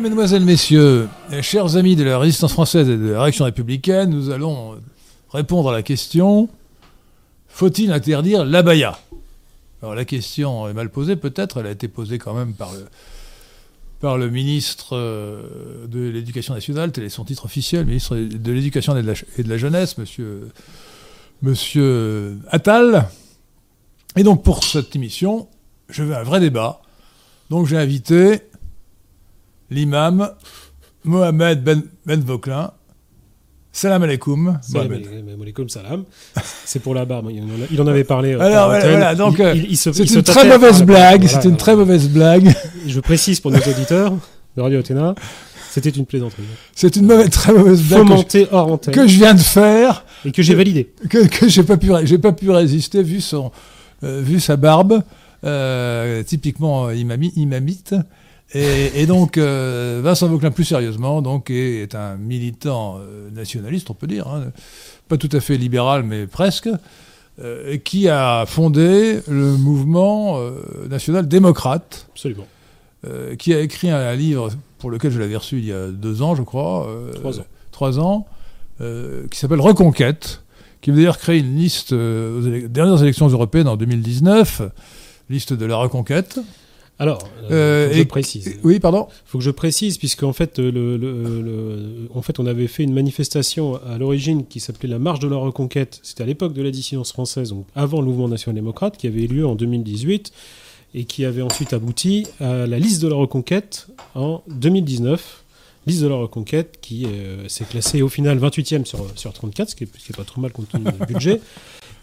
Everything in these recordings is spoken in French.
Mesdames, Mesdemoiselles, Messieurs, chers amis de la résistance française et de la réaction républicaine, nous allons répondre à la question faut-il interdire l'abaya? Alors la question est mal posée, peut-être, elle a été posée quand même par le, ministre euh, de l'Éducation nationale, tel est son titre officiel, ministre de l'Éducation et, de la Jeunesse, monsieur, monsieur Attal. Et donc pour cette émission, je veux un vrai débat. Donc j'ai invité l'imam Mohamed Ben, ben Vauclin. Salam alaikum. Salam alaikum, salam. C'est pour la barbe. Il en avait parlé. Euh, Alors voilà, donc c'est une très mauvaise blague. C'est une très mauvaise blague. Je précise pour nos auditeurs de Radio Athéna, c'était une plaisanterie. C'est une mauvaise, très mauvaise blague que hors antenne. que je viens de faire et que j'ai validé. Que, que j'ai pas pu, j'ai pas pu résister vu son, euh, vu sa barbe, euh, typiquement imamite. Et, donc, euh, Vincent Vauclin, plus sérieusement, donc, est, un militant euh, nationaliste, on peut dire, hein. pas tout à fait libéral, mais presque, euh, qui a fondé le mouvement national démocrate. Absolument. qui a écrit un, livre pour lequel je l'avais reçu il y a deux ans, je crois. trois ans. Trois ans, qui s'appelle Reconquête, qui veut dire créer une liste aux dernières élections européennes en 2019, liste de la Reconquête. Alors, euh, faut que je précise. Oui, pardon. Il faut que je précise, puisqu'en fait, le, en fait, on avait fait une manifestation à l'origine qui s'appelait la Marche de la Reconquête. C'était à l'époque de la dissidence française, donc avant le mouvement national-démocrate, qui avait eu lieu en 2018 et qui avait ensuite abouti à la liste de la Reconquête en 2019. Liste de la Reconquête qui euh, s'est classée au final 28e sur, sur 34, ce qui n'est pas trop mal compte tenu du budget.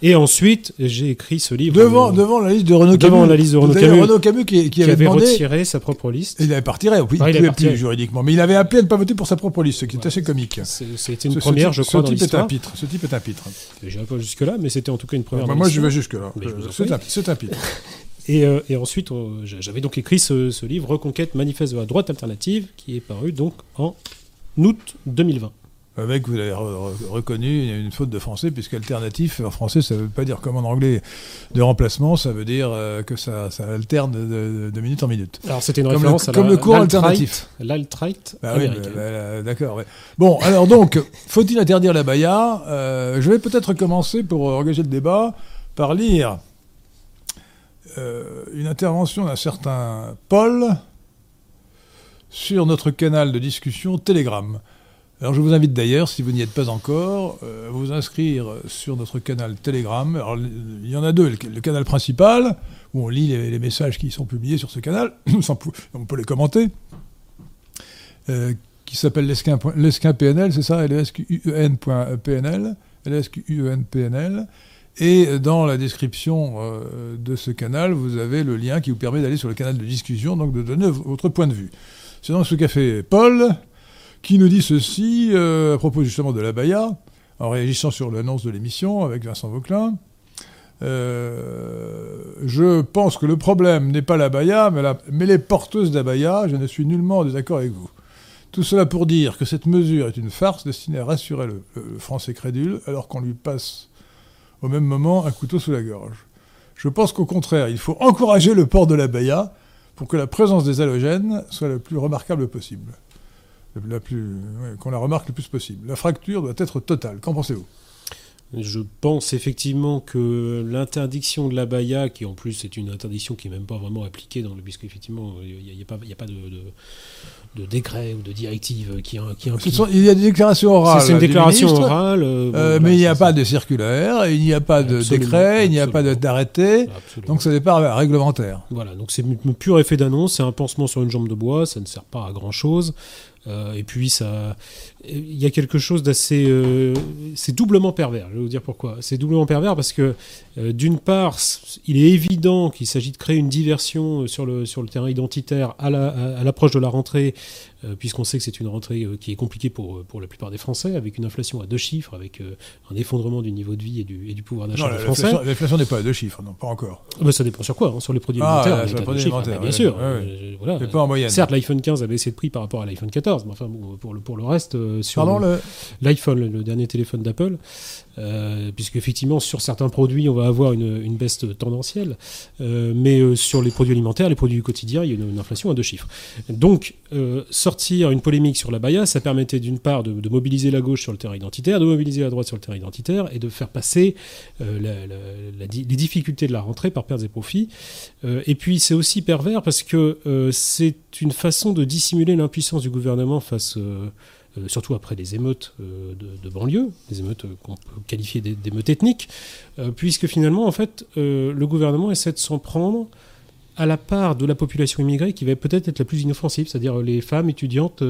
Et ensuite, j'ai écrit ce livre. Devant, devant la liste de Renaud Camus. Devant la liste de Renaud Camus. Renaud Camus qui, qui, avait, retiré sa propre liste. Il avait pas retiré, oui, il ne plus juridiquement. Mais il avait appelé à ne pas voter pour sa propre liste, ce qui est assez comique. C'était une première, je crois, ce dans l'histoire. Ce type est un pitre. J'irai pas jusque-là, mais c'était en tout cas une première. Bah, moi, je vais jusque-là. C'est un, pitre. Et, euh, et, ensuite, j'avais donc écrit ce, ce livre, Reconquête, manifeste de la droite alternative, qui est paru donc en août 2020 avec, vous l'avez reconnu, une faute de français, puisqu'alternatif, en français, ça ne veut pas dire comme en anglais de remplacement, ça veut dire euh, que ça, ça alterne de, minute en minute. Alors c'était une référence à comme le cours alternatif. L'alt-right bah oui, bah, bah, D'accord. Bon, alors donc, faut-il interdire la baya? Euh, Je vais peut-être commencer pour engager le débat par lire euh, une intervention d'un certain Paul sur notre canal de discussion Telegram. Alors je vous invite d'ailleurs, si vous n'y êtes pas encore, euh, à vous inscrire sur notre canal Telegram. Alors il y en a deux, le, canal principal, où on lit les, messages qui sont publiés sur ce canal, on peut les commenter, euh, qui s'appelle l'esquin PNL, c'est ça, lsqun.pnl, lsqun.pnl. Et dans la description euh, de ce canal, vous avez le lien qui vous permet d'aller sur le canal de discussion, donc de donner votre point de vue. C'est donc ce qu'a fait Paul, qui nous dit ceci euh, à propos justement de la Baïa, en réagissant sur l'annonce de l'émission avec Vincent Vauclin. Euh, je pense que le problème n'est pas la Baïa, mais, les porteuses d'Abaya. Je ne suis nullement en désaccord avec vous. Tout cela pour dire que cette mesure est une farce destinée à rassurer le, français crédule, alors qu'on lui passe au même moment un couteau sous la gorge. Je pense qu'au contraire, il faut encourager le port de la Baïa pour que la présence des halogènes soit la plus remarquable possible la plus, qu'on la remarque le plus possible. La fracture doit être totale. Qu'en pensez-vous? Je pense effectivement que l'interdiction de la baya, qui en plus est une interdiction qui n'est même pas vraiment appliquée, dans le, puisqu'effectivement il n'y a, pas, a pas de, de, décret ou de directive qui, qui implique... il y a des déclarations orales. C'est une déclaration orale. Euh, euh, mais il n'y a pas de circulaire, il n'y a pas de décret, il n'y a pas d'arrêté. Donc ce n'est pas réglementaire. Voilà, donc c'est pur effet d'annonce, c'est un pansement sur une jambe de bois, ça ne sert pas à grand chose. Euh, et puis ça, il y a quelque chose d'assez, euh, c'est doublement pervers. Je vais vous dire pourquoi. C'est doublement pervers parce que euh, d'une part, il est évident qu'il s'agit de créer une diversion sur le sur le terrain identitaire à l'approche de la rentrée euh, puisqu'on sait que c'est une rentrée euh, qui est compliquée pour, euh, pour la plupart des Français, avec une inflation à deux chiffres, avec un effondrement du niveau de vie et du, et du pouvoir d'achat des Français. L'inflation n'est pas à deux chiffres, non, pas encore. Ah, bah, ça dépend sur quoi hein, Sur les produits ah, alimentaires. sur les produits alimentaires, bien sûr. voilà. pas en moyenne. Certes, l'iPhone 15 a baissé de prix par rapport à l'iPhone 14, mais enfin, pour, le, pour le reste, sur l'iPhone, le, le... dernier téléphone d'Apple, euh, puisque effectivement sur certains produits on va avoir une, une baisse tendancielle, euh, mais euh, sur les produits alimentaires, les produits du quotidien, il y a une, une inflation à deux chiffres. Donc euh, sortir une polémique sur la Baïa, ça permettait d'une part de, de mobiliser la gauche sur le terrain identitaire, de mobiliser la droite sur le terrain identitaire et de faire passer euh, la- la- la di- les difficultés de la rentrée par pertes et profits. Euh, et puis c'est aussi pervers parce que euh, c'est une façon de dissimuler l'impuissance du gouvernement face, euh, euh, surtout après les émeutes euh, de, de banlieue, des émeutes euh, qu'on peut qualifier d'é- d'émeutes ethniques, puisque finalement en fait le gouvernement essaie de s'en prendre à la part de la population immigrée qui va peut-être être la plus inoffensive, c'est-à-dire les femmes étudiantes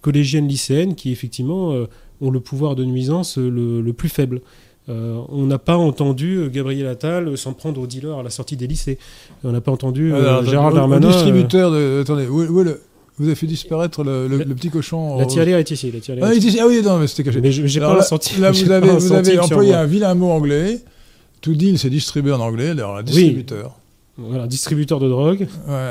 collégiennes, lycéennes, qui effectivement ont le pouvoir de nuisance le, le plus faible. Euh, on n'a pas entendu Gabriel Attal s'en prendre aux dealers à la sortie des lycées. On n'a pas entendu euh, Alors, Gérard Darmanin. euh, distributeur de. Attendez, où, où est le. Vous avez fait disparaître le, le- La- le petit cochon. la tirelire est ici. La tirelire Ah, est ici. ah oui, non, mais c'était caché. Mais j'ai pas là, centime. Là, vous avez, vous employé un vilain mot anglais. To deal, c'est distribuer en anglais, alors distributeur. Voilà, distributeur de drogue. Ouais,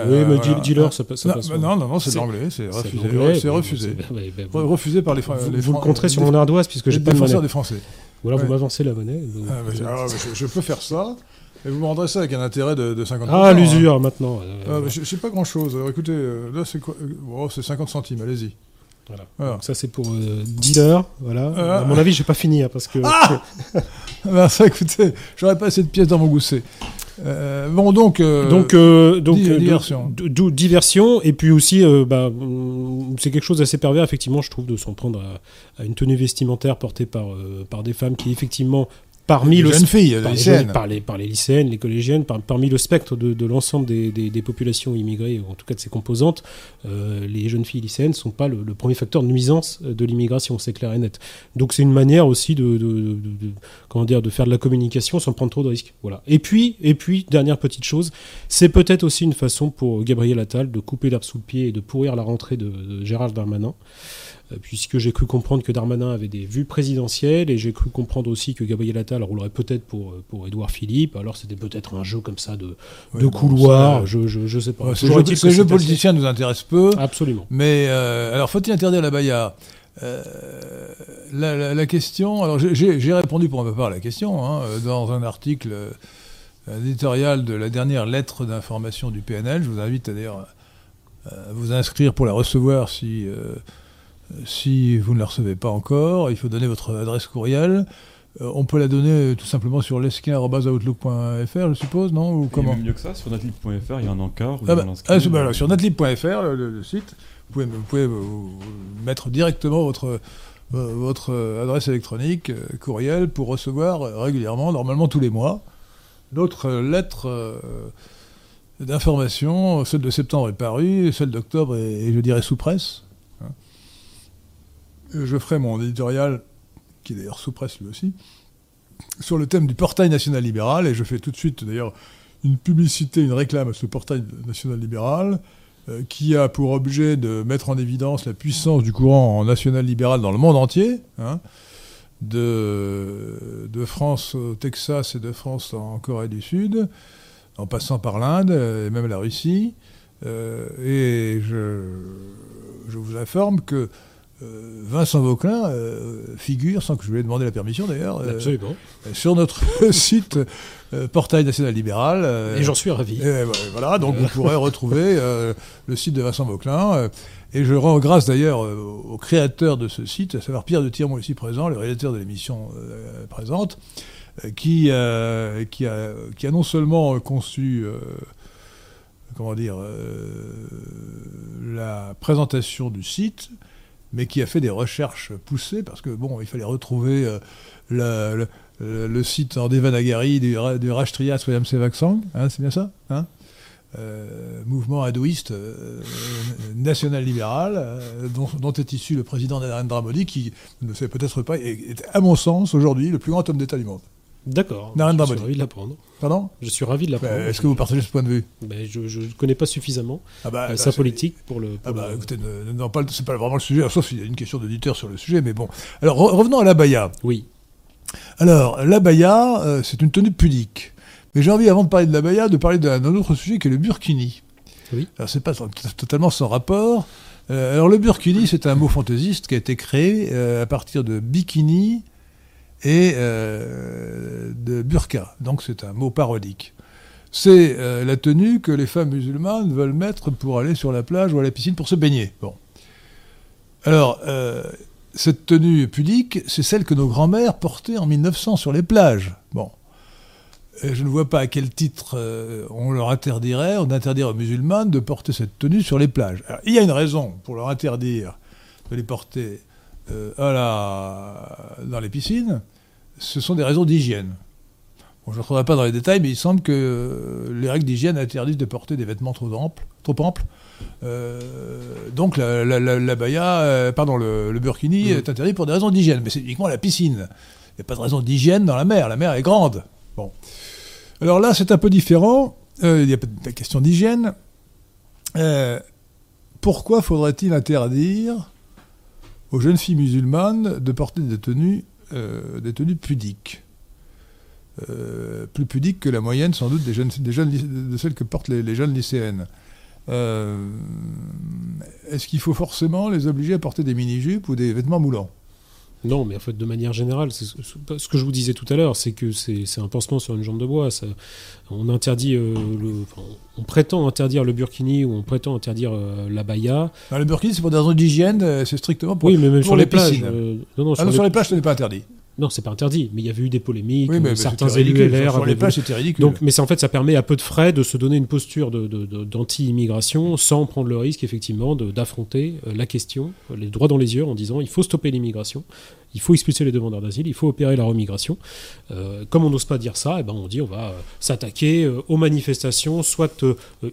oui, mais voilà. deal- dealer, ça passe. ça Non, passe bah non, non, non, c'est de C'est- l'anglais, c'est C'est refusé. C'est refusé. ben, vous- Refusé par les Fran- vous, vous le compterez sur mon ardoise puisque j'ai pas de monnaie. des Français. Ou alors vous m'avancez la monnaie. Ah, bah, ah, je- je peux faire ça, et vous me rendrez ça avec un intérêt de, de 50%. Ah, hein. l'usure maintenant. euh, Ah, je sais pas grand chose. Alors écoutez, euh, là c'est quoi euh, oh, C'est 50 centimes, allez-y. Voilà. Voilà. Donc ça c'est pour euh, dealer, voilà. Ah. à mon avis, je vais pas finir parce que Ah Ben, ça, écoutez, j'aurais pas assez de pièces dans mon gousset. Euh, bon, donc. donc donc di- diversion. diversion et puis aussi bah, hum, c'est quelque chose d'assez pervers effectivement je trouve de s'en prendre à, à une tenue vestimentaire portée par par des femmes qui effectivement parmi par les, jeunes- par, les, par les lycéennes, les collégiennes, par- parmi le spectre de, de l'ensemble des, des- des populations immigrées, ou en tout cas de ses composantes, euh, les jeunes filles lycéennes ne sont pas le, le premier facteur de nuisance euh, de l'immigration, c'est clair et net. Donc c'est une manière aussi de, de- de- de- comment dire, de faire de la communication sans prendre trop de risques. Voilà. Et puis, et puis, dernière petite chose, c'est peut-être aussi une façon pour Gabriel Attal de couper l'herbe sous le pied et de pourrir la rentrée de, de Gérald Darmanin puisque j'ai cru comprendre que Darmanin avait des vues présidentielles et j'ai cru comprendre aussi que Gabriel Attal roulerait peut-être pour, euh, pour Édouard Philippe. Alors c'était peut-être un jeu comme ça de, Ouais, de bon, couloir, ça, je, je, je sais pas. ouais, c'est assez- politiciens nous intéressent peu. Absolument. Mais euh, alors, faut-il interdire la Euh, la, la- la question. Alors, j'ai- répondu pour ma part à la question hein, euh, dans un article euh, un éditorial de la dernière lettre d'information du PNL. Je vous invite d'ailleurs à vous inscrire pour la recevoir si, euh, si vous ne la recevez pas encore. Il faut donner votre adresse courriel. Euh, on peut la donner tout simplement sur lesquin.outlook.fr, je suppose, non Ou comment mieux que ça, sur natlib.fr, il y a un encart. ah bah, ah, bah, alors, sur natlib.fr, le, le- le site, vous pouvez, vous pouvez vous- vous mettre directement votre, euh, votre adresse électronique, euh, courriel, pour recevoir régulièrement, normalement tous les mois, notre lettre euh, d'information. Celle de septembre est parue, celle d'octobre est, je dirais, sous presse. Je ferai mon éditorial, qui est d'ailleurs sous presse lui aussi, sur le thème du portail national libéral, et je fais tout de suite d'ailleurs une publicité, une réclame à ce portail national libéral, euh, qui a pour objet de mettre en évidence la puissance du courant national libéral dans le monde entier, hein, de, France au Texas et de France en Corée du Sud, en passant par l'Inde et même la Russie. Euh, et je, vous informe que Vincent Vauquelin euh, figure, sans que je lui ai demandé la permission d'ailleurs, euh, sur notre site euh, Portail National Libéral. euh, Et j'en suis ravi. et voilà, donc vous pourrez retrouver euh, le site de Vincent Vauquelin. euh, et je rends grâce d'ailleurs euh, au créateur de ce site, à savoir Pierre de Tirmont ici présent, le réalisateur de l'émission euh, présente, euh, qui, euh, qui, a, qui a non seulement conçu, euh, comment dire, euh, la présentation du site, mais qui a fait des recherches poussées, parce que bon, il fallait retrouver euh, le, site en Devanagari du, du Rashtriya Vaksang, hein, c'est bien ça hein Euh, mouvement hindouiste euh, national libéral dont, est issu le président Narendra Modi qui ne savez peut-être pas est, est, à mon sens aujourd'hui le plus grand homme d'État du monde. D'accord. Je suis ravi de l'apprendre. Pardon? Je suis ravi de l'apprendre. Bah, Est-ce que vous partagez ce point de vue? Je ne connais pas suffisamment ah bah, euh, bah, sa politique pour le. Ah bah le- écoutez, ne- non, pas, c'est pas vraiment le sujet, sauf s'il y a une question d'auditeur sur le sujet, mais bon. Alors re- revenons à l'abaya. Oui. Alors, l'abaya, euh, c'est une tenue pudique. Mais j'ai envie, avant de parler de l'abaya, de parler d'un autre sujet qui est le burkini. Oui. Alors, c'est pas totalement sans rapport. Euh, alors, le burkini, c'est un mot fantaisiste qui a été créé euh, à partir de bikini et euh, de burqa. Donc c'est un mot parodique. C'est euh, la tenue que les femmes musulmanes veulent mettre pour aller sur la plage ou à la piscine pour se baigner. Bon. Alors, euh, cette tenue pudique, c'est celle que nos grands-mères portaient en 1900 sur les plages. Bon. Je ne vois pas à quel titre on leur interdirait, on interdirait aux musulmanes de porter cette tenue sur les plages. Alors, il y a une raison pour leur interdire de les porter dans les piscines, ce sont des raisons d'hygiène. Bon, je ne rentrerai pas dans les détails, mais il semble que euh, les règles d'hygiène interdisent de porter des vêtements trop amples. Trop amples. Euh, donc la, la, la- la baya, euh, pardon, le, le burkini Mhm. est interdit pour des raisons d'hygiène, mais c'est uniquement la piscine. Il n'y a pas de raison d'hygiène dans la mer. La mer est grande. Bon. Alors là, c'est un peu différent. Euh, Il n'y a pas de question d'hygiène. Pourquoi faudrait-il interdire aux jeunes filles musulmanes de porter des tenues, euh, des tenues pudiques Euh, plus pudiques que la moyenne sans doute des jeunes, de celles que portent les, les jeunes lycéennes. Euh, Est-ce qu'il faut forcément les obliger à porter des mini-jupes ou des vêtements moulants? Non, mais en fait, de manière générale, ce que je vous disais tout à l'heure, c'est que c'est un pansement sur une jambe de bois. ça- on interdit, euh, le, enfin, on prétend interdire le burkini ou on prétend interdire euh, la baya. Alors, Le burkini, c'est pour des raisons d'hygiène, euh, c'est strictement pour. Oui, mais même pour sur les les, plages. euh, non, non, Ah sur non, les- sur les plages, ce n'est pas interdit. Non, c'est pas interdit. Mais il y avait eu des polémiques. Oui, mais, euh, mais certains élus. LR les avaient c'était ridicule. Donc, mais en fait, ça permet à peu de frais de se donner une posture de- de- de- d'anti-immigration sans prendre le risque, effectivement, de- d'affronter euh, la question, euh, les droits dans les yeux, en disant il faut stopper l'immigration, il faut expulser les demandeurs d'asile, il faut opérer la remigration. Euh, comme on n'ose pas dire ça, eh ben, on dit on va euh, s'attaquer euh, aux manifestations, soit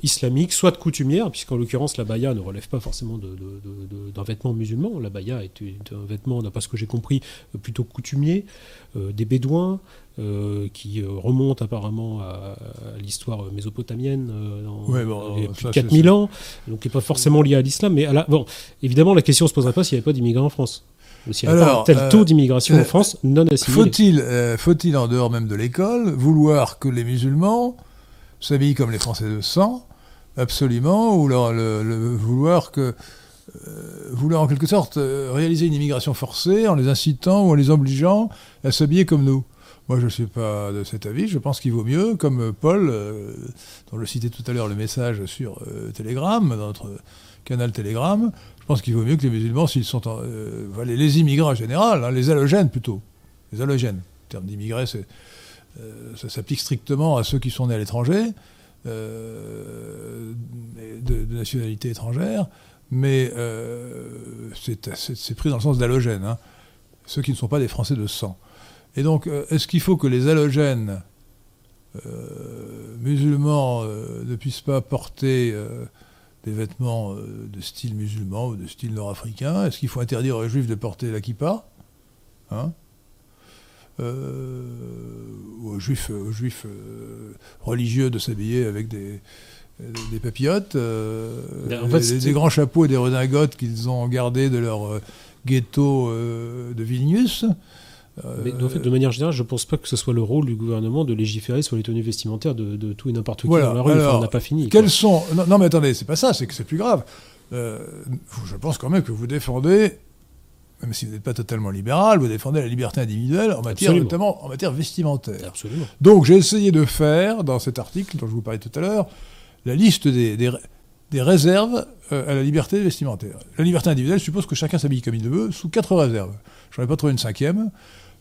islamiques, soit coutumières, puisqu'en l'occurrence, la baya ne relève pas forcément d'un vêtement musulman. La baya est, est un vêtement, d'après ce que j'ai compris, plutôt coutumier, des bédouins euh, qui remonte apparemment à, à l'histoire mésopotamienne euh, dans, Ouais, bon, il y a ça, plus de c'est- 4000 ans, donc qui n'est pas forcément lié à l'islam. Mais à la- bon, évidemment, la question ne se poserait pas s'il n'y avait pas d'immigrants en France. Alors, un tel euh, taux d'immigration euh, en France non. Faut-il, euh, faut-il, en dehors même de l'école, vouloir que les musulmans s'habillent comme les Français de sang, absolument, ou leur, le- le- vouloir que euh, vouloir en quelque sorte euh, réaliser une immigration forcée en les incitant ou en les obligeant à s'habiller comme nous? Moi, je ne suis pas de cet avis. Je pense qu'il vaut mieux, comme euh, Paul, euh, dont je citais tout à l'heure le message sur euh, Telegram, dans notre canal Telegram, je pense qu'il vaut mieux que les musulmans, s'ils sont en- euh, les immigrants en général, hein, les halogènes plutôt, les halogènes. Le terme d'immigré, c'est, euh, ça s'applique strictement à ceux qui sont nés à l'étranger, euh, de, nationalité étrangère, mais c'est, pris dans le sens d'halogène, hein, ceux qui ne sont pas des Français de sang. Et donc, est-ce qu'il faut que les halogènes musulmans ne puissent pas porter des vêtements euh, de style musulman ou de style nord-africain. Est-ce qu'il faut interdire aux juifs de porter la kippa? Hein? Euh, ou aux juifs, aux juifs euh, religieux de s'habiller avec des, des papillotes, euh, Ben, en des, fait, des- grands chapeaux et des redingotes qu'ils ont gardés de leur ghetto de Vilnius. Mais en fait, de manière générale, je ne pense pas que ce soit le rôle du gouvernement de légiférer sur les tenues vestimentaires de, de tout et n'importe qui Voilà, dans la rue. Enfin, alors, on n'a pas fini. Quels quoi. sont non, non, mais attendez, c'est pas ça, c'est que c'est plus grave. Euh, je pense quand même que vous défendez, même si vous n'êtes pas totalement libéral, vous défendez la liberté individuelle en matière, Absolument. notamment en matière vestimentaire. Absolument. Donc j'ai essayé de faire, dans cet article dont je vous parlais tout à l'heure, la liste des, des, des réserves euh, à la liberté vestimentaire. La liberté individuelle suppose que chacun s'habille comme il le veut, sous quatre réserves. J'en ai pas trouvé une cinquième.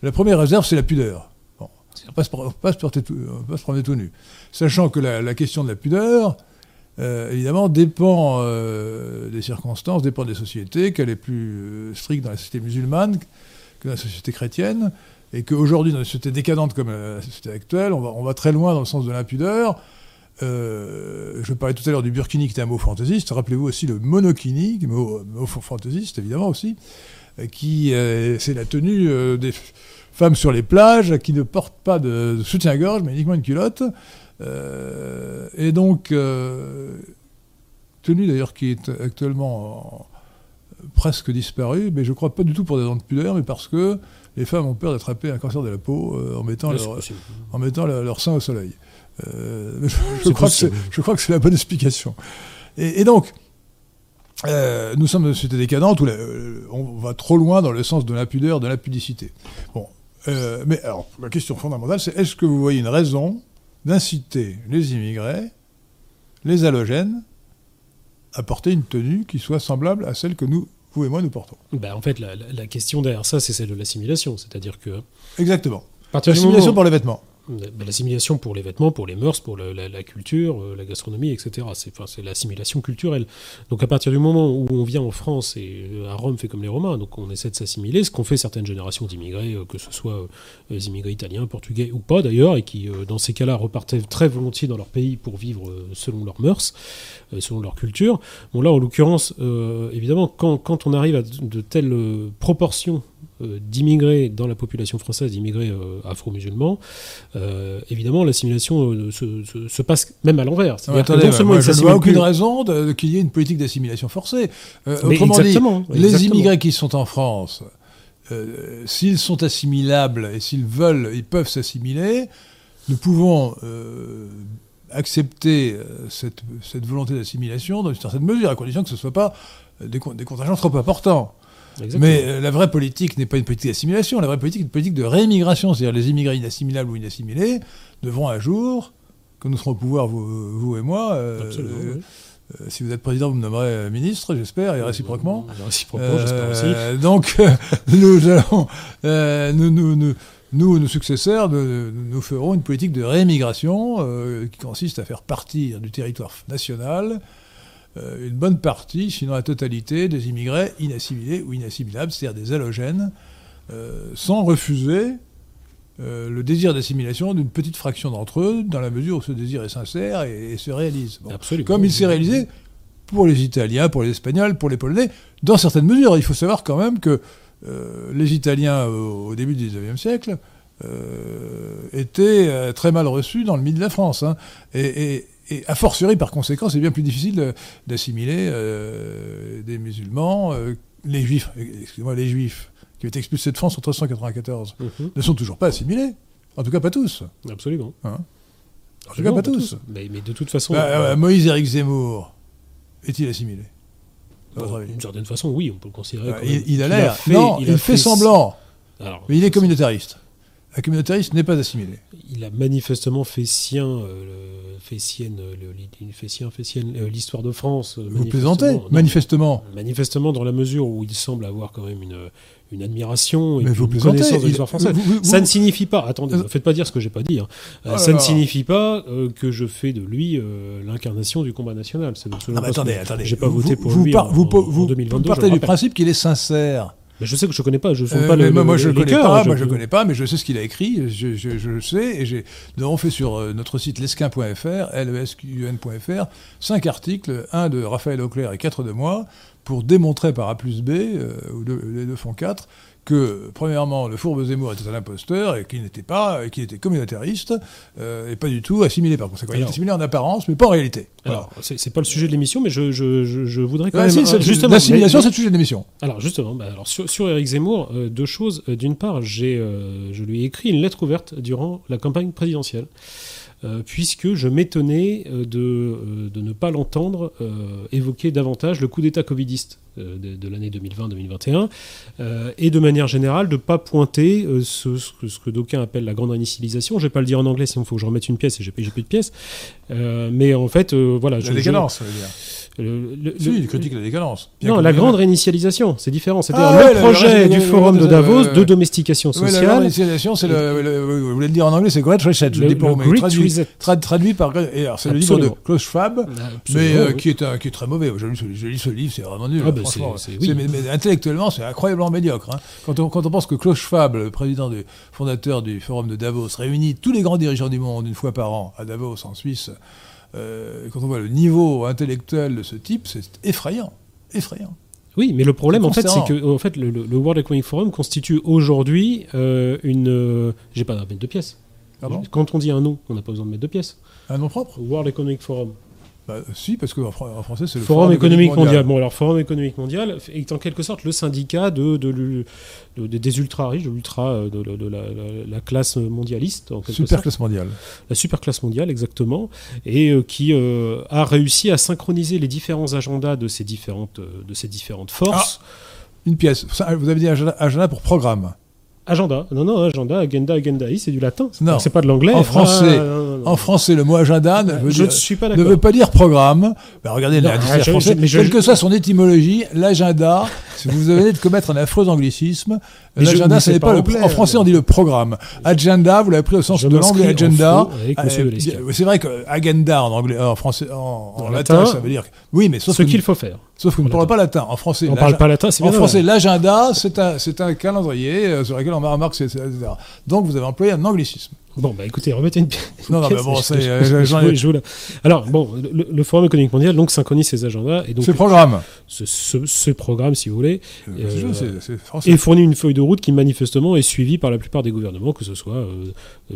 La première réserve, c'est la pudeur. On ne va pas se promener tout nu. Sachant que la, question de la pudeur, euh, évidemment, dépend euh, des circonstances, dépend des sociétés, qu'elle est plus euh, stricte dans la société musulmane que dans la société chrétienne, et qu'aujourd'hui, dans une société décadente comme la société actuelle, on va, très loin dans le sens de l'impudeur. Euh, je parlais tout à l'heure du burkini qui était un mot fantaisiste. Rappelez-vous aussi le monokini, est mot, mot fantaisiste évidemment aussi, qui euh, c'est la tenue euh, des femmes sur les plages qui ne portent pas de, de soutien-gorge, mais uniquement une culotte. Euh, et donc, euh, tenue d'ailleurs qui est actuellement en- presque disparue, mais je crois pas du tout pour des raisons de pudeur, mais parce que les femmes ont peur d'attraper un cancer de la peau euh, en mettant leur, en mettant le- leur sein au soleil. Euh, je, crois que c'est, possible. je crois que c'est la bonne explication. Et, et donc, euh, nous sommes une société décadente où la- euh, on va trop loin dans le sens de l'impudeur, de l'impudicité. Bon, Euh, mais alors, la question fondamentale, c'est est-ce que vous voyez une raison d'inciter les immigrés, les halogènes, à porter une tenue qui soit semblable à celle que nous, vous et moi, nous portons? Ben, en fait, la, la- la question derrière ça, c'est celle de l'assimilation. C'est-à-dire que. Exactement. L'assimilation moment- pour les vêtements. Ben, l'assimilation pour les vêtements, pour les mœurs, pour la, culture, euh, la gastronomie, etc. C'est enfin, l'assimilation culturelle. Donc à partir du moment où on vient en France et euh, à Rome fait comme les Romains, donc on essaie de s'assimiler, ce qu'ont fait certaines générations d'immigrés, euh, que ce soit les immigrés italiens, portugais ou pas d'ailleurs, et qui dans ces cas-là repartaient très volontiers dans leur pays pour vivre selon leurs mœurs, selon leur culture. Bon là en l'occurrence, évidemment, quand, quand on arrive à de, telles proportions d'immigrés dans la population française, d'immigrés euh, afro-musulmans, euh, évidemment, l'assimilation euh, se, se- se passe même à l'envers. Ils je ne vois aucune raison qu'il y ait une politique d'assimilation forcée. Euh, autrement dit, les exactement. immigrés qui sont en France, euh, s'ils sont assimilables et s'ils veulent, ils peuvent s'assimiler, nous pouvons euh, accepter euh, cette, cette volonté d'assimilation dans une certaine mesure, à condition que ce ne soit pas euh, des, des contingents trop importants. Exactement. Mais euh, la vraie politique n'est pas une politique d'assimilation, la vraie politique est une politique de réimmigration, c'est-à-dire les immigrés inassimilables ou inassimilés devront un jour, quand nous serons au pouvoir, vous, vous et moi, euh, Absolument, euh, oui. euh, si vous êtes président, vous me nommerez ministre, j'espère, et réciproquement. Euh, Réciproquement, j'espère aussi. Donc, nous allons, nous, nous, nous, nous, nos successeurs, nous, nous ferons une politique de réémigration euh, qui consiste à faire partir du territoire national une bonne partie, sinon la totalité, des immigrés inassimilés ou inassimilables, c'est-à-dire des halogènes, euh, sans refuser euh, le désir d'assimilation d'une petite fraction d'entre eux, dans la mesure où ce désir est sincère et, et se réalise. Bon. Comme il s'est réalisé pour les Italiens, pour les Espagnols, pour les Polonais, dans certaines mesures. Il faut savoir quand même que euh, les Italiens, au, au début du XIXe siècle, euh, étaient euh, très mal reçus dans le milieu de la France. hein. Et, et- et a fortiori, par conséquent, c'est bien plus difficile d'assimiler euh, des musulmans. euh, les juifs, excusez-moi, les juifs qui ont été expulsés de France en 1394 Mhm, ne sont toujours pas assimilés. En tout cas, pas tous. Absolument. En tout cas, pas tous. Mais, mais de toute façon, Bah, euh, Moïse Éric Zemmour est-il assimilé d'une certaine façon, oui, on peut le considérer. Euh, comme- il, il a l'air. Non, il, fait, semblant. Alors, Mais il est communautariste. Un communautariste n'est pas assimilé. il a manifestement fait sien, euh, fait sienne, euh, le- il fait sien, fait sienne, euh, l'histoire de France. euh, Vous plaisantez Non, Manifestement. Manifestement, dans la mesure où il semble avoir quand même une, une admiration et Mais puis vous une connaissance de l'histoire française. vous- vous- Ça vous- ne signifie pas, attendez, ne faites pas dire ce que j'ai pas dit. hein. Oh là ça ne signifie pas euh, que je fais de lui euh, l'incarnation du combat national. C'est absolument Ah, attendez, attendez. J'ai pas voté pour lui par- en, vous, en- vous- en 2022. vous partez du principe qu'il est sincère. Mais je sais que je connais pas, je ne Euh, pas mais le, moi, je les ne connais cœurs, pas. je- Moi, je connais pas, mais je sais ce qu'il a écrit. Je, je- je le sais. Et j'ai, avons fait sur euh, notre site lesquin.fr, lesqun.fr, cinq articles, un de Raphaël Auclair et quatre de moi, pour démontrer par A plus B, euh, les deux font quatre, que, premièrement, le fourbe Zemmour était un imposteur et qu'il n'était pas, et qu'il était communautariste, euh, et pas du tout assimilé par conséquent. Il est assimilé en apparence, mais pas en réalité. Alors, c'est c'est pas le sujet de l'émission, mais je, je, je, je voudrais quand Ah, même. si, justement, l'assimilation, c'est le sujet de l'émission. Alors justement, bah, alors sur, sur Éric Zemmour, euh, deux choses. Euh, D'une part, j'ai, euh, je lui ai écrit une lettre ouverte durant la campagne présidentielle, puisque je m'étonnais de, de ne pas l'entendre euh, évoquer davantage le coup d'État covidiste de, de l'année 2020-2021, euh, et de manière générale de ne pas pointer euh, ce, ce que, que d'aucuns appellent la grande réinitialisation. Je vais pas le dire en anglais, sinon il faut que je remette une pièce et j'ai plus de pièces. Euh, mais en fait, euh, voilà. La je- je- décadence, ça veut dire. le- le- Si, le- il critique la décadence. Bien non, la grande réinitialisation, c'est différent. C'est-à-dire Ah ouais, le la- projet la- du la- forum la- de Davos la- de domestication Oui, la grande sociale. réinitialisation, c'est Vous voulez le dire en anglais, c'est Great Reset. Je Le- mais traduit, Reset. trad- traduit par. C'est le livre de. Klaus Schwab, Absolument, mais euh, oui. qui, est un- qui est très mauvais. Je lis, ce- je livre, c'est vraiment nul. Ah, franchement. c'est- c'est- oui. C'est- mais, mais intellectuellement, c'est incroyablement médiocre. hein. Quand, on, quand on pense que Klaus Schwab, le président du fondateur du Forum de Davos, réunit tous les grands dirigeants du monde une fois par an à Davos, en Suisse, euh, quand on voit le niveau intellectuel de ce type, c'est effrayant. Effrayant. Oui, mais le problème, en fait, c'est que en fait, le, World Economic Forum constitue aujourd'hui euh, une. euh, J'ai pas à mettre de pièces. Quand on dit un nom, on n'a pas besoin de mettre de pièces. Un nom propre? World Economic Forum. Bah, Si, parce qu'en en français, c'est le Forum économique mondial. Bon, alors Forum économique mondial est en quelque sorte le syndicat de, de, l'u- de- de- des ultra riches, de l'ultra, euh, de, la, la- la classe mondialiste, en Super sorte. classe mondiale. la superclasse mondiale exactement, et euh, qui euh, a réussi à synchroniser les différents agendas de ces différentes, de ces différentes forces. Une pièce. Ça, Vous avez dit agenda, agenda pour programme. Agenda. Non, non, agenda, agenda, agendai, c'est du latin. Non. C'est pas de l'anglais. En français, Ah, non, non, non. En français, le mot agenda ne, veut je dire- ne suis pas ne d'accord. veut pas dire programme. Ben, regardez la dictionnaire français. Quelle que soit son étymologie, l'agenda, si vous venez de commettre un affreux anglicisme, l'agenda, ce c'est n'est pas pas le, en français, on dit le programme. Agenda, vous l'avez pris au sens Je de l'anglais agenda. Euh, c'est vrai que agenda en anglais, en français, en, latin, latin, ça veut dire. Oui, mais sauf Ce que, qu'il faut faire. sauf vous ne en parlez pas latin. En français, On parle pas latin, c'est en français, l'agenda, c'est un, c'est un calendrier euh, sur lequel on remarque, etc. Donc, vous avez employé un anglicisme. Bon, bah écoutez, remettez une pièce. Non, non, mais bon, c'est, euh, Alors, bon, le, le Forum économique mondial donc synchronise ses agendas et donc Ce programme. ce, ce- ce programme, si vous voulez, Euh, Euh, c'est- c'est français. et fournit une feuille de route qui manifestement est suivie par la plupart des gouvernements, que ce soit euh,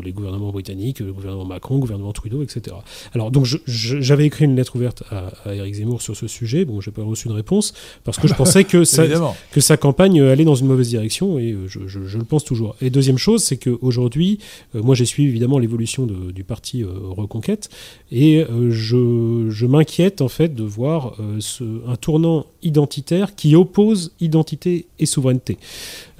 les gouvernements britanniques, le gouvernement Macron, le gouvernement Trudeau, etc. Alors donc j'avais écrit une lettre ouverte à, à Éric Zemmour sur ce sujet. Bon, j'ai pas reçu de réponse parce que je pensais que Évidemment. que sa campagne allait dans une mauvaise direction et je, je- je le pense toujours. Et deuxième chose, c'est qu'aujourd'hui, moi j'ai suivi évidemment l'évolution du parti euh, Reconquête et euh, je, m'inquiète en fait de voir euh, un tournant identitaire qui oppose identité et souveraineté.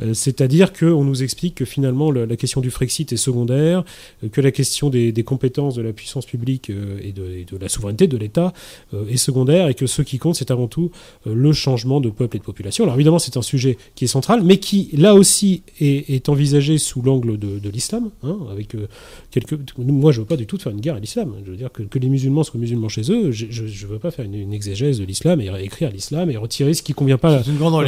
Euh, C'est-à-dire qu'on nous explique que finalement le- la question du Frexit est secondaire, euh, que la question des, des compétences de la puissance publique euh, et, de, et de la souveraineté de l'État est secondaire et que ce qui compte c'est avant tout le changement de peuple et de population. Alors évidemment c'est un sujet qui est central, mais qui là aussi est, est envisagé sous l'angle de, de l'islam, hein, avec quelques. Moi je veux pas du tout faire une guerre à l'islam. Je veux dire que, que les musulmans soient musulmans chez eux. Je, je veux pas faire une, une exégèse de l'islam et écrire l'islam et retirer ce qui convient pas euh,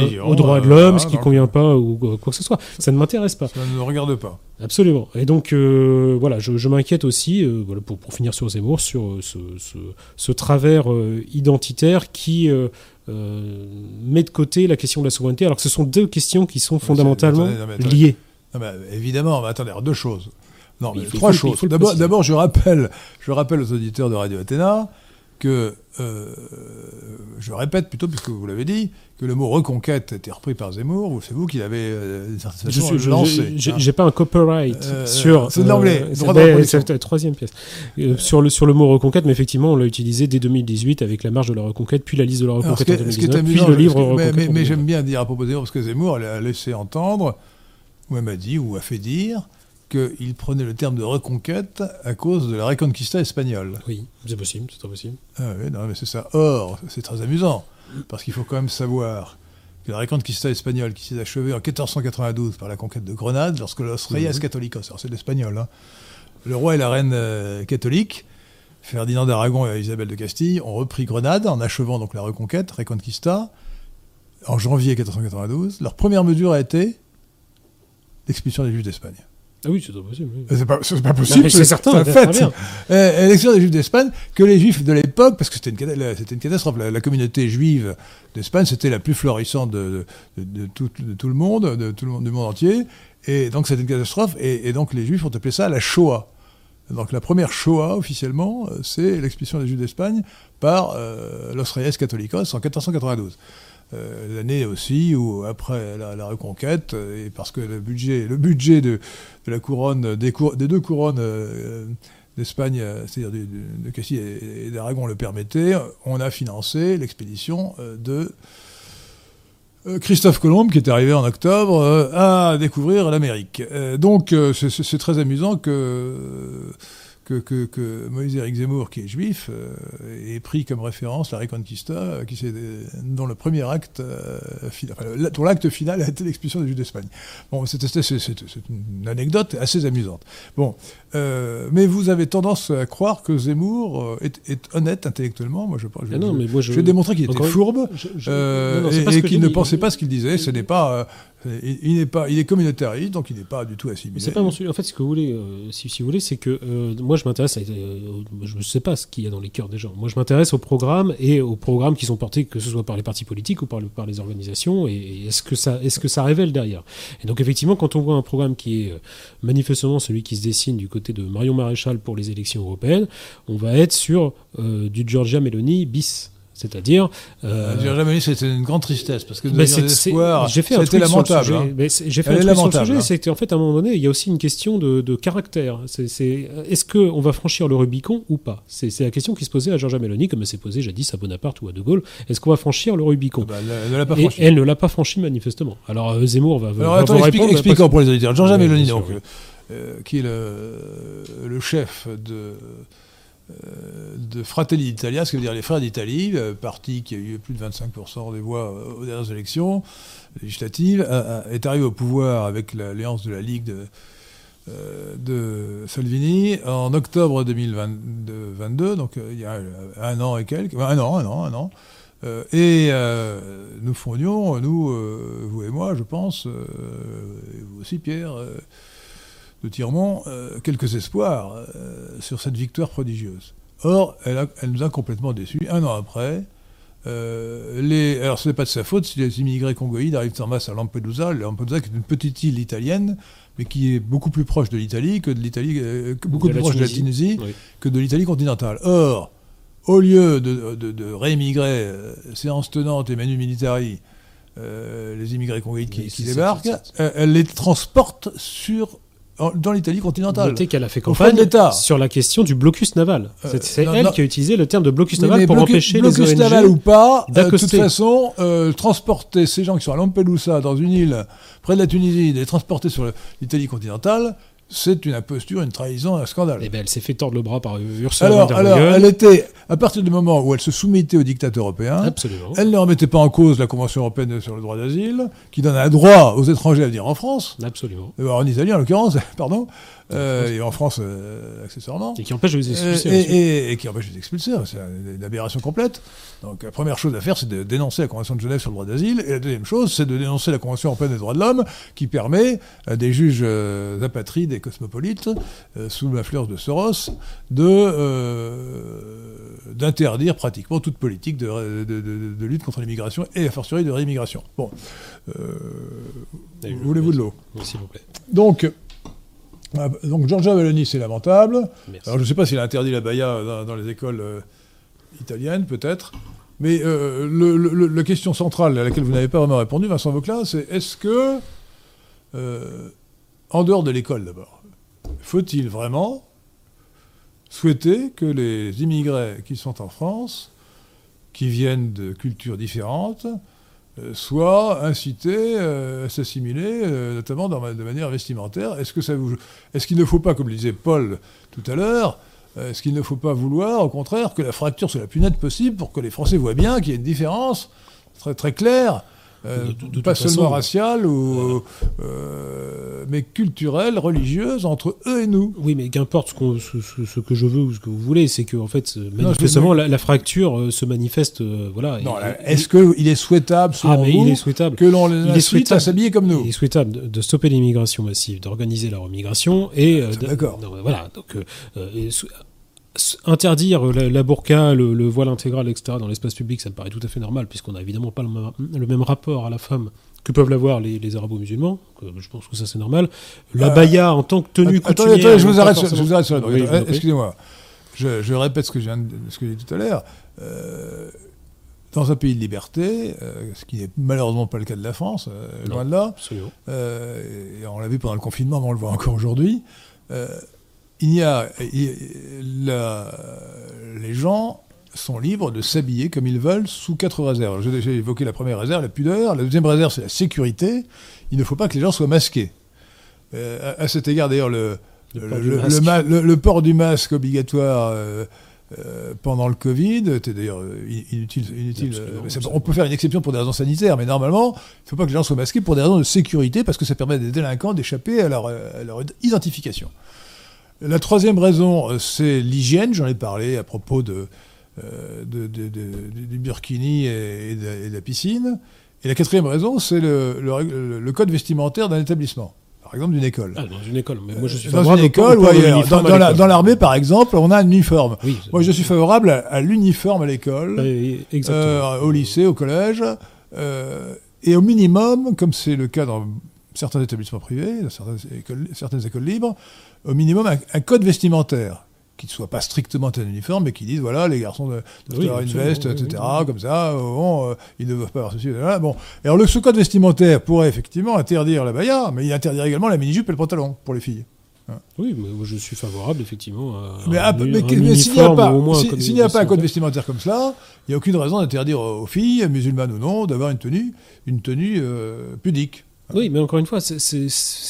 religion. aux droits de l'homme, ce qui convient pas euh, quoi que ce soit. Ça ne m'intéresse pas. Ça ne nous regarde pas. Absolument. Et donc, euh, voilà, je, je m'inquiète aussi, euh, voilà, pour, pour finir sur Zemmour, sur euh, ce, ce, ce travers identitaire qui met de côté la question de la souveraineté, alors que ce sont deux questions qui sont fondamentalement attendez, non, mais attendez. liées. Non, mais évidemment, mais attendez, alors, deux choses. Non, mais trois faut- choses. d'abord, je rappelle, je rappelle aux auditeurs de Radio Athéna que, euh, je répète plutôt, puisque vous l'avez dit, que le mot reconquête a été repris par Zemmour. C'est vous qui l'avez euh, Je lancé. j'ai hein. pas un copyright Euh, sur. c'est de l'anglais, euh, c'est la troisième pièce. Sur, le, sur le mot reconquête, mais effectivement, on l'a utilisé dès 2018 avec la marge de la reconquête, puis la liste de la Alors, ce, reconquête en est, ce qui est 2019, puis le livre mais, mais- en mais 2019. j'aime bien dire à propos de Zemmour, parce que Zemmour elle a laissé entendre, ou elle m'a dit, ou a fait dire, qu'il prenait le terme de reconquête à cause de la Reconquista espagnole. Oui, c'est possible, c'est très possible. Ah oui, non, mais c'est ça. Or, c'est très amusant, parce qu'il faut quand même savoir que la Reconquista espagnole, qui s'est achevée en 1492 par la conquête de Grenade, lorsque los Reyes Mhm. Católicos, alors c'est l'espagnol, hein, le roi et la reine euh, catholique, Ferdinand d'Aragon et Isabelle de Castille, ont repris Grenade en achevant donc la reconquête, Reconquista, en janvier 1492. Leur première mesure a été l'expulsion des Juifs d'Espagne. Ah oui, c'est très possible. oui. C'est pas, c'est pas possible, c'est certain, un très fait. Euh, élection des Juifs d'Espagne, que les Juifs de l'époque, parce que c'était une, catastrophe, la, la communauté juive d'Espagne, c'était la plus florissante de, de- de tout, de tout le monde, de tout le monde, du monde entier, et donc c'était une catastrophe, et, et donc les Juifs ont appelé ça la Shoah. Donc la première Shoah, officiellement, euh, c'est l'expulsion des Juifs d'Espagne par euh, Los Reyes Católicos en 1492. Euh, L'année aussi où, après la, reconquête, euh, et parce que le budget, le budget de, de la couronne, des, deux couronnes euh, d'Espagne, c'est-à-dire du- de Castille et, d'Aragon le permettait, on a financé l'expédition de Christophe Colomb, qui est arrivé en octobre, à découvrir l'Amérique. Donc c'est très amusant que, que, que, que Moïse-Éric Zemmour, qui est juif, euh, ait pris comme référence la Reconquista, euh, qui s'est- dont le premier acte, euh, final- enfin, la- dont l'acte final a été l'expulsion des Juifs d'Espagne. Bon, c'est une anecdote assez amusante. Bon, euh, mais vous avez tendance à croire que Zemmour euh, est, est honnête intellectuellement. Moi, je, je, Ah non, mais moi je. je vais démontrer qu'il était fourbe euh, non, non, et, et qu'il ne pensait pas ce qu'il disait. Ce n'est pas, euh, il, n'est pas, il est communautariste, donc il n'est pas du tout assimilé. En fait, ce que vous voulez, euh, si, vous voulez, c'est que euh, moi, je m'intéresse. euh, je ne sais pas ce qu'il y a dans les cœurs des gens. Moi, je m'intéresse aux programmes et aux programmes qui sont portés, que ce soit par les partis politiques ou par, le- par les organisations. Et, est-ce que ça, est-ce que ça révèle derrière? Et donc, effectivement, quand on voit un programme qui est manifestement celui qui se dessine du côté de Marion Maréchal pour les élections européennes, on va être sur du Giorgia Meloni bis. C'est-à-dire. Euh, euh, jamais c'était une grande tristesse parce que c'est- l'espoir, j'ai fait un sur le lamentable. sujet. hein. J'ai fait Elle un est truc sur le sujet, hein. c'est qu'en fait, à un moment donné, il y a aussi une question de, de caractère. C'est, c'est- est-ce qu'on va franchir le Rubicon ou pas? C'est, la question qui se posait à Georgia Meloni, comme elle s'est posée jadis à Bonaparte ou à De Gaulle. Est-ce qu'on va franchir le Rubicon? Bah, elle ne l'a pas Et franchi. elle ne l'a pas franchi manifestement. Alors euh, Zemmour va, Alors va attends, vous explique- répondre. expliquons pour les auditeurs. Georgia Meloni, sûr, donc, oui. euh, qui est le, le chef de, euh, de Fratelli d'Italia, ce qui veut dire les Frères d'Italie, le parti qui a eu plus de 25% des voix euh, aux dernières élections législatives, est arrivé au pouvoir avec l'alliance de la Ligue de, euh, Salvini en octobre 2022, donc euh, il y a un an et quelques, un an, un an, un an. Euh, et euh, nous fondions, nous, euh, vous et moi, je pense, euh, et vous aussi Pierre, euh, de Tiremont, euh, quelques espoirs euh, sur cette victoire prodigieuse. Or, elle, a- elle nous a complètement déçus. Un an après, euh, les, alors ce n'est pas de sa faute si les immigrés congoïdes arrivent en masse à Lampedusa. Lampedusa qui est une petite île italienne, mais qui est beaucoup plus proche de l'Italie que de l'Italie, beaucoup De plus proche de la Tunisie. Oui. que de l'Italie continentale. Or, au lieu de, de, de réimmigrer, euh, séance tenante et manu militari, les immigrés congoïdes qui, qui débarquent, elle les transporte sur, dans l'Italie continentale. Notez qu'elle a fait campagne sur la question du blocus naval. Euh, C'est, elle non. qui a utilisé le terme de blocus naval mais pour blocus- empêcher les blocus ONG naval ou pas, euh, de toute façon, euh, transporter ces gens qui sont à Lampedusa, dans une île près de la Tunisie, les transporter sur l'Italie continentale, c'est une imposture, une trahison, un scandale. Eh ben, elle s'est fait tordre le bras par Ursula Alors, von der alors, elle était, à partir du moment où elle se soumettait aux dictats européens, Absolument. elle ne remettait pas en cause la Convention européenne sur le droit d'asile, qui donne un droit aux étrangers à venir en France, Absolument. euh, en Italie en l'occurrence, pardon, euh, et en France euh, accessoirement. Et qui empêche de les Euh, expulser. et, et- et qui empêche les expulser, c'est une, aberration complète. Donc la première chose à faire, c'est de dénoncer la Convention de Genève sur le droit d'asile, et la deuxième chose, c'est de dénoncer la Convention européenne des droits de l'homme, qui permet à des juges apatrides et cosmopolites, euh, sous l'influence de Soros, de d'interdire pratiquement toute politique de, de- de- de- de lutte contre l'immigration et a fortiori de réimmigration. Bon, voulez-vous de l'eau? S'il vous plaît. Donc, donc Giorgia Meloni, c'est lamentable. Merci. Alors je ne sais pas s'il a interdit la baya dans, dans les écoles euh, italiennes, peut-être. Mais euh, le- le- la question centrale à laquelle vous n'avez pas vraiment répondu, Vincent Vauclin, c'est est-ce que, euh, en dehors de l'école d'abord, faut-il vraiment souhaiter que les immigrés qui sont en France, qui viennent de cultures différentes, euh, soient incités euh, à s'assimiler, euh, notamment de manière vestimentaire. Est-ce qu'il ne faut pas, comme le disait Paul tout à l'heure, euh, est-ce qu'il ne faut pas vouloir, au contraire, que la fracture soit la plus nette possible pour que les Français voient bien qu'il y a une différence très très claire, euh, De- de- de pas seulement façon, raciale ou euh, mais culturelle, religieuse entre eux et nous. Oui, mais qu'importe ce, qu'on- ce- ce- ce que je veux ou ce que vous voulez, c'est que en fait, manifestement, veux- la, la fracture euh, se manifeste. euh, voilà. Non, est-ce qu'il est souhaitable, selon ah, mais vous, il est souhaitable. que l'on les incite à s'habiller comme nous Il est souhaitable de, de stopper l'immigration massive, d'organiser la remigration et euh, Ah, d'accord. non, voilà. Donc et interdire la, la burqa, le, le voile intégral, etc. dans l'espace public, ça me paraît tout à fait normal puisqu'on n'a évidemment pas le même, le même rapport à la femme que peuvent l'avoir les, les arabo-musulmans. Je pense que ça c'est normal. La Euh, baya en tant que tenue coutumière. attendez, je vous arrête, sur, je vous arrête sur la Oui. Excusez-moi. Je, je répète ce que, j'ai dit tout à l'heure. Euh, dans un pays de liberté, euh, ce qui n'est malheureusement pas le cas de la France, euh, loin de là, et on l'a vu pendant le confinement, mais on le voit encore aujourd'hui, il y a, il- la- les gens sont libres de s'habiller comme ils veulent sous quatre réserves. J'ai déjà évoqué la première réserve, la pudeur. La deuxième réserve, c'est la sécurité. Il ne faut pas que les gens soient masqués. Euh, à, à cet égard, d'ailleurs, le, Le le, port du le- masque. port du obligatoire euh, euh, pendant le Covid était d'ailleurs in- inutile. ça- on peut faire une exception pour des raisons sanitaires, mais normalement, il ne faut pas que les gens soient masqués pour des raisons de sécurité, parce que ça permet à des délinquants d'échapper à leur identification. La troisième raison, euh, c'est l'hygiène. J'en ai parlé à propos de, euh, de- de- de- du burkini et, et de, et de la piscine. Et la quatrième raison, c'est le, code vestimentaire d'un établissement, par exemple d'une école. Ah, dans une école. Mais moi, je suis dans favorable une école ou ailleurs. Dans, dans la- dans l'armée, par exemple, on a un uniforme. Oui. Moi, je suis favorable à, l'uniforme à l'école, Euh, euh, au lycée, au collège, euh, et au minimum, comme c'est le cas dans certains établissements privés, dans certaines écoles, certaines écoles libres, au minimum un, un code vestimentaire qui ne soient pas strictement un uniforme, mais qui disent voilà, les garçons doivent Oui, avoir une veste, oui, etc., oui, oui. comme ça, euh, bon, euh, ils ne doivent pas avoir ceci, là. Bon. Et alors, le, ce code vestimentaire pourrait effectivement interdire la baya, mais il interdire également la mini-jupe et le pantalon pour les filles. Oui, mais moi, je suis favorable effectivement à Mais, un, ah, un mais, s'il n'y a pas, si- n'y a pas un code vestimentaire. vestimentaire comme cela, il n'y a aucune raison d'interdire aux filles, musulmanes ou non, d'avoir une tenue, une tenue euh, pudique. Oui, mais encore une fois, c'est-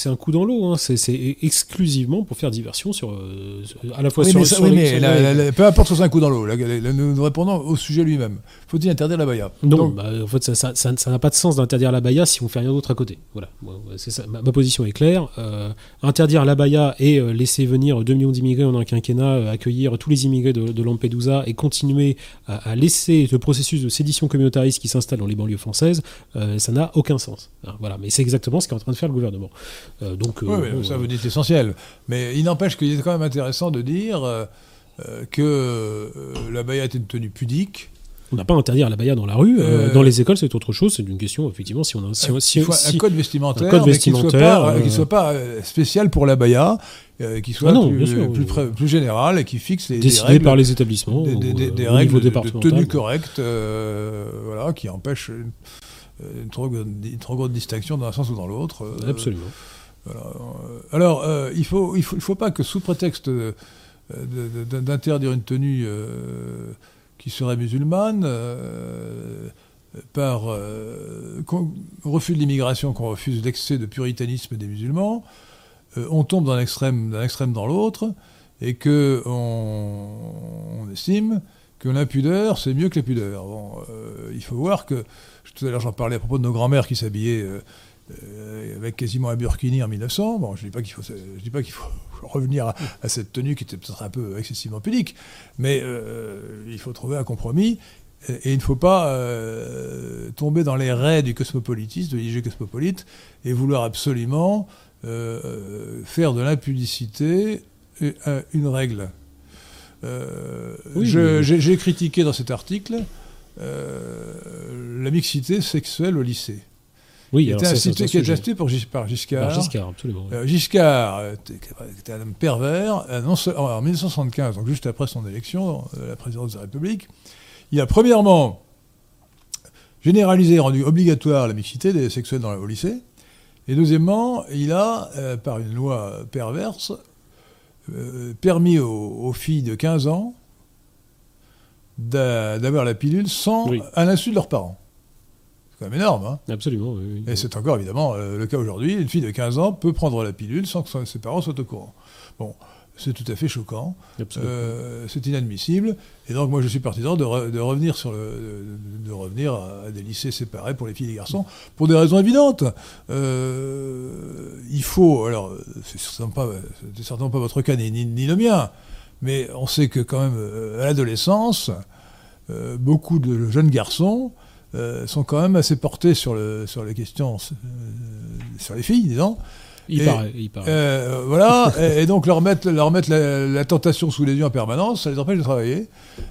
un coup dans l'eau. hein. C'est exclusivement pour faire diversion sur, euh, à la fois Oui, sur, mais, sur ça- oui, les- mais sur la- les- la- la- peu importe sur un coup dans l'eau, nous répondons au sujet lui-même. Faut-il interdire la baya Non, Donc, bah, en fait, ça ça- ça- ça n'a pas de sens d'interdire la baya si on fait rien d'autre à côté. Voilà, Moi, c'est ça. Ma, ma position est claire. Euh, interdire la baya et euh, laisser venir 2 millions d'immigrés en un quinquennat, euh, accueillir tous les immigrés de, de Lampedusa et continuer à, à laisser le processus de sédition communautariste qui s'installe dans les banlieues françaises, ça n'a aucun sens. Voilà, mais c'est exactement ce qu'est en train de faire le gouvernement. Donc, Oui, bon, ça vous dites l'essentiel. Mais il n'empêche qu'il est quand même intéressant de dire que la baya est une tenue pudique. On n'a pas interdit la baya dans la rue. euh, Euh, dans les écoles, c'est autre chose. C'est une question, effectivement, si on a, si un code vestimentaire, un code mais qui ne soit vestimentaire, pas, euh, qui euh, soit pas spécial pour la baya, euh, qui soit Ah non, plus, bien sûr, plus, oui. pré- plus général et qui fixe les, des règles, par les établissements, des, des- des- des au règles de- tenue correcte, euh, voilà, qui empêchent une, une trop, grande- une trop grande distinction dans un sens ou dans l'autre. euh, Absolument. Voilà. Alors, il faut, il faut, il faut pas que sous prétexte d'interdire une tenue qui serait musulmane, euh, par euh, refus de l'immigration, qu'on refuse l'excès de puritanisme des musulmans, euh, on tombe d'un extrême, dans l'autre, et que on, estime que l'impudeur, c'est mieux que la pudeur. Bon, il faut voir que, tout à l'heure j'en parlais à propos de nos grands-mères qui s'habillaient avec quasiment un burkini en 1900. Bon, je dis pas qu'il faut, je dis pas qu'il faut revenir à, à cette tenue qui était peut-être un peu excessivement pudique, mais euh, il faut trouver un compromis. Et, et il ne faut pas euh, tomber dans les raies du cosmopolitisme, de l'IG cosmopolite, et vouloir absolument euh, faire de l'impudicité une, règle. Oui, je- mais- J'ai critiqué dans cet article la mixité sexuelle au lycée. Oui, qui était c'est cité un qui sujet. déjà par, Gis- par Giscard. Par Giscard, absolument. Euh, Giscard euh, était était un homme pervers. euh, en 1975, donc juste après son élection à la présidence de la République, il a premièrement généralisé, rendu obligatoire la mixité des sexuels dans, au lycée. Et deuxièmement, il a, euh, par une loi perverse, euh, permis aux, aux filles de 15 ans d'a- d'avoir la pilule sans, Oui. à l'insu de leurs parents. C'est quand même énorme, hein Absolument, oui, oui. et c'est encore évidemment euh, le cas aujourd'hui. Une fille de 15 ans peut prendre la pilule sans que ses parents soient au courant. Bon, c'est tout à fait choquant. Absolument. Euh, c'est inadmissible. Et donc moi je suis partisan de, re- de revenir sur le, de, de revenir à des lycées séparés pour les filles et les garçons pour des raisons évidentes. Euh, il faut alors c'est certainement pas certainement pas votre cas ni, ni- ni le mien, mais on sait que quand même euh, à l'adolescence euh, beaucoup de jeunes garçons euh, sont quand même assez portés sur le sur les questions euh, sur les filles disons. il et- paraît, il paraît. Euh, voilà, et, et donc leur mettre, leur mettre la, la tentation sous les yeux en permanence, ça les empêche de travailler.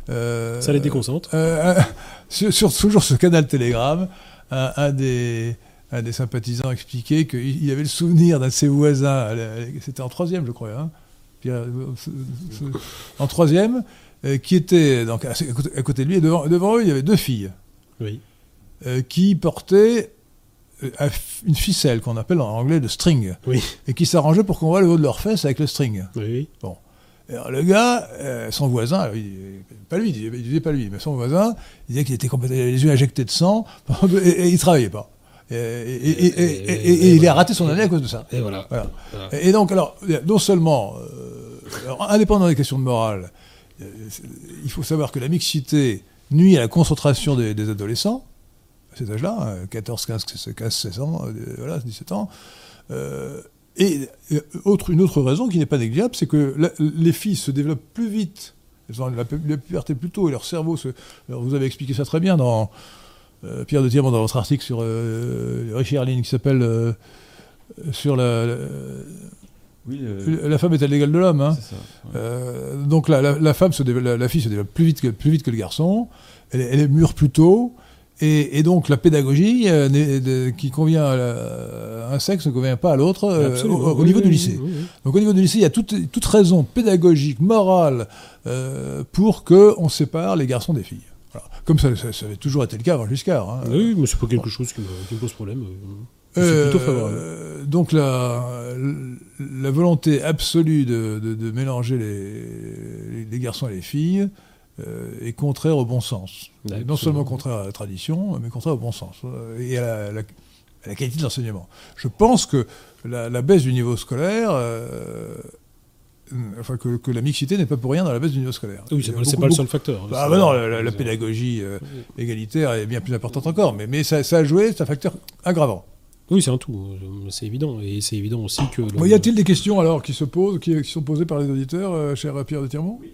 Euh, ça les déconcentre. euh, sur, sur- toujours ce canal Telegram, un, un des, un des sympathisants expliquait qu'il il avait le souvenir d'un de ses voisins, c'était en troisième, je crois, hein, Pierre, en troisième, qui était donc à, côté- à côté de lui, et devant, devant eux, il y avait deux filles Oui. euh, qui portaient euh, une ficelle qu'on appelle en anglais le string Oui. et qui s'arrangeaient pour qu'on voit le haut de leurs fesses avec le string. Oui. Et alors, le gars, euh, son voisin, il- pas lui, il disait, pas lui, mais son voisin, il disait qu'il était complètement les yeux injectés de sang et, et il travaillait pas. Et, il a raté son année à cause de ça. Et voilà. Voilà. Voilà. Et, donc, alors, non seulement, euh, alors, indépendant des questions de morale, euh, il faut savoir que la mixité nuit à la concentration des, adolescents, à cet âge-là, hein, 14, 15, 15, 16 ans, euh, voilà, 17 ans. Euh, et euh, autre, une autre raison qui n'est pas négligeable, c'est que les filles se développent plus vite, elles ont la, pu- la puberté plus tôt, et leur cerveau se... alors, vous avez expliqué ça très bien dans Pierre de Diamant, dans votre article sur euh, Richard Lynn, qui s'appelle sur la, Oui, euh, la femme est à l'égal de l'homme. hein. ça. ouais. Euh, donc la, la- la femme se développe- la, la fille se développe plus vite que, plus vite que le garçon. Elle, est- elle est mûre plus tôt. Et, donc la pédagogie euh, qui convient à, un sexe ne convient pas à l'autre euh, au, niveau du lycée. donc au niveau du lycée, il y a toute, toute raison pédagogique, morale, pour qu'on sépare les garçons des filles. Comme ça, ça, avait toujours été le cas avant Giscard. Hein. Oui, mais c'est pas quelque chose qui me, pose problème. C'est plutôt favorable. donc la, la volonté absolue de, de, mélanger les, les, garçons et les filles, euh, est contraire au bon sens. Non seulement contraire à la tradition, mais contraire au bon sens euh, et à la, qualité de l'enseignement. Je pense que la, baisse du niveau scolaire, euh, enfin que, la mixité n'est pas pour rien dans la baisse du niveau scolaire. Oui, c'est pas, pas le seul facteur. Hein, ah bah non, la, pédagogie égalitaire est bien plus importante encore, mais, mais ça, a joué, c'est un facteur aggravant. Oui, c'est un tout, c'est évident. Et c'est évident aussi que. y a-t-il des questions alors qui se posent, qui, sont posées par les auditeurs, cher Pierre de Tirmont? Oui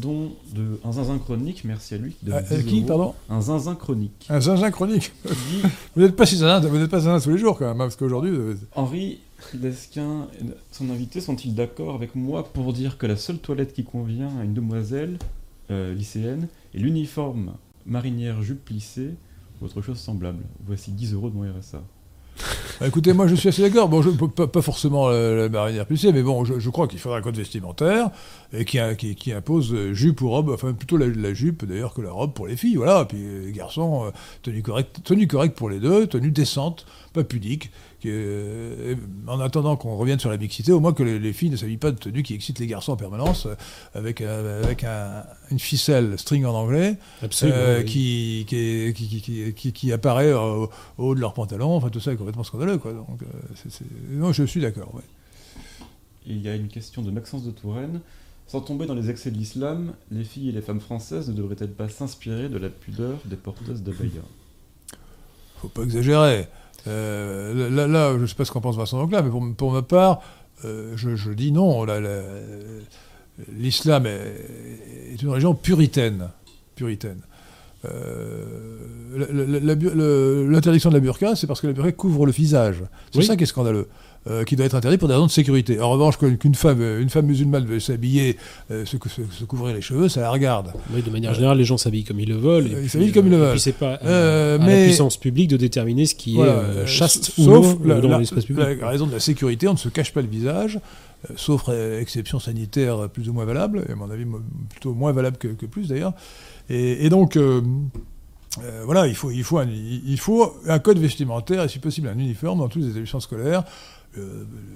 don de un zinzin chronique, merci à lui. De ah, qui, pardon? Un zinzin chronique. Un zinzin chronique? Vous n'êtes pas si zinzin, vous n'êtes pas zinzin tous les jours quand même, hein, parce qu'aujourd'hui... Henri Lesquin, son invité, sont-ils d'accord avec moi pour dire que la seule toilette qui convient à une demoiselle euh, lycéenne est l'uniforme marinière jupe plissée autre chose semblable Voici 10 euros de mon RSA. Bah, écoutez, moi je suis assez d'accord. Bon, je, pas, pas forcément la, marinière plissée, mais bon, je, crois qu'il faudra un code vestimentaire et qui, qui, impose jupe ou robe, enfin plutôt la, jupe d'ailleurs que la robe pour les filles, voilà. Puis les garçons, euh, tenue correcte, tenue correcte pour les deux, tenue décente, pas pudique. Euh, en attendant qu'on revienne sur la mixité, au moins que les, filles ne s'habillent pas de tenue qui excite les garçons en permanence, euh, avec, une ficelle string en anglais, euh, qui, qui, qui, apparaît au, haut de leur pantalon, enfin tout ça est complètement scandaleux. Quoi. Donc, Non, je suis d'accord. Il y a une question de Maxence de Touraine. Sans tomber dans les excès de l'islam, les filles et les femmes françaises ne devraient-elles pas s'inspirer de la pudeur des porteuses de d'abaya Faut pas exagérer. Euh, là, là, je ne sais pas ce qu'en pense Vincent Ancla, mais pour, pour ma part, euh, je, dis non. L'islam est, une religion puritaine. puritaine. Euh, l'interdiction de la burqa, c'est parce que la burqa couvre le visage. C'est ça qui est scandaleux. Euh, qui doit être interdit pour des raisons de sécurité. En revanche, qu'une femme, une femme musulmane veut s'habiller, euh, se, se, couvrir les cheveux, ça la regarde. Oui, de manière générale, les gens s'habillent comme ils le veulent. ils s'habillent comme ils le veulent. Et puis c'est pas à la puissance publique de déterminer ce qui est chaste ou non dans l'espace public. La, raison de la sécurité, on ne se cache pas le visage, sauf exception sanitaire plus ou moins valable, et à mon avis plutôt moins valable que, plus d'ailleurs. Et, donc, voilà, il faut, il, faut un, il faut un code vestimentaire et si possible un uniforme dans tous les établissements scolaires euh,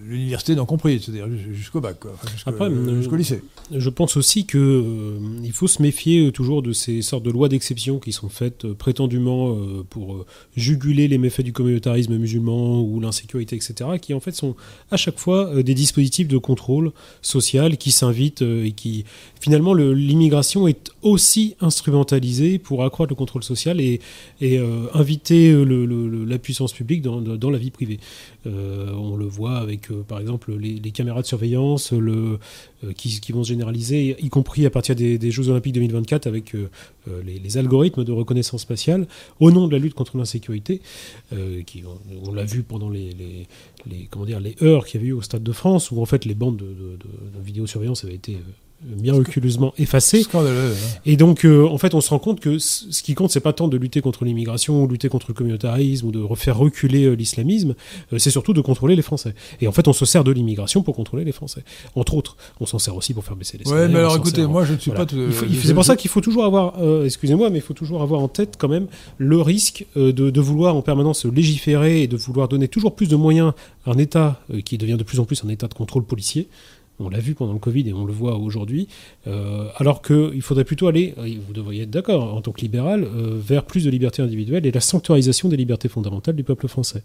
l'université non compris, c'est-à-dire jusqu'au bac, euh, jusqu'au lycée. Je pense aussi qu'il euh, faut se méfier toujours de ces sortes de lois d'exception qui sont faites prétendument pour juguler les méfaits du communautarisme musulman ou l'insécurité, etc., qui en fait sont à chaque fois des dispositifs de contrôle social qui s'invitent et qui finalement l'immigration est aussi instrumentalisée pour accroître le contrôle social et, et inviter la puissance publique dans, dans la vie privée. On le voit avec, euh, par exemple, les, caméras de surveillance euh, qui, vont se généraliser, y compris à partir des, Jeux Olympiques 2024 avec euh, les, algorithmes de reconnaissance spatiale, au nom de la lutte contre l'insécurité, qui on, l'a vu pendant les, comment dire, les heures qu'il y avait eu au Stade de France, où en fait les bandes de, de vidéosurveillance avaient été miraculeusement effacé. Et donc, euh, en fait, on se rend compte que ce qui compte, c'est pas tant de lutter contre l'immigration, ou lutter contre le communautarisme, ou de refaire reculer euh, l'islamisme, euh, c'est surtout de contrôler les Français. Et en fait, on se sert de l'immigration pour contrôler les Français. Entre autres, on s'en sert aussi pour faire baisser les salaires. Ouais, mais alors écoutez, moi je ne suis pas. C'est pour ça qu'il faut toujours avoir, excusez-moi, mais il faut toujours avoir en tête quand même le risque de, de, vouloir en permanence légiférer et de vouloir donner toujours plus de moyens à un État qui devient de plus en plus un État de contrôle policier. On l'a vu pendant le Covid et on le voit aujourd'hui. Euh, alors qu'il faudrait plutôt aller, vous devriez être d'accord en tant que libéral, euh, vers plus de liberté individuelle et la sanctuarisation des libertés fondamentales du peuple français.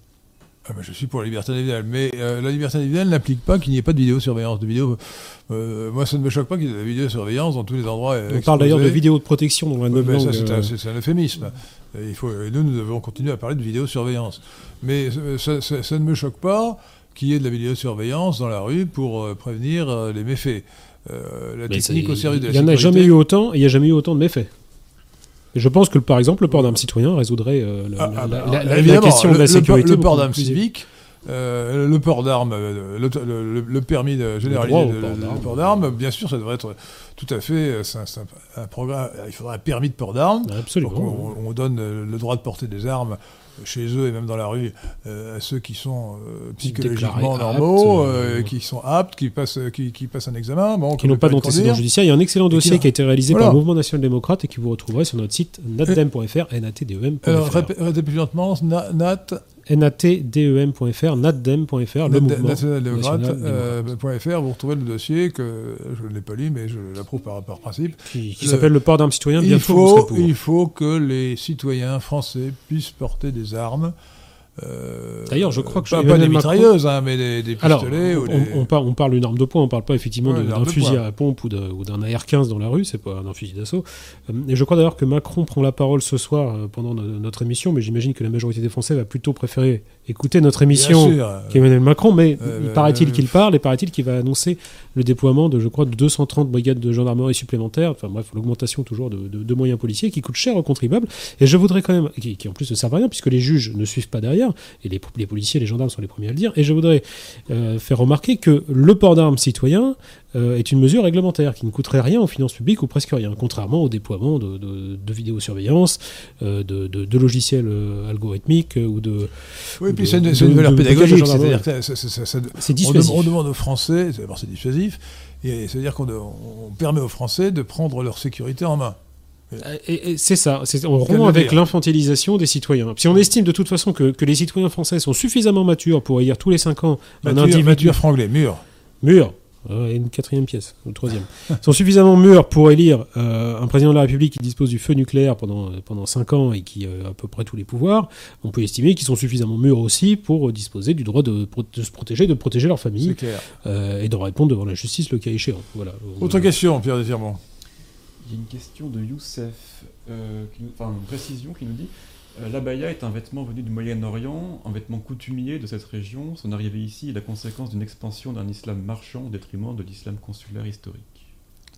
Ah ben, je suis pour la liberté individuelle, mais euh, la liberté individuelle n'implique pas qu'il n'y ait pas de vidéosurveillance. De vidéo, moi, ça ne me choque pas qu'il y ait de la vidéosurveillance dans tous les endroits. On parle d'ailleurs de vidéo de protection dans la ouais, c'est un, euphémisme. Il faut, nous, nous devons continuer à parler de vidéosurveillance. Mais ça, ça ne me choque pas qu'il y ait de la vidéosurveillance dans la rue pour euh, prévenir euh, les méfaits. Euh, la technique au service de la Il n'y en a jamais eu autant, il n'y a jamais eu autant de méfaits. je pense que, par exemple, le port d'armes citoyen résoudrait la, question de la sécurité. Le, port d'armes civique Euh, le port d'armes, euh, le, le- le permis de droit au de- port d'armes. de port d'armes, bien sûr, ça devrait être tout à fait euh, c'est un, c'est un- un programme. Il faudra un permis de port d'armes. Absolument. Donc, on, on donne euh, le droit de porter des armes chez eux et même dans la rue euh, à ceux qui sont euh, psychologiquement Déclarés normaux, aptes, euh, euh, qui sont aptes, qui passent, qui, qui passent un examen. Bon, qui n'ont pas d'antécédent judiciaire. Il y a un excellent qui dossier qui a été réalisé Voilà. par le Mouvement National Démocrate et que vous retrouverez sur notre site natdem.fr, natdem.fr. Alors, répétez lentement, Na- Nat, natdem.fr, natdem.fr, le mouvement National Démocrate, National euh, .fr, vous retrouvez le dossier que je ne l'ai pas lu, mais je l'approuve par, par principe. qui, qui le- s'appelle le port d'armes citoyen. Il vous serez faut, il faut que les citoyens français puissent porter des armes. Euh, D'ailleurs, je crois que pas, pas Emmanuel des Macron- mitrailleuses, hein, mais des, des Alors, pistolets on, ou des... on parle, on parle d'une arme de poing, on parle pas effectivement Ouais, d'un fusil à pompe ou d'un AR-15 dans la rue, c'est pas un fusil d'assaut. Euh, Et je crois d'ailleurs que Macron prend la parole ce soir euh, pendant no- notre émission, mais j'imagine que la majorité des Français va plutôt préférer écouter notre émission euh, qu'Emmanuel Macron, mais Euh, il paraît-il euh, qu'il parle et paraît-il qu'il va annoncer le déploiement de, je crois, de 230 brigades de gendarmerie supplémentaires, enfin bref, l'augmentation toujours de, de- de moyens policiers qui coûtent cher aux contribuables. Et je voudrais quand même, qui, qui en plus ne servent à rien, puisque les juges ne suivent pas derrière, et les, les policiers et les gendarmes sont les premiers à le dire, et je voudrais euh, faire remarquer que le port d'armes citoyen euh, est une mesure réglementaire qui ne coûterait rien aux finances publiques ou presque rien, contrairement au déploiement de, de- de vidéosurveillance, euh, de, logiciels euh, algorithmiques ou de... Oui, puis c'est une, une valeur pédagogique, c'est-à-dire que ça- ça- ça- ça- C'est on, dissuasif. dem- on demande aux Français, c'est- d'abord c'est dissuasif, et c'est-à-dire qu'on on permet aux Français de prendre leur sécurité en main. Et, et c'est ça, on rompt avec l'infantilisation des citoyens. Si on estime de toute façon que, que les citoyens français sont suffisamment matures pour élire tous les 5 ans un Mathieu, individu Mathieu Franglais, mur. mûr, euh, et une quatrième pièce, ou troisième, sont suffisamment mûrs pour élire euh, un président de la République qui dispose du feu nucléaire pendant, euh, pendant 5 ans et qui a à peu près tous les pouvoirs, on peut estimer qu'ils sont suffisamment mûrs aussi pour euh, disposer du droit de, se protéger, de protéger leur famille clair. euh, et de répondre devant la justice le cas échéant. Voilà. Autre Euh, question, Pierre Desirmont. Il y a une question de Youssef, euh, qui nous- enfin une précision qui nous dit euh, L'abaya est un vêtement venu du Moyen-Orient, un vêtement coutumier de cette région. Son arrivée ici est la conséquence d'une expansion d'un islam marchand au détriment de l'islam consulaire historique.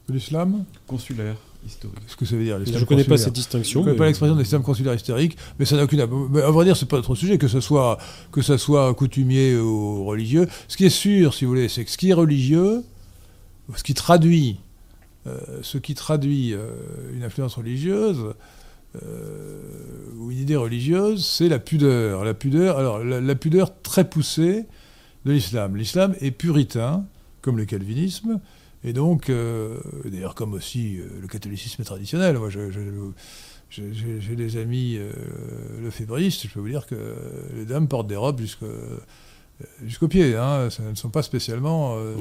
L'islam Consulaire historique. Qu'est-ce que ça veut dire l'islam Je ne connais pas cette distinction. Je ne connais pas l'expression de l'islam consulaire historique, mais ça n'a aucune. mais à vrai dire, c'est pas notre sujet, que ce soit que ça soit coutumier ou religieux. Ce qui est sûr, si vous voulez, c'est que ce qui est religieux, ce qui traduit, euh, ce qui traduit euh, une influence religieuse euh, ou une idée religieuse, c'est la pudeur. La pudeur, alors la, pudeur très poussée de l'islam. L'islam est puritain, comme le calvinisme. Et donc, euh, d'ailleurs, comme aussi euh, le catholicisme traditionnel. Moi, j'ai des amis euh, lefébristes, je peux vous dire que les dames portent des robes jusqu'au jusqu'aux pieds. Hein. Ça ne sont pas spécialement. euh,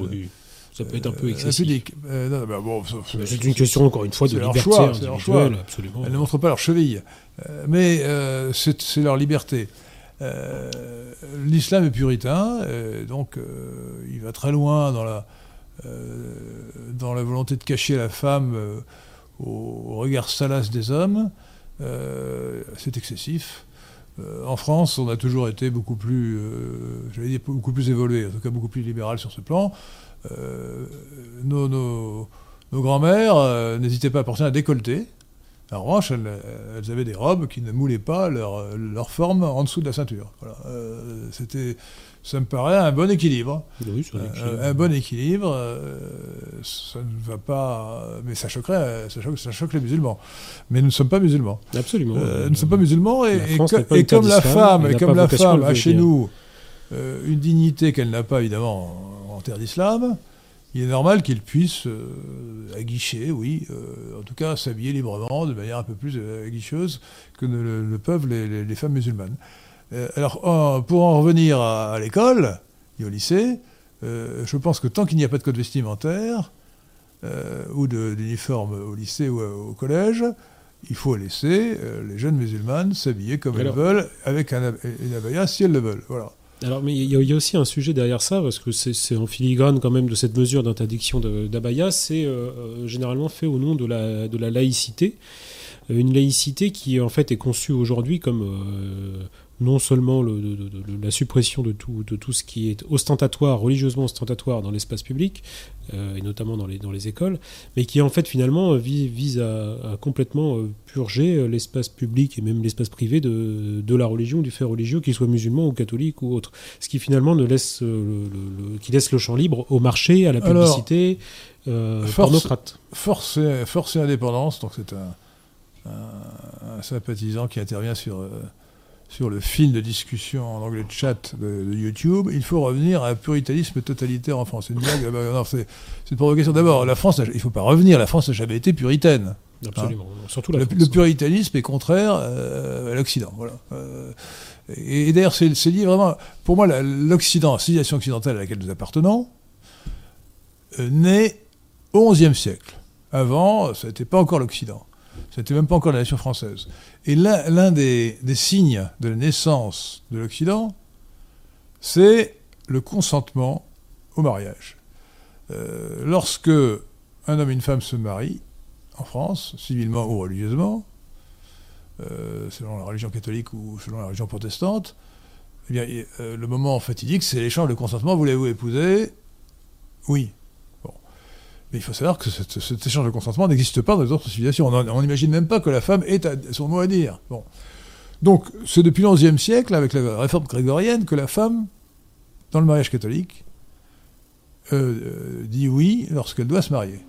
ça peut être un peu euh, excessif. Euh, bon, C'est une question, encore une fois, de leur choix, leur individuelle, choix. absolument. Elles ne montrent pas leur cheville. Euh, mais euh, c'est leur liberté. Euh, L'islam est puritain, donc il va très loin dans la, dans la volonté de cacher la femme au regard salace des hommes. C'est excessif. En France, on a toujours été beaucoup plus, euh, j'allais dire beaucoup plus évolué, en tout cas beaucoup plus libéral sur ce plan. Euh, nos, nos- nos grands-mères euh, n'hésitaient pas à porter un décolleté. En revanche, elles, elles avaient des robes qui ne moulaient pas leur, leur forme en dessous de la ceinture. Voilà. Euh, c'était, ça me paraît un bon équilibre. Oui, un Euh, bon équilibre, euh, ça ne va pas. Mais ça choquerait, euh, ça choque, ça choque les musulmans. Mais nous ne sommes pas musulmans. Absolument. Euh, nous ne sommes pas musulmans et, co- pas comme la femme, et comme la femme a chez nous euh, une dignité qu'elle n'a pas évidemment en, terre d'islam, il est normal qu'il puisse euh, aguicher, oui, euh, en tout cas s'habiller librement de manière un peu plus euh, aguicheuse que ne le, le peuvent les, les- les femmes musulmanes. Euh, alors, en- pour en revenir à, à l'école et au lycée, je pense que tant qu'il n'y a pas de code vestimentaire ou d'uniforme au lycée ou au collège, il faut laisser les jeunes musulmanes s'habiller comme Alors- elles veulent, avec un, une abaya si elles le veulent. Voilà. Alors, mais il y, a- aussi un sujet derrière ça, parce que c'est en filigrane quand même de cette mesure d'interdiction d'abaya, c'est euh, euh, généralement fait au nom de la, laïcité. Euh, Une laïcité qui en fait est conçue aujourd'hui comme non seulement le, de, de- de- la suppression de tout, de tout ce qui est ostentatoire, religieusement ostentatoire dans l'espace public, euh, et notamment dans les, dans les écoles, mais qui en fait finalement euh, vi- vise à, à complètement euh, purger l'espace public et même l'espace privé de, de la religion, du fait religieux, qu'il soit musulman ou catholique ou autre. Ce qui finalement ne laisse, le, qui laisse le champ libre au marché, à la Alors, publicité, euh, force- pornocrate. Force et, Force et Indépendance, donc c'est un, un- un sympathisant qui intervient sur, euh, sur le fil de discussion en anglais de chat de, de YouTube. Il faut revenir à un puritanisme totalitaire en France. C'est une blague, non, c'est une provocation. D'abord, la France, il ne faut pas revenir, la France n'a jamais été puritaine. Absolument. Surtout la Le, France. le puritanisme est contraire euh, à l'Occident. Voilà. Euh, et, et d'ailleurs, c'est lié vraiment. Pour moi, la- l'Occident, la civilisation occidentale à laquelle nous appartenons, euh, naît au XIe siècle. Avant, ça n'était pas encore l'Occident. Ça n'était même pas encore la nation française. Et l'un des, signes de la naissance de l'Occident, c'est le consentement au mariage. Euh, lorsque un homme et une femme se marient, en France, civilement ou religieusement, euh, selon la religion catholique ou selon la religion protestante, eh euh, le moment fatidique, c'est l'échange de consentement. Voulez-vous épouser? Oui. Mais il faut savoir que cet échange de consentement n'existe pas dans les autres civilisations. On n'imagine même pas que la femme ait son mot à dire. Bon. Donc, c'est depuis le XIe siècle, avec la réforme grégorienne, que la femme, dans le mariage catholique, euh, euh, dit oui lorsqu'elle doit se marier.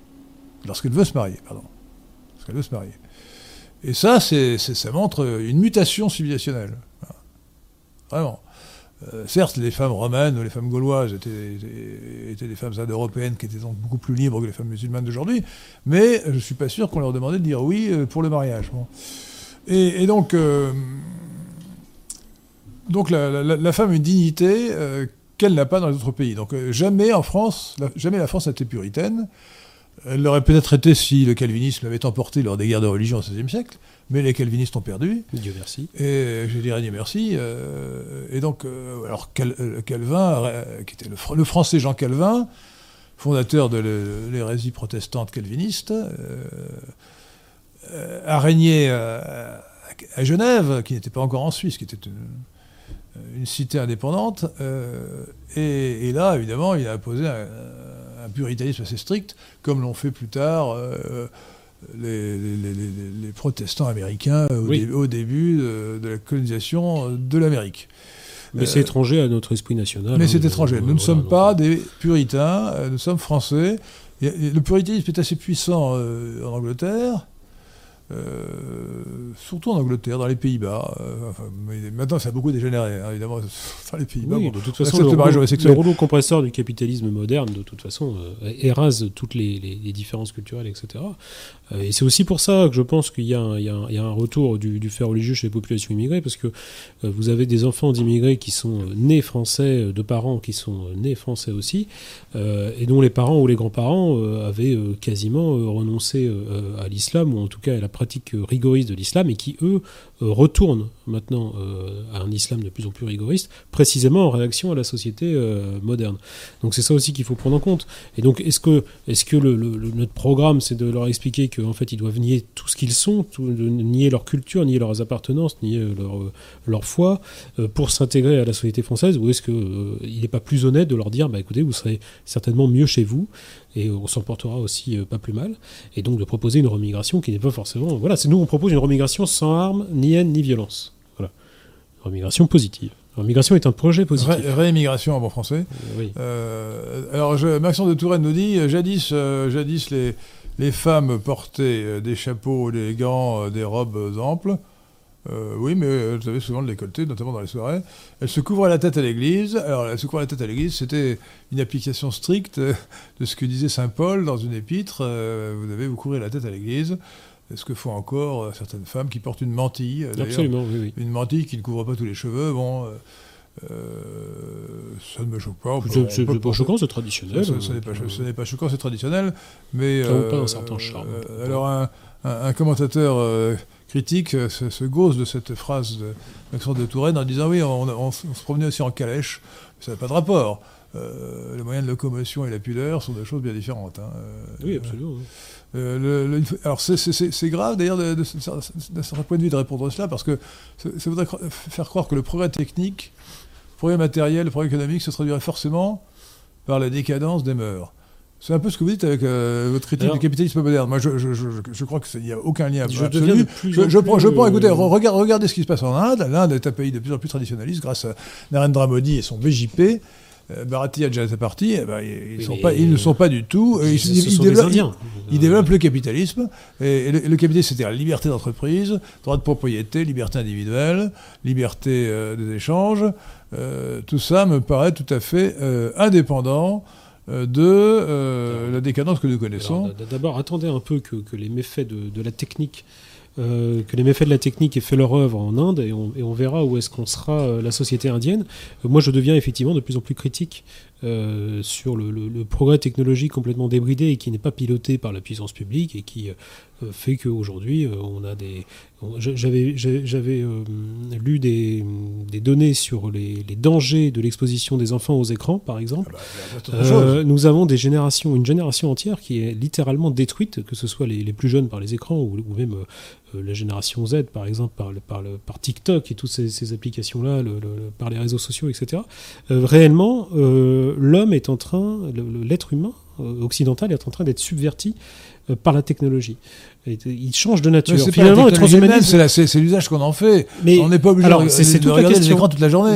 Lorsqu'elle veut se marier, pardon. Lorsqu'elle veut se marier. Et ça, ça montre une mutation civilisationnelle. Vraiment. Euh, certes, les femmes romaines ou les femmes gauloises étaient, des femmes indo-européennes qui étaient donc beaucoup plus libres que les femmes musulmanes d'aujourd'hui, mais je ne suis pas sûr qu'on leur demandait de dire oui euh, pour le mariage. Et, donc, euh, donc la, femme a une dignité qu'elle n'a pas dans les autres pays. Donc jamais en France, la- jamais la France n'a été puritaine. Elle l'aurait peut-être été si le calvinisme l'avait emporté lors des guerres de religion au XVIe siècle, mais les calvinistes ont perdu. Dieu merci. Et je dirais Dieu merci. euh, et donc, euh, alors Cal- euh, Calvin, qui était le, fr- le français Jean Calvin, fondateur de l'hérésie protestante calviniste, a régné à Genève, qui n'était pas encore en Suisse, qui était une, une cité indépendante. euh, et, et là, évidemment, il a imposé un, un puritanisme assez strict, comme l'ont fait plus tard. euh, les, protestants américains au, Oui. dé- au début de, de la colonisation de l'Amérique. Mais Euh, c'est étranger à notre esprit national. Mais hein, c'est euh, étranger. Nous ne voilà, sommes donc, pas des puritains, euh, nous sommes français. Et- et le puritanisme est assez puissant euh, en Angleterre, euh, surtout en Angleterre, dans les Pays-Bas. euh, enfin, maintenant, ça a beaucoup dégénéré, hein, évidemment, dans les Pays-Bas. Oui, bon. de toute on façon, le, le rouleau- homosexuel. le rouleau compresseur du capitalisme moderne, de toute façon, euh, érase toutes les, les- les différences culturelles, etc. Euh, et c'est aussi pour ça que je pense qu'il y, a un- retour du, fait religieux chez les populations immigrées, parce que euh, vous avez des enfants d'immigrés qui sont euh, nés français, de parents qui sont nés français aussi, et dont les parents ou les grands-parents avaient quasiment renoncé à l'islam, ou en tout cas à la pratique rigoriste de l'islam, et qui, eux, euh, retournent maintenant euh, à un islam de plus en plus rigoriste, précisément en réaction à la société euh, moderne. Donc c'est ça aussi qu'il faut prendre en compte. Et donc est-ce que, est-ce que notre programme, c'est de leur expliquer qu'en fait ils doivent nier tout ce qu'ils sont, nier leur culture, nier leurs appartenances, nier euh, leur, euh, leur foi, euh, pour s'intégrer à la société française, ou est-ce qu'il n'est pas plus honnête de leur dire, bah écoutez, vous serez certainement mieux chez vous, et on s'en portera aussi euh, pas plus mal, et donc de proposer une remigration qui n'est pas forcément... Voilà, c'est nous on propose une remigration sans armes, ni haine, ni violence. Voilà. Remigration positive. Remigration est un projet positif. Ré- réémigration en bon français. Euh, oui. Euh, alors, je, Maxence de Touraine nous dit, jadis, euh, jadis les, les femmes portaient des chapeaux, des gants, euh, des robes amples. Euh, oui, mais elles avaient souvent le décolleté, notamment dans les soirées. Elles se couvraient la tête à l'église. Alors, elles se couvraient la tête à l'église, c'était une application stricte de ce que disait saint Paul dans une épître. euh, vous devez vous couvrir la tête à l'église. Ce que font encore euh, certaines femmes qui portent une mantille. Absolument, oui, oui. Une mantille qui ne couvre pas tous les cheveux. Bon, euh, ça ne me choque pas. C'est- C'est c'est pas penser- choquant, c'est traditionnel. ce, ce n'est pas, pas choquant, c'est traditionnel, mais Ça vaut pas un certain charme. alors un, un- un commentateur critique euh, se, se gauze de cette phrase de Maxence de Touraine en disant oui, on, on- on se promenait aussi en calèche, ça n'a pas de rapport. euh, le moyen de locomotion et la pudeur sont des choses bien différentes. hein. Euh, Oui, absolument. euh, le- le- alors c'est- grave d'ailleurs d'un certain point de vue de répondre à cela parce que ça, ça voudrait cro- faire croire que le progrès technique, le progrès matériel, le progrès économique se traduirait forcément par la décadence des mœurs. C'est un peu ce que vous dites avec euh, votre critique Alors- du capitalisme moderne. Moi, je, je- je- je crois qu'il n'y a aucun lien Je absolu. plus Je, prends, je prends, euh, écoutez, re- regarde- regardez ce qui se passe en Inde. L'Inde est un pays de plus en plus traditionnaliste grâce à Narendra Modi et son BJP. Euh, Bharatiya Janata Party, eh ben, ils, Oui, sont mais- pas, ils ne sont pas du tout. Ils, développent- Indiens. ils développent le capitalisme. Et, et le, le capitalisme, c'était la liberté d'entreprise, droit de propriété, liberté individuelle, liberté euh, des échanges. Euh, tout ça me paraît tout à fait euh, indépendant de euh, la décadence que nous connaissons. D'abord, attendez un peu que, les méfaits de, la technique, euh, que les méfaits de la technique aient fait leur œuvre en Inde, et on, verra où est-ce qu'on sera euh, la société indienne. Euh, moi, je deviens effectivement de plus en plus critique euh, sur le, le- le progrès technologique complètement débridé et qui n'est pas piloté par la puissance publique et qui euh, fait qu'aujourd'hui, euh, on a des. J'avais euh, lu des, des données sur les, les dangers de l'exposition des enfants aux écrans, par exemple. Ah bah, nous avons des générations, une génération entière qui est littéralement détruite, que ce soit les, les plus jeunes par les écrans ou, ou même la génération Z, par exemple, par, le- par, le- par TikTok et toutes ces, ces applications-là, le- par les réseaux sociaux, etc. Euh, réellement, euh, l'homme est en train, l'être humain euh, occidental est en train d'être subverti euh, par la technologie. Il change de nature. Mais Finalement, le transhumanisme. c'est l'usage qu'on en fait. Mais on n'est pas obligé alors, de, de la regarder les écrans toute la journée.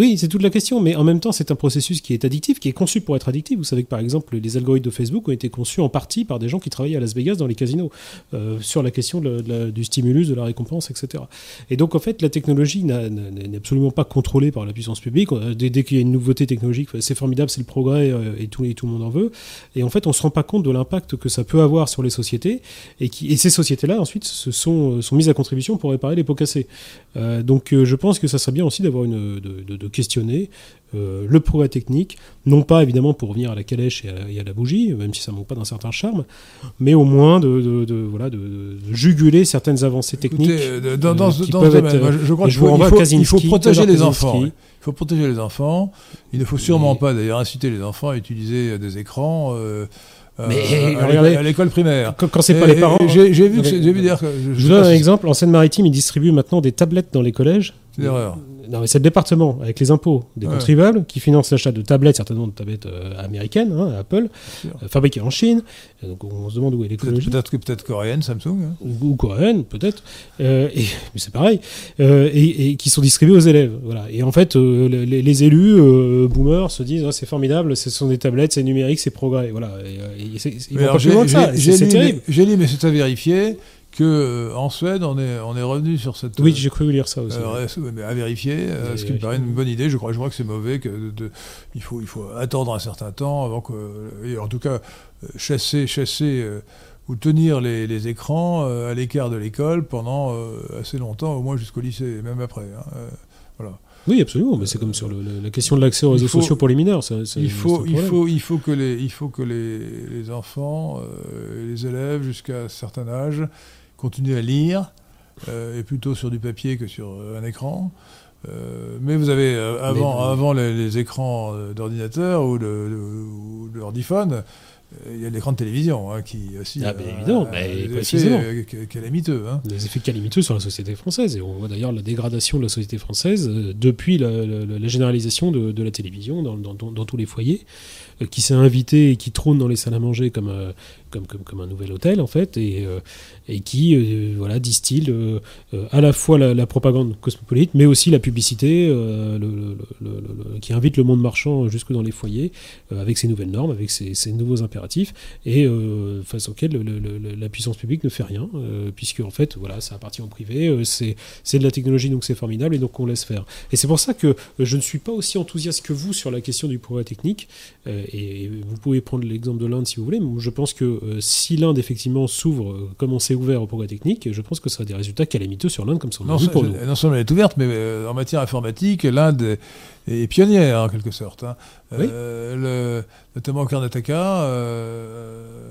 Oui, c'est toute la question, mais en même temps, c'est un processus qui est addictif, qui est conçu pour être addictif. Vous savez que par exemple, les algorithmes de Facebook ont été conçus en partie par des gens qui travaillaient à Las Vegas dans les casinos euh, sur la question du stimulus, de la récompense, etc. Et donc, en fait, la technologie n'est absolument pas contrôlée par la puissance publique. Dès, qu'il y a une nouveauté technologique, c'est formidable, c'est le progrès euh, et tout, le monde en veut. Et en fait, on se rend pas compte de l'impact que ça peut avoir sur les sociétés et, ces sociétés-là, ensuite, se sont, mises à contribution pour réparer les pots cassés. Euh, donc je pense que ça serait bien aussi d'avoir une de questionner euh, le progrès technique, non pas évidemment pour revenir à la calèche et à, et à la bougie, même si ça manque pas d'un certain charme, mais au moins de, de- de- voilà de, de juguler certaines avancées techniques. Écoutez, euh, dans, dans euh, ce dans domaine, être, je, je crois qu'il faut, il faut- il protéger les enfants. Ouais. Il faut protéger les enfants. Il ne faut sûrement Mais- pas d'ailleurs inciter les enfants à utiliser des écrans euh, Mais, à regardez, l'école- à l'école primaire. Quand, quand c'est pas les parents. J'ai j'ai vu, que que je, je vous donne un exemple. En Seine-Maritime, ils distribuent maintenant des tablettes dans les collèges. C'est une erreur. Non, mais c'est le département, avec les impôts des Ouais. contribuables, qui finance l'achat de tablettes, certainement de tablettes euh, américaines, hein, Apple, euh, fabriquées en Chine. Donc on se demande où est Peut-être l'écologie. peut-être que peut-être coréenne, Samsung. hein. ou, ou coréenne peut-être, euh, mais c'est pareil, et, et qui sont distribués aux élèves. Voilà. Et en fait, les, les élus boomers se disent Ah, c'est formidable, ce sont des tablettes, c'est numérique, c'est progrès. Voilà. Et, et c'est- ils Mais vont alors, pas plus j'ai- loin que ça. j'ai- C'est c'est J'ai lu, terrible. mais- j'ai lu, mais c'est à vérifier, que euh, en Suède, on est, on est revenu sur cette. Oui, j'ai cru lire ça aussi. Euh, mais à vérifier, euh, ce qui me paraît une bonne idée. Je crois, je crois que c'est mauvais. Que de, de- il, faut, il faut attendre un certain temps avant que. et en tout cas, euh, chasser, chasser ou tenir les, les écrans à l'écart de l'école pendant assez longtemps, au moins jusqu'au lycée, et même après. hein. Voilà. Oui, absolument, mais c'est comme sur le- la question de l'accès aux réseaux faut- sociaux pour les mineurs. Il faut, il, faut, il faut que les, il faut que les, les enfants, les élèves jusqu'à un certain âge, continuent à lire, euh, et plutôt sur du papier que sur euh, un écran. Euh, mais vous avez, euh, avant, Mais- avant les, les écrans d'ordinateur ou de, de, ou de ordiphone, euh, il y a l'écran de télévision hein, qui aussi Ah, évidemment, a mais des effets, précisément. calamiteux. hein. des effets calamiteux sur la société française. Et on voit d'ailleurs la dégradation de la société française depuis la, la- la généralisation de, de la télévision dans, dans- dans- dans tous les foyers, qui s'est invité et qui trône dans les salles à manger comme, comme, comme, comme un nouvel hôtel, en fait, et, euh, et qui euh, voilà, distille euh, à la fois la, propagande cosmopolite, mais aussi la publicité qui invite le monde marchand jusque dans les foyers, avec ses nouvelles normes, avec ses, nouveaux impératifs, et face auxquels la puissance publique ne fait rien, puisque en fait, voilà, ça appartient au privé, c'est de la technologie, donc c'est formidable, et donc on laisse faire. Et c'est pour ça que je ne suis pas aussi enthousiaste que vous sur la question du progrès technique, et, vous pouvez prendre l'exemple de l'Inde si vous voulez, mais je pense que si l'Inde effectivement s'ouvre euh, comme on s'est ouvert au progrès technique, je pense que ça a des résultats calamiteux sur l'Inde comme ça Non, pour nous. non seulement elle est ouverte, mais euh, en matière informatique, l'Inde est, est pionnière en quelque sorte. hein. Oui. Euh, le- notamment au Karnataka, euh,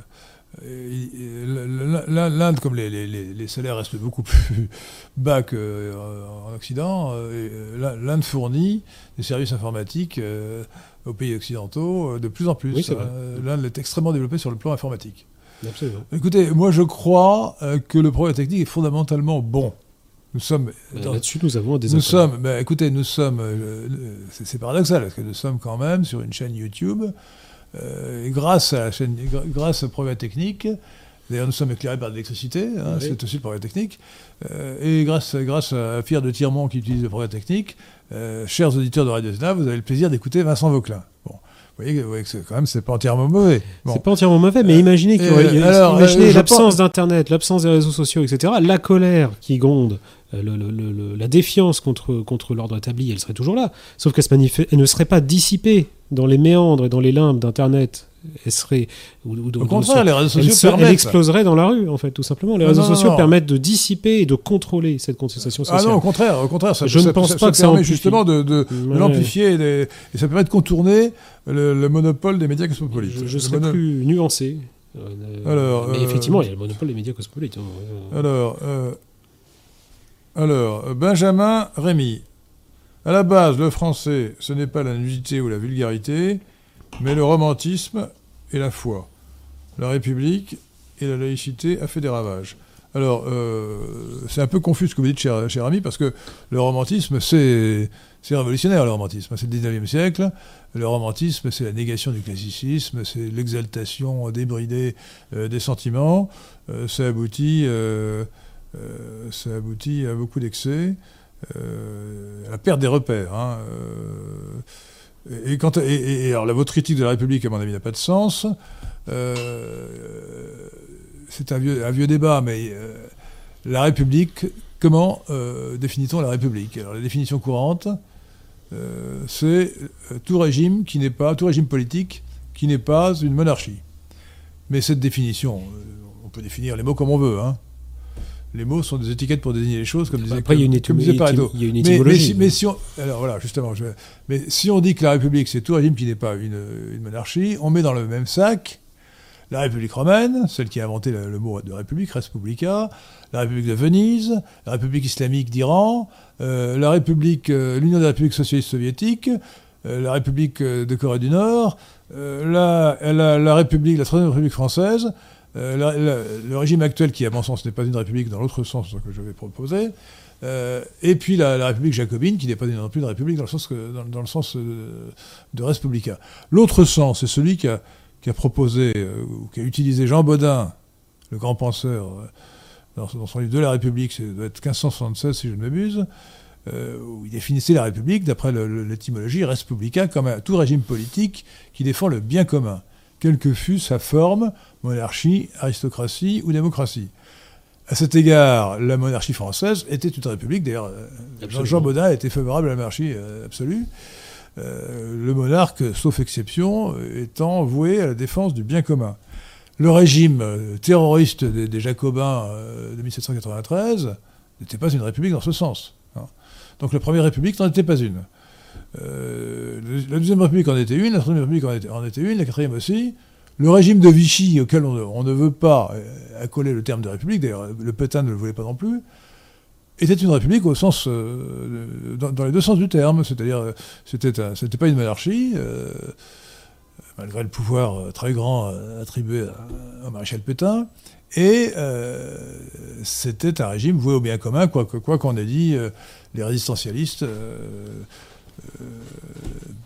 l'Inde, comme les, les- salaires restent beaucoup plus bas qu'en Occident, euh, euh, l'Inde fournit des services informatiques euh, aux pays occidentaux euh, de plus en plus. Oui. Euh, L'Inde est extrêmement développée sur le plan informatique. Absolument. Écoutez, moi je crois euh, que le progrès technique est fondamentalement bon. Nous sommes. Là-dessus, nous avons un nous sommes, écoutez, nous sommes, euh, c'est paradoxal, parce que nous sommes quand même sur une chaîne YouTube, euh, et grâce à la chaîne, gra- grâce au progrès technique, d'ailleurs nous sommes éclairés par l'électricité, hein, Oui. c'est aussi le progrès technique, euh, et grâce, grâce à Pierre de Tirmont qui utilise le progrès technique, euh, chers auditeurs de Radio Zena, vous avez le plaisir d'écouter Vincent Vauclin. Bon, vous voyez, que- vous voyez que c'est- quand même, c'est pas entièrement mauvais. Bon. C'est pas entièrement mauvais, mais imaginez qu'il y aurait- euh, imaginez euh, l'absence d'Internet, l'absence des réseaux sociaux, etc. La colère qui gronde, le- le- le- le- la défiance contre, contre l'ordre établi, elle serait toujours là. Sauf qu'elle ne serait pas dissipée dans les méandres et dans les limbes d'Internet. Elle serait. Ou, ou Au contraire, les réseaux elle, sociaux elle exploserait dans la rue, en fait, tout simplement. Les réseaux non, non, sociaux non. permettent de dissiper et de contrôler cette contestation Ah sociale. non, au contraire, au contraire, ça, Je ça- ne pense ça- pas ça que ça permet justement de, de- de Ouais. l'amplifier et, ça permet de contourner le, le monopole des médias cosmopolites. Je, serais plus nuancé. Euh, Alors, mais euh, effectivement, il y a le monopole des médias cosmopolites. hein. Euh, Alors, euh, alors, Benjamin Rémy. À la base, le français, ce n'est pas la nudité ou la vulgarité, mais le romantisme et la foi. La République et la laïcité a fait des ravages. Alors, euh, c'est un peu confus ce que vous dites, cher, ami, parce que le romantisme, c'est révolutionnaire, le romantisme. C'est le 19e siècle. Le romantisme, c'est la négation du classicisme, c'est l'exaltation débridée euh, des sentiments. Euh, ça, aboutit, à beaucoup d'excès, à la perte des repères. hein, et, quand, et, alors, la, votre critique de la République, à mon avis, n'a pas de sens. Euh, c'est un vieux, un vieux débat, mais euh, la République, comment euh, définit-on la République? Alors, la définition courante, c'est tout régime qui n'est pas, tout régime politique qui n'est pas une monarchie. Mais cette définition, on peut définir les mots comme on veut. hein. Les mots sont des étiquettes pour désigner les choses, comme disait, Après, il y a une, étymologie- Mais, si, on, alors voilà, justement, je- mais si on dit que la République c'est tout régime qui n'est pas une, une monarchie, on met dans le même sac la République romaine, celle qui a inventé le, le mot de République, Res Publica, la République de Venise, la République islamique d'Iran, euh, la République, euh, l'Union des républiques socialistes soviétiques, euh, la République de Corée du Nord, la, la, la République, la Troisième République française, euh, le régime actuel qui, à mon sens, n'est pas une république dans l'autre sens que je vais proposer, euh, et puis la, République jacobine, qui n'est pas non plus une république dans le sens, que, dans, le sens euh, de res publica. L'autre sens, c'est celui qui a, qui a proposé, euh, ou qui a utilisé Jean Baudin, le grand penseur, dans, son livre de la République, c'est doit être 1576 si je ne m'abuse, où il définissait la République, d'après l'étymologie, res publica, comme un tout régime politique qui défend le bien commun, quelle que fût sa forme, monarchie, aristocratie ou démocratie. À cet égard, la monarchie française était une république. D'ailleurs, euh. Jean Baudin était favorable à la monarchie euh, absolue. Euh, le monarque, sauf exception, étant voué à la défense du bien commun. Le régime terroriste des, des Jacobins euh, de 1793 n'était pas une république dans ce sens. hein. Donc la première république n'en était pas une. Euh, la deuxième république en était une, la troisième république en était, en était une, la quatrième aussi. Le régime de Vichy, auquel on, ne- veut pas euh, accoler le terme de république, d'ailleurs le Pétain ne le voulait pas non plus, était une république au sens, euh, dans, les deux sens du terme, c'est-à-dire euh, c'était c'était pas une monarchie, malgré le pouvoir très grand attribué au maréchal Pétain, et c'était un régime voué au bien commun, quoi que- quoi qu'on ait dit les résistentialistes.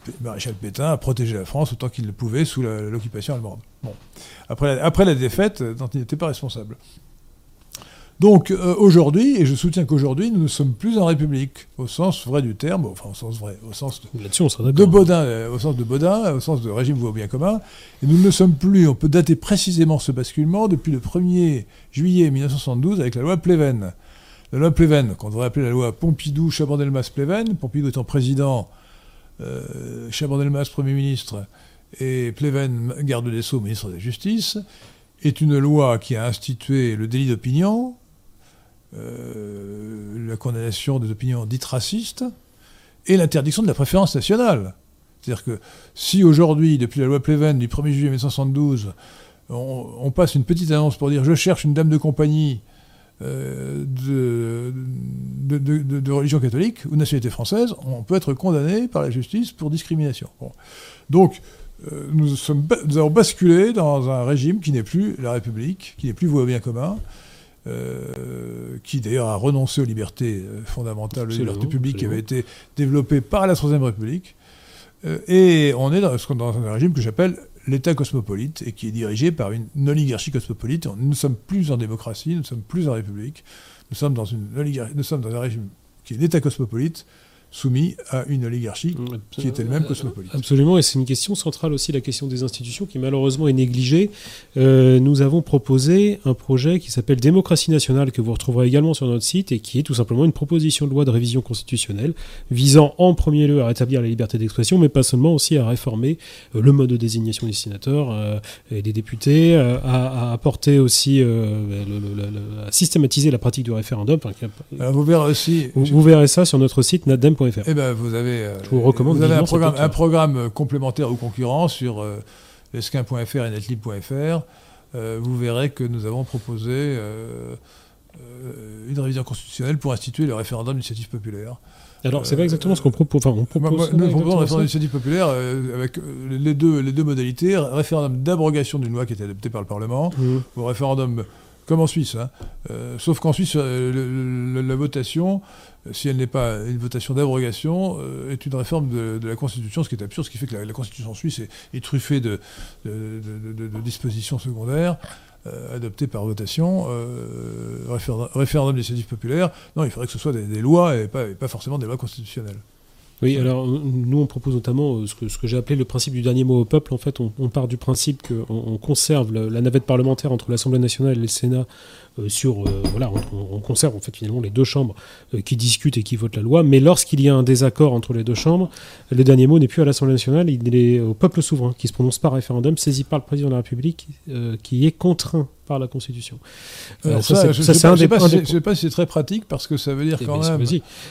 Euh, maréchal Pétain a protégé la France autant qu'il le pouvait sous l'occupation allemande. Bon. Après, la, après la défaite, euh, dont il n'était pas responsable. Donc euh, aujourd'hui, et je soutiens qu'aujourd'hui, nous ne sommes plus en République, au sens vrai du terme, enfin au sens vrai, au sens de. Baudin, euh, au sens de Baudin, au sens de régime voué au bien commun, et nous ne le sommes plus. On peut dater précisément ce basculement depuis le 1er juillet 1972 avec la loi Pleven. La loi Pleven, qu'on devrait appeler la loi Pompidou-Chabandelmas-Pleven, Pompidou étant président, euh, Chabandelmas Premier ministre, et Pleven garde des Sceaux, ministre de la Justice, est une loi qui a institué le délit d'opinion, euh, la condamnation des opinions dites racistes, et l'interdiction de la préférence nationale. C'est-à-dire que si aujourd'hui, depuis la loi Pleven du 1er juillet 1972, on, passe une petite annonce pour dire je cherche une dame de compagnie de, de, de- de religion catholique ou de nationalité française, on peut être condamné par la justice pour discrimination. Bon. Donc, euh, nous, sommes, ba- nous avons basculé dans un régime qui n'est plus la République, qui n'est plus voué au bien commun, euh, qui d'ailleurs a renoncé aux libertés euh, fondamentales, aux libertés publiques qui avaient été développées par la Troisième République. Euh, et on est dans, dans un régime que j'appelle l'État cosmopolite et qui est dirigé par une, oligarchie cosmopolite. Nous ne sommes plus en démocratie, nous ne sommes plus en République. Nous sommes dans, une nous sommes dans un régime qui est l'État cosmopolite soumis à une oligarchie qui est elle-même cosmopolite. Absolument, et c'est une question centrale aussi, la question des institutions, qui malheureusement est négligée. Euh, nous avons proposé un projet qui s'appelle Démocratie nationale, que vous retrouverez également sur notre site, et qui est tout simplement une proposition de loi de révision constitutionnelle, visant en premier lieu à rétablir la liberté d'expression, mais pas seulement aussi à réformer euh, le mode de désignation des sénateurs euh, et des députés, à, à apporter aussi, le- le- le- le- à systématiser la pratique du référendum. Enfin, qu'il y a- Alors, vous verrez aussi. vous, vous verrez ça sur notre site Eh ben, vous avez, euh, Je vous recommande vous avez un programme, lecture. un programme euh, complémentaire ou concurrent sur euh, lesquin.fr et netlib.fr. Euh, vous verrez que nous avons proposé euh, euh, une révision constitutionnelle pour instituer le référendum d'initiative populaire. Alors, c'est pas exactement ce qu'on propose. Enfin, on propose. nous proposons un référendum d'initiative populaire euh, avec euh, les deux, les deux modalités. Référendum d'abrogation d'une loi qui a été adoptée par le Parlement Mhm. au référendum, comme en Suisse. hein. Euh, sauf qu'en Suisse, euh, le- le- la votation, euh, si elle n'est pas une votation d'abrogation, euh, est une réforme de, la Constitution, ce qui est absurde, ce qui fait que la, Constitution suisse est, truffée de, dispositions secondaires euh, adoptées par votation. Euh, référendum, référendum d'initiative populaire, non, il faudrait que ce soit des, lois et pas forcément des lois constitutionnelles. Oui, alors nous on propose notamment euh, ce que, j'ai appelé le principe du dernier mot au peuple. En fait, on, part du principe qu'on on conserve la navette parlementaire entre l'Assemblée nationale et le Sénat euh, sur euh, voilà, on, on conserve en fait finalement les deux chambres qui discutent et qui votent la loi. Mais lorsqu'il y a un désaccord entre les deux chambres, le dernier mot n'est plus à l'Assemblée nationale, il est au peuple souverain qui se prononce par référendum, saisi par le président de la République, qui est contraint par la Constitution. Alors Euh, ça, je ne ça, sais, c'est pas- un des- si- des- je sais pas si c'est très pratique parce que ça veut dire Eh quand même.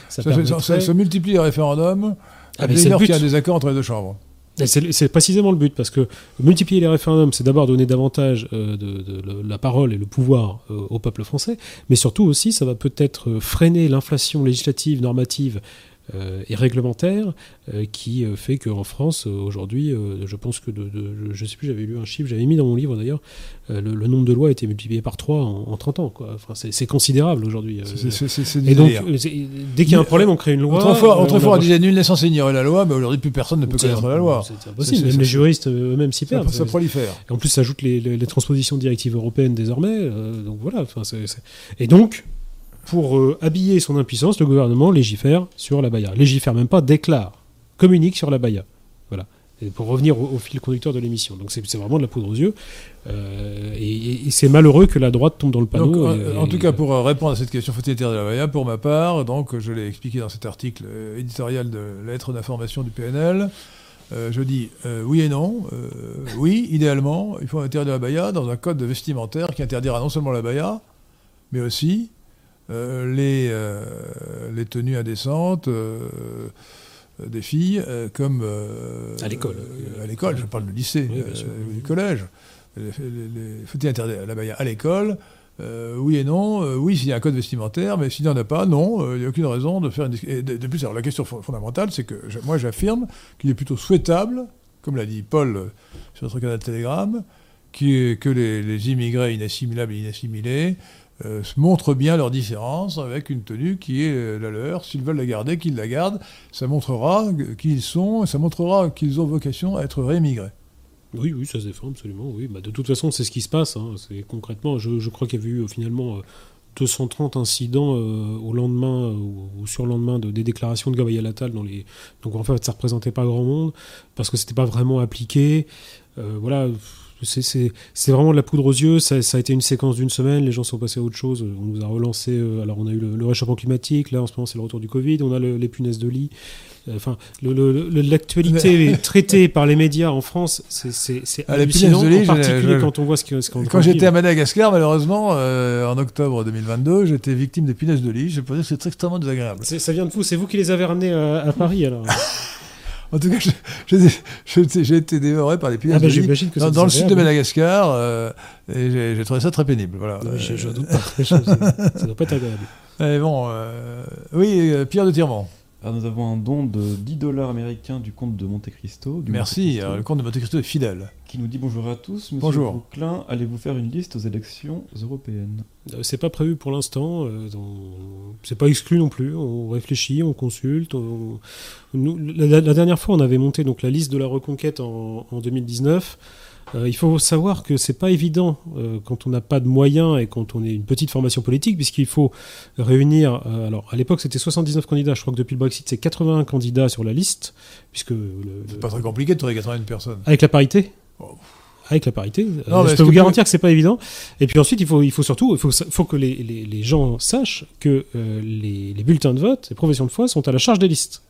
ça permettrait- ça multiplie les référendums Ah, à dès lors qu'il y a un but. désaccord entre les deux chambres. C'est précisément le but, parce que multiplier les référendums, c'est d'abord donner davantage euh, de, de- de la parole et le pouvoir euh, au peuple français, mais surtout aussi, ça va peut-être euh, freiner l'inflation législative, normative euh, et réglementaire euh, qui euh, fait qu'en France, euh, aujourd'hui, euh, je pense que, de, de- je sais plus, j'avais lu un chiffre, j'avais mis dans mon livre d'ailleurs, euh, le, le nombre de lois a été multiplié par 3 en, en 30 ans. Quoi. Enfin, c'est considérable aujourd'hui. euh. Et donc, euh, dès qu'il y a un problème, on crée une loi. Autrefois, euh, on autrefois on, disait nul naissance ignorer la loi, mais aujourd'hui plus personne ne peut connaître la loi. C'est impossible. Même les juristes euh, eux-mêmes s'y perdent. ça prolifère. En plus, ça ajoute les, les- les transpositions de directives européennes désormais. euh, donc voilà. Et donc, pour euh, habiller son impuissance, le gouvernement légifère sur la Baïa. Légifère même pas, déclare, communique sur la Baïa. Voilà. Et pour revenir au, au fil conducteur de l'émission. Donc c'est vraiment de la poudre aux yeux. Euh, et c'est malheureux que la droite tombe dans le panneau. Donc, et- en, tout cas, pour euh, répondre à cette question, faut-il interdire la Baïa? Pour ma part, donc, je l'ai expliqué dans cet article euh, éditorial de lettre d'information du PNL, euh, je dis euh, oui et non. Euh, oui, idéalement, il faut interdire la Baïa dans un code vestimentaire qui interdira non seulement la Baïa, mais aussi euh, les, euh, les tenues indécentes euh, des filles, euh, comme... euh, À l'école. euh, à l'école, je parle du lycée, Oui, euh, du collège. Les- les- les- la Baïa à l'école? Euh, oui et non. Euh, oui, s'il y a un code vestimentaire, mais s'il n'y en a pas, non. euh, Il n'y a aucune raison de faire une. Et de, de plus, alors, la question fo- fondamentale, c'est que je- moi, j'affirme qu'il est plutôt souhaitable, comme l'a dit Paul euh, sur notre canal Telegram, qui- que les, les immigrés inassimilables et inassimilés euh, montrent bien leur différence avec une tenue qui est euh, la leur. S'ils veulent la garder, qu'ils la gardent. Ça montrera qui ils sont, ça montrera qu'ils ont vocation à être réémigrés. Oui, oui, ça se défend absolument. Oui, bah, de toute façon, c'est ce qui se passe. hein. C'est concrètement, je, je crois qu'il y a eu euh, finalement euh, 230 incidents euh, au lendemain euh, ou, ou sur le lendemain de, des déclarations de Gabriel Attal dans les. Donc en fait, ça représentait pas grand monde parce que c'était pas vraiment appliqué. Euh, voilà. C'est- vraiment de la poudre aux yeux. Ça, ça a été une séquence d'une semaine. Les gens sont passés à autre chose. On nous a relancé. euh, alors, on a eu le, le réchauffement climatique. Là, en ce moment, c'est le retour du Covid. On a le- les punaises de lit. Euh, Enfin, l'actualité traitée par les médias en France, c'est- Ah, les hallucinant. punaises de lit, en particulier je- quand on voit ce que- ce qu'on Quand j'étais à Madagascar, malheureusement, euh, en octobre 2022, j'étais victime des punaises de lit. Je peux dire que c'est extrêmement désagréable. Ça vient de vous, c'est vous qui les avez ramenés à, à Paris alors. En tout cas, j'ai été dévoré par les pillages Ah bah, de que dans, le sud de. Madagascar, euh, et j'ai trouvé ça très pénible. Voilà. Oui, je, je Euh, doute pas. Ça doit pas être agréable. bon, euh, oui, Pierre de Tirement. Alors, nous avons un don de 10 dollars américains du comte de Monte Cristo. du Merci. Monte Cristo, Alors, le comte de Monte Cristo est fidèle. qui nous dit bonjour à tous. Monsieur Bonjour. Bouclin, allez-vous faire une liste aux élections européennes? Euh, C'est pas prévu pour l'instant. euh, on- C'est pas exclu non plus. On réfléchit, on consulte. on- nous, la, la- la dernière fois, on avait monté donc la liste de la reconquête en, en 2019. Euh, il faut savoir que c'est pas évident euh, quand on n'a pas de moyens et quand on est une petite formation politique, puisqu'il faut réunir. euh, alors, à l'époque, c'était 79 candidats. Je crois que depuis le Brexit, c'est 81 candidats sur la liste, puisque le- le- C'est pas très compliqué de trouver 81 personnes. avec la parité Oh. avec la parité. Non, je peux vous que- garantir que c'est pas évident. Et puis ensuite, il faut, il faut surtout, il faut, faut que les, les- les gens sachent que euh, les, les bulletins de vote, les professions de foi, sont à la charge des listes.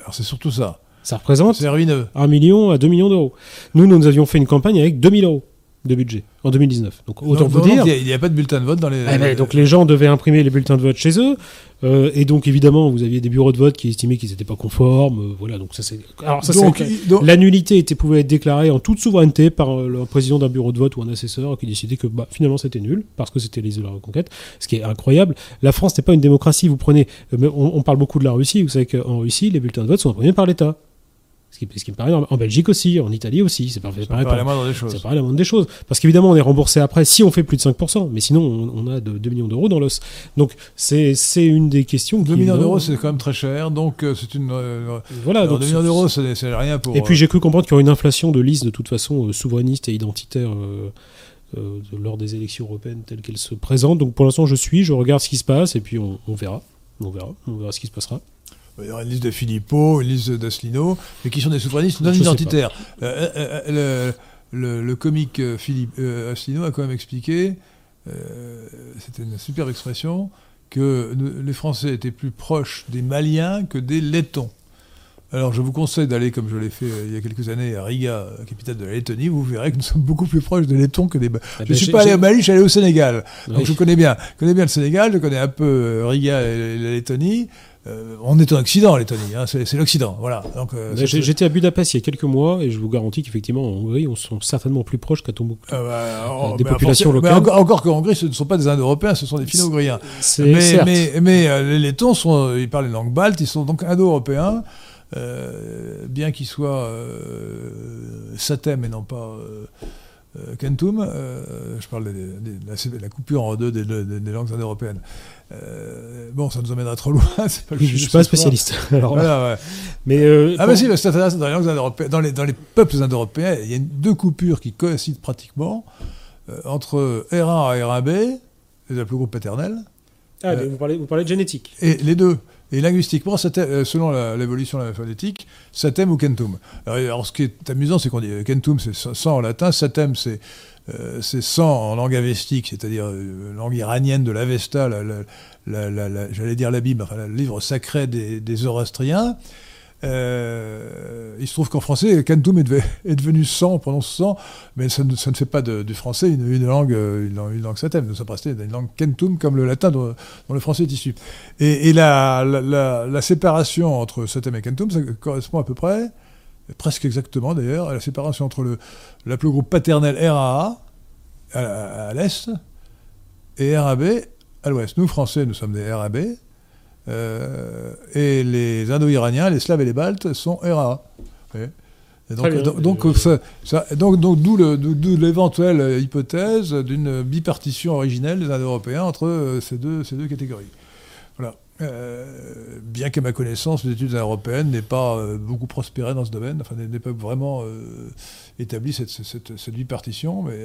Alors, c'est surtout ça. Ça représente C'est ruineux. 1 million à 2 millions d'euros. Nous, nous avions fait une campagne avec 2000 euros de budget en 2019. Donc autant Donc, vous dire. Il n'y a, pas de bulletin de vote dans les. Eh ben, donc les gens devaient imprimer les bulletins de vote chez eux, euh, et donc évidemment vous aviez des bureaux de vote qui estimaient qu'ils n'étaient pas conformes, euh, voilà. Donc ça c'est. Alors ça Donc, donc- L'annulité était, pouvait être déclarée en toute souveraineté par euh, le président d'un bureau de vote ou un assesseur qui décidait que bah, finalement c'était nul parce que c'était les de la reconquête, ce qui est incroyable. La France n'est pas une démocratie. Vous prenez, on, on parle beaucoup de la Russie. Vous savez qu'en Russie, les bulletins de vote sont imprimés par l'État. Ce qui, ce qui me paraît. En Belgique aussi, en Italie aussi, c'est parfait. ça pareil paraît par- la moindre des choses. pareil la moindre des choses. Parce qu'évidemment, on est remboursé après si on fait plus de 5%, mais sinon, on, on a de 2 millions d'euros dans l'os. Donc, c'est une des questions 2 qui. millions d'euros, c'est quand même très cher. Donc, euh, c'est une. euh, Voilà, alors, donc 2 millions d'euros, c'est rien pour. Et puis euh, j'ai cru comprendre qu'il y aurait une inflation de listes de toute façon euh, souverainiste et identitaire de- lors des élections européennes telles qu'elles se présentent. Donc pour l'instant je suis, je regarde ce qui se passe et puis on, on verra. On verra, on verra ce qui se passera. Il y aura une liste de Philippot, une liste d'Asselineau, mais qui sont des souverainistes non Je identitaires. Euh, euh, euh, le, le- le comique Philippe Asselineau a quand même expliqué, c'était une superbe expression, que les Français étaient plus proches des Maliens que des Lettons. Alors je vous conseille d'aller, comme je l'ai fait euh, il y a quelques années, à Riga, capitale de la Lettonie, vous verrez que nous sommes beaucoup plus proches des Lettons que des... Ah Je ben, ne suis j'ai- pas allé au Mali, je suis allé au Sénégal. Donc je connais bien, je connais bien le Sénégal, je connais un peu euh, Riga et la Lettonie. Euh, on est en Occident, Lettonie, hein, c'est l'Occident, voilà. Donc, euh, c'est- J'étais à Budapest il y a quelques mois et je vous garantis qu'effectivement en Hongrie on sont certainement plus proches qu'à Tombouctou. Ah bah, oh, des populations mais locales. encore, encore qu'en Hongrie, ce ne sont pas des Indo-Européens, ce sont des Finno-Ougriens. Mais, certes. mais, mais, euh, les Lettons, sont, ils parlent les langues baltes, ils sont donc Indo-Européens, bien qu'ils soient Satem et non pas Kentum. euh, je parle de la, la coupure en deux des, langues indo-européennes. Euh, bon, ça nous emmènera trop loin. pas je suis de pas spécialiste. Alors, Voilà, ouais. Mais euh, Ah bah si, parce que dans les langues indo-européennes, dans les, dans les peuples indo-européens, il y a une- deux coupures qui coïncident pratiquement euh, entre R1 et R1b, les haplogroupe paternels, Ah, mais vous parlez, vous parlez de génétique. et les deux. Et linguistiquement, euh, selon l'évolution phonétique, satem ou kentum. Alors, ce qui est amusant, c'est qu'on dit euh, kentum, c'est 100 en latin, satem, c'est euh, c'est 100 en langue avestique, c'est-à-dire euh, langue iranienne de l'Avesta, la- la- la- la- la- j'allais dire la Bible, enfin, le livre sacré des, des Zoroastriens. Euh, il se trouve qu'en français, Kentum est, deve- est devenu 100, on prononce 100, mais ça ne, fait pas du français une, une langue, euh, une, langue- satem. Nous sommes restés une langue Kentum comme le latin dont, le français est issu. Et, la, séparation entre satem et Kentum, ça correspond à peu près, presque exactement d'ailleurs, à la séparation entre le l'aplogroupe paternel RAA à l'est et RAB à l'ouest. Nous, Français, nous sommes des RAB. Euh, et les Indo-Iraniens, les Slaves et les Baltes sont Et donc, bien. donc, donc, ça- ça- donc, donc, d'où le- d'où- d'où l'éventuelle hypothèse d'une bipartition originelle des Indo-Européens entre euh, ces deux, ces deux catégories. Voilà. Euh, bien qu'à ma connaissance, les études européennes n'aient pas euh, beaucoup prospéré dans ce domaine, enfin, n'aient pas vraiment euh, établi cette, cette, cette bipartition, mais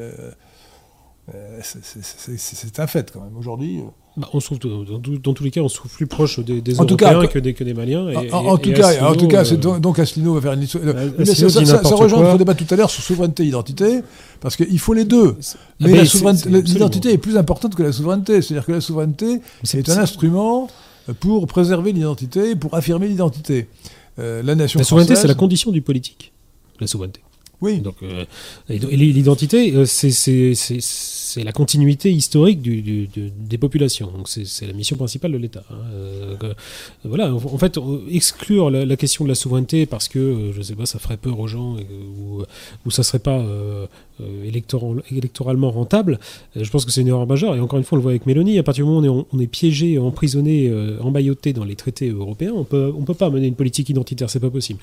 c'est- un fait quand même. Aujourd'hui, Bah, on se trouve, dans, tous les cas, on se trouve plus proche des, des En tout Européens cas, que, des, que des Maliens. Et, en, et- tout et cas, Asselineau, en tout cas, c'est euh, donc, Asselineau va faire une histoire. Mais ça, rejoint notre débat tout à l'heure sur souveraineté et identité, parce qu'il faut les deux. Ah Mais ben, l'identité est plus importante que la souveraineté. C'est-à-dire que la souveraineté C'est- est un instrument pour préserver l'identité, pour affirmer l'identité. Euh, la nation La souveraineté, c'est la condition du politique. La souveraineté. Oui. Donc, euh, l'identité, euh, c'est- la continuité historique du- du- du- des populations. Donc, c'est la mission principale de l'État. hein. Euh, voilà. En fait, exclure la, la question de la souveraineté parce que, je sais pas, ça ferait peur aux gens et ou, ou ça serait pas euh, électoral- électoralement rentable. je pense que c'est une erreur majeure. Et encore une fois, on le voit avec Mélanie. À partir du moment où on est, on est piégé, emprisonné, emmailloté dans les traités européens, on peut, on peut pas mener une politique identitaire. C'est pas possible.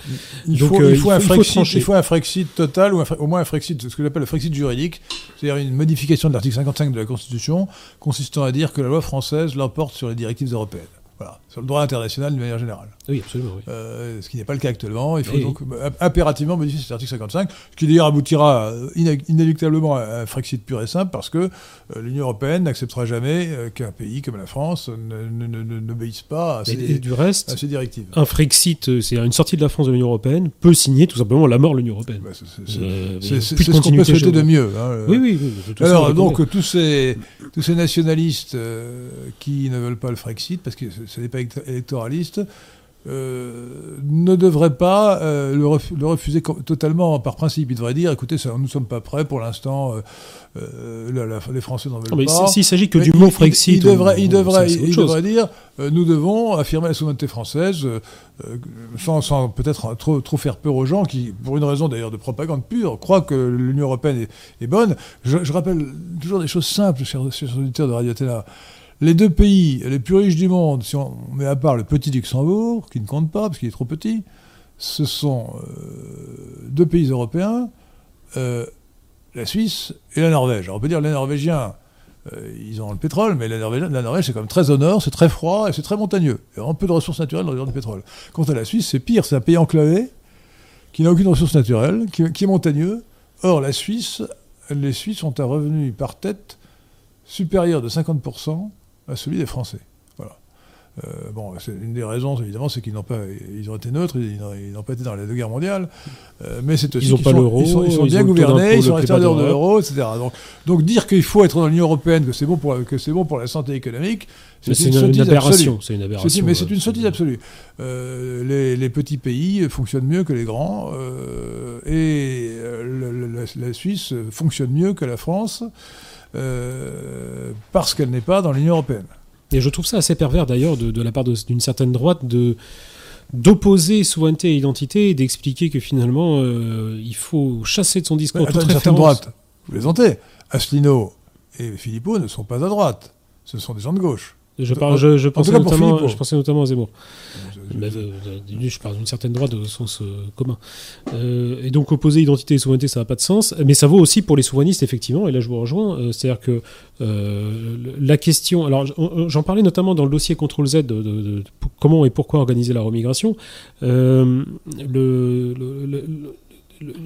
Il, Donc, faut, il, il faut il faut il faut un Frexit total, ou au moins un Frexit, ce que j'appelle le Frexit juridique, c'est-à-dire une modification de l'article 55 de la Constitution, consistant à dire que la loi française l'emporte sur les directives européennes. Voilà, sur le droit international d'une manière générale. Oui, absolument. oui. Euh, ce qui n'est pas le cas actuellement. Il faut Oui. donc euh, impérativement modifier cet article 55, ce qui d'ailleurs aboutira euh, inéluctablement à un Frexit pur et simple, parce que l'Union européenne n'acceptera jamais qu'un pays comme la France n'obéisse pas à Et, et ces, du reste, à ces directives. un Frexit, c'est une sortie de la France de l'Union européenne, peut signer tout simplement la mort de l'Union européenne. Bah, c'est- Euh, de ce qu'on peut souhaiter de mieux. hein. Oui, oui, de on Alors, le donc, tous ces, tous ces nationalistes euh, qui ne veulent pas le Frexit, parce que ce n'est pas électoraliste, euh, ne devraient pas euh, le, ref- le refuser totalement par principe. Ils devraient dire, écoutez, ça, nous ne sommes pas prêts pour l'instant, euh, la- la- les Français n'en veulent Non, mais pas. si- s'il s'agit que Mais du il- mot il- Frexit, il, devrait, il devrait, il devrait dire nous devons affirmer la souveraineté française sans, sans peut-être trop, trop faire peur aux gens qui, pour une raison d'ailleurs de propagande pure, croient que l'Union européenne est, est bonne. Je, je rappelle toujours des choses simples, chers, chers auditeurs de Radio Athéna. Les deux pays les plus riches du monde, si on met à part le petit Luxembourg, qui ne compte pas parce qu'il est trop petit, ce sont euh, deux pays européens, euh, la Suisse et la Norvège. Alors on peut dire les Norvégiens, euh, ils ont le pétrole, mais la Norvège, c'est quand même très au nord, c'est très froid et c'est très montagneux. Il y a vraiment peu de ressources naturelles dans le du pétrole. Quant à la Suisse, c'est pire, c'est un pays enclavé, qui n'a aucune ressource naturelle, qui est montagneux. Or, la Suisse, les Suisses ont un revenu par tête supérieur de 50% à celui des Français. Voilà. Euh, bon, une des raisons, évidemment, c'est qu'ils n'ont pas, ils ont été neutres, ils n'ont, pas été dans les deux guerres mondiales, Euh, mais c'est aussi Ils ont pas sont- l'euro, ils sont, ils sont ils bien gouvernés, ils sont restés de l'euro, etc. Donc, donc dire qu'il faut être dans l'Union européenne, que c'est bon pour, que c'est bon pour la santé économique, C'est une une, aberration. absolue. C'est une aberration. mais c'est une sottise absolue. Euh, les, les petits pays fonctionnent mieux que les grands, euh, et euh, le- le- la, la Suisse fonctionne mieux que la France, parce qu'elle n'est pas dans l'Union européenne. Et je trouve ça assez pervers d'ailleurs de, de la part d'une certaine droite de d'opposer souveraineté et identité et d'expliquer que finalement euh, il faut chasser de son discours toute une certaine référence. droite, vous plaisantez. Asselineau et Philippot ne sont pas à droite, ce sont des gens de gauche. Je, parle, je, je pensais notamment, Philippot. je pensais notamment à Zemmour. Je- euh, euh, je parle d'une certaine droite au sens euh, commun. Euh, et donc opposer identité et souveraineté, ça n'a pas de sens. Mais ça vaut aussi pour les souverainistes, effectivement. Et là, je vous rejoins. Euh, C'est-à-dire que la question. Alors, j'en parlais notamment dans le dossier Contrôle Z de, de- de- pour- comment et pourquoi organiser la remigration. Le-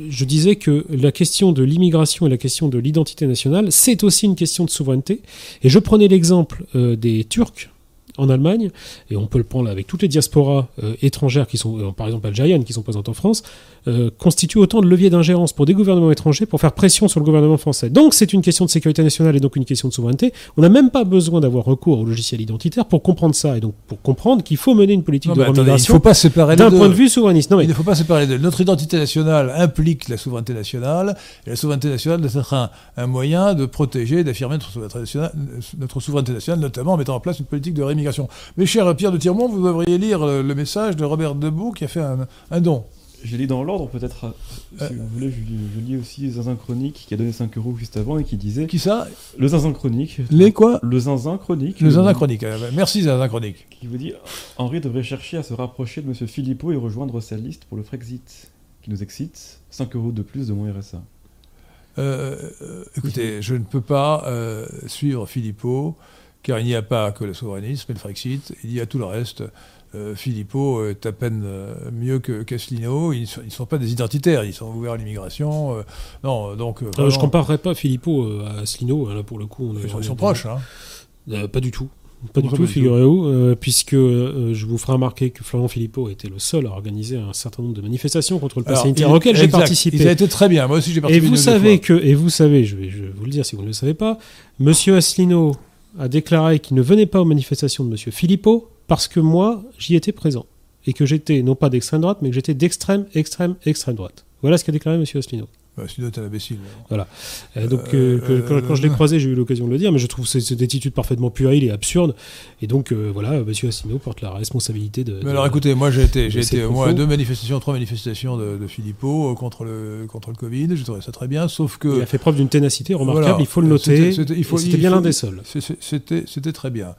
je disais que la question de l'immigration et la question de l'identité nationale, c'est aussi une question de souveraineté. Et je prenais l'exemple euh, des Turcs en Allemagne, et on peut le prendre avec toutes les diasporas euh, étrangères qui sont, euh, par exemple algériennes, qui sont présentes en France, euh, constituent autant de leviers d'ingérence pour des gouvernements étrangers pour faire pression sur le gouvernement français. Donc c'est une question de sécurité nationale et donc une question de souveraineté. On n'a même pas besoin d'avoir recours au logiciel identitaire pour comprendre ça, et donc pour comprendre qu'il faut mener une politique Non, de attendez, il ne faut pas séparer d'un point de vue souverainiste. Non, mais Il ne faut pas séparer les deux. Notre identité nationale implique la souveraineté nationale, et la souveraineté nationale doit être un, un moyen de protéger, d'affirmer notre souveraineté nationale, notre souveraineté nationale, notamment en mettant en place une politique de rémigration. Mes chers Pierre de Tirmont, vous devriez lire le, le message de Robert Debout qui a fait un, un don. Je lis dans l'ordre, peut-être. euh, Si Euh. vous voulez, je, je lis aussi Zinzin Chronique qui a donné 5 euros juste avant et qui disait Qui ça? Le Zinzin Chronique. Les quoi? Le Zinzin Chronique. Le Zinzin Chronique. Euh, Merci Zinzin Chronique. Qui vous dit Henri devrait chercher à se rapprocher de Monsieur Philippot et rejoindre sa liste pour le Frexit. Qui nous excite 5 euros de plus de mon RSA. Euh, euh, écoutez, je ne peux pas euh, suivre Philippot, car il n'y a pas que le souverainisme et le Frexit, il y a tout le reste. Euh, Philippot est à peine euh, mieux que qu'Asselineau, ils ne sont, pas des identitaires, ils sont ouverts à l'immigration. euh, non, donc. euh, Euh, je vraiment, comparerais pas Philippot euh, à Asselineau, là pour le coup. On est- Ils sont, on ils est sont dans- proches, hein. Euh, pas du tout. Pas du tout, pas du tout figurez-vous, euh, puisque euh, je vous ferai remarquer que Florent Philippot était le seul à organiser un certain nombre de manifestations contre le pass Alors, sanitaire il- auxquelles j'ai participé. Ils ont été très bien, moi aussi j'ai Et participé. vous ou deux savez que, et vous savez, je vais, je vais vous le dire si vous ne le savez pas, Monsieur Asselineau a déclaré qu'il ne venait pas aux manifestations de Monsieur Philippot parce que moi, j'y étais présent. Et que j'étais, non pas d'extrême droite, mais que j'étais d'extrême, extrême, extrême droite. Voilà ce qu'a déclaré M. Asselineau. Bah, sinon, t'es un imbécile. Et donc, Euh, euh, que- quand, quand je l'ai euh, croisé, j'ai eu l'occasion de le dire, mais je trouve que c'est c'est une attitude parfaitement puérile et absurde. Et donc, euh, voilà, M. Asselineau porte la responsabilité de. Mais de- alors écoutez, moi j'ai été, j'ai été moi, à deux manifestations, trois manifestations de, de Philippot euh, contre le, contre le Covid. J'ai trouvé ça très bien, sauf que. Il a fait preuve d'une ténacité remarquable, Voilà. il faut le noter. C'était- bien l'un des seuls. C'était très bien.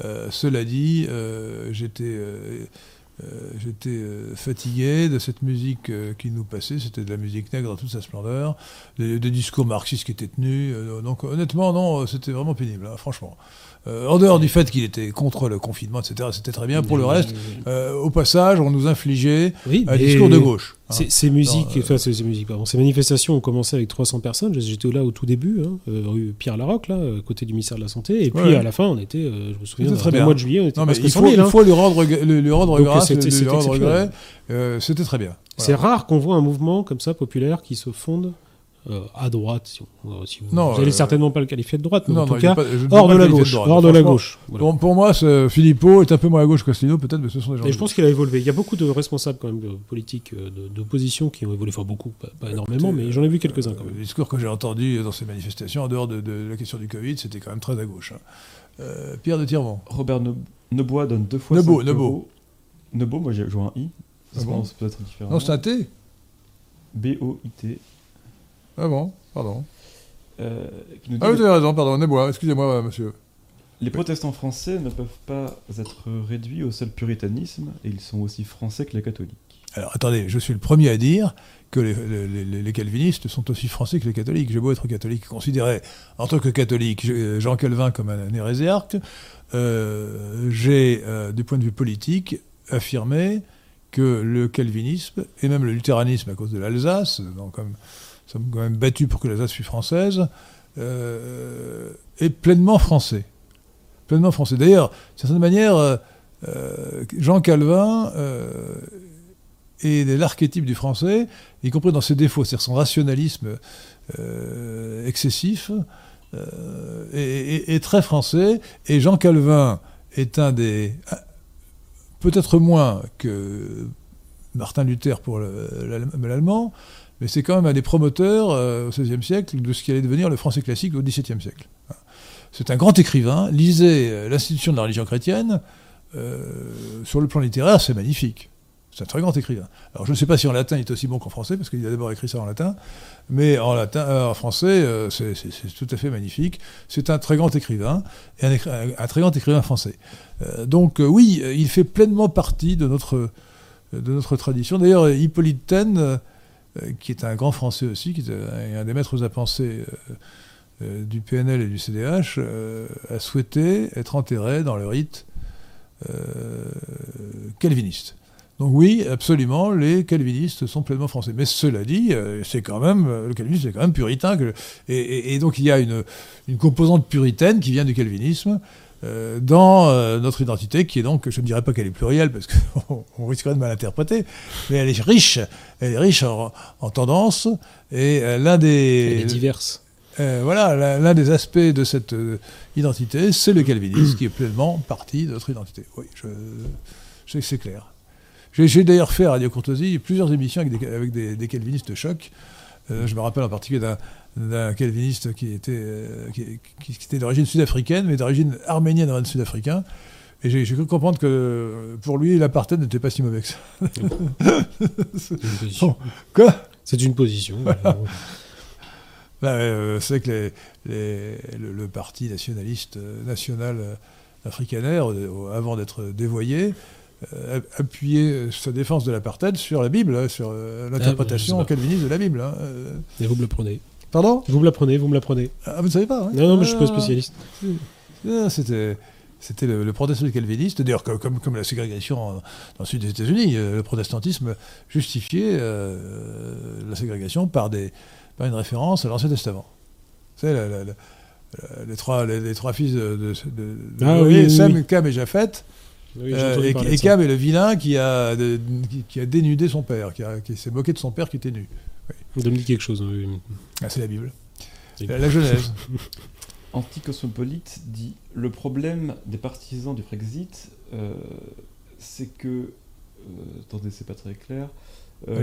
Euh, cela dit, euh, j'étais, euh, fatigué de cette musique qui nous passait. C'était de la musique nègre dans toute sa splendeur, des, discours marxistes qui étaient tenus. donc honnêtement, non, c'était vraiment pénible, hein, franchement. Euh, en dehors du fait qu'il était contre le confinement, etc., c'était très bien. Pour le reste, euh, au passage, on nous infligeait oui, un discours de gauche. hein. Ces, musiques, euh, enfin ces, ces musiques, pardon, ces manifestations ont commencé avec 300 personnes. J'étais là au tout début, hein, rue Pierre Larocque, là, à côté du ministère de la Santé. Et puis Ouais. à la fin, on était, je me souviens, très bien. mois de juillet, on était Non, mais presque il 100 faut, 000, il hein. faut lui rendre, lui, lui rendre Donc, grâce, c'était- très bien. C'est rare qu'on voit un mouvement comme ça populaire qui se fonde euh, à droite. Si, on- si vous, Non, vous allez euh, certainement pas le qualifier de droite, mais Non, en tout non, cas, pas- hors de la gauche. droite. hors de la gauche. Voilà. Pour, pour moi, ce Philippot est un peu moins à gauche qu'Asselineau, peut-être, mais ce sont des gens. Et de je pense qu'il a évolué. Il y a beaucoup de responsables quand même politiques euh, d'opposition qui ont évolué, enfin beaucoup, pas, pas énormément, Écoutez, mais j'en ai vu quelques-uns quand Euh, même. Le discours que j'ai entendu dans ces manifestations, en dehors de, de la question du Covid, c'était quand même très à gauche. hein. Euh, Pierre de Tirmont. Robert Ne- Neubois donne deux fois Neubeau, 5 Neubeau. euros. Neubeau, moi j'ai joué un I. Ah Ça bon prononce peut-être différemment. Non, c'est un T B-O-I-T. Ah bon, pardon. euh, qui nous dit Ah oui, vous avez raison, pardon, Nebois, excusez-moi, euh, monsieur. Les protestants français ne peuvent pas être réduits au seul puritanisme, et ils sont aussi français que les catholiques. Alors attendez, je suis le premier à dire que les, les- les- les calvinistes sont aussi français que les catholiques. J'ai beau être catholique, considéré en tant que catholique euh, Jean Calvin comme un hérésiarque, euh, j'ai, euh, du point de vue politique, affirmé que le calvinisme, et même le luthéranisme à cause de l'Alsace, donc comme, nous sommes quand même battus pour que l'Alsace fût française, euh, est pleinement français. Pleinement français. D'ailleurs, d'une certaine manière, euh, euh, Jean Calvin euh, est l'archétype du français, y compris dans ses défauts, c'est-à-dire son rationalisme euh, excessif, euh, est, très français. Et Jean Calvin est un des. Peut-être moins que Martin Luther pour le- l'Allem- l'allemand, mais c'est quand même un des promoteurs euh, au XVIe siècle de ce qui allait devenir le français classique au XVIIe siècle. C'est un grand écrivain. Lisez euh, l'institution de la religion chrétienne. euh, sur le plan littéraire, c'est magnifique. C'est un très grand écrivain. Alors je ne sais pas si en latin il est aussi bon qu'en français, parce qu'il a d'abord écrit ça en latin, mais en, latin, en français, c'est tout à fait magnifique. C'est un très grand écrivain, et un, très grand écrivain français. Donc oui, il fait pleinement partie de notre, de notre tradition. D'ailleurs, Hippolyte Taine, qui est un grand français aussi, qui est un, un des maîtres à penser euh, euh, du PNL et du CDH, euh, a souhaité être enterré dans le rite euh, calviniste. Donc oui, absolument, les calvinistes sont pleinement français. Mais cela dit, euh, c'est quand même euh, le calvinisme, c'est quand même puritain. Et, donc il y a une composante puritaine qui vient du calvinisme euh, dans euh, notre identité, qui est donc, je ne dirais pas qu'elle est plurielle parce qu'on on risquerait de mal interpréter, mais elle est riche, elle est riche en, en tendance. Et euh, l'un des Elle est diverse. voilà, l'un des aspects de cette identité, c'est le calvinisme qui est pleinement partie de notre identité. Oui, je, je sais que c'est clair. J'ai d'ailleurs fait à Radio Courtoisie plusieurs émissions avec des, avec des, des calvinistes chocs. Euh, je me rappelle en particulier d'un d'un calviniste qui était, euh, qui, qui- qui était d'origine sud-africaine, mais d'origine arménienne avant sud-africain. Et j'ai cru comprendre que pour lui, l'apartheid n'était pas si mauvais que ça. C'est une position. Quoi? C'est une position. voilà. Bah, euh, c'est que les- les- le, le parti nationaliste euh, national euh, africanaire, euh, avant d'être dévoyé, appuyait sa défense de l'apartheid sur la Bible, hein, sur l'interprétation je sais pas. calviniste de la Bible. hein. Et vous me l'apprenez. Pardon? Vous me l'apprenez, vous me l'apprenez. ah, Vous ne savez pas hein Non, non, mais je suis pas Ah, spécialiste. ah, C'était. C'était le, le protestantisme calviniste, d'ailleurs comme, comme, comme la ségrégation en- dans le sud des États-Unis, euh, le protestantisme justifiait euh, la ségrégation par, des, par une référence à l'Ancien Testament. Vous savez, la- la- la- la- les, trois, les, les trois fils de, de, de- de Ah Noé, oui, oui, Sam, oui. Cam et Japheth, euh, et, et. Cam est le vilain qui a, de- qui, qui a dénudé son père, qui, a- qui s'est moqué de son père qui était nu. Ça me dit quelque chose. oui. Ah, c'est la Bible. La, la Genèse. Anticosmopolite dit le problème des partisans du Frexit, euh, c'est que, euh, attendez, c'est pas très clair, Euh,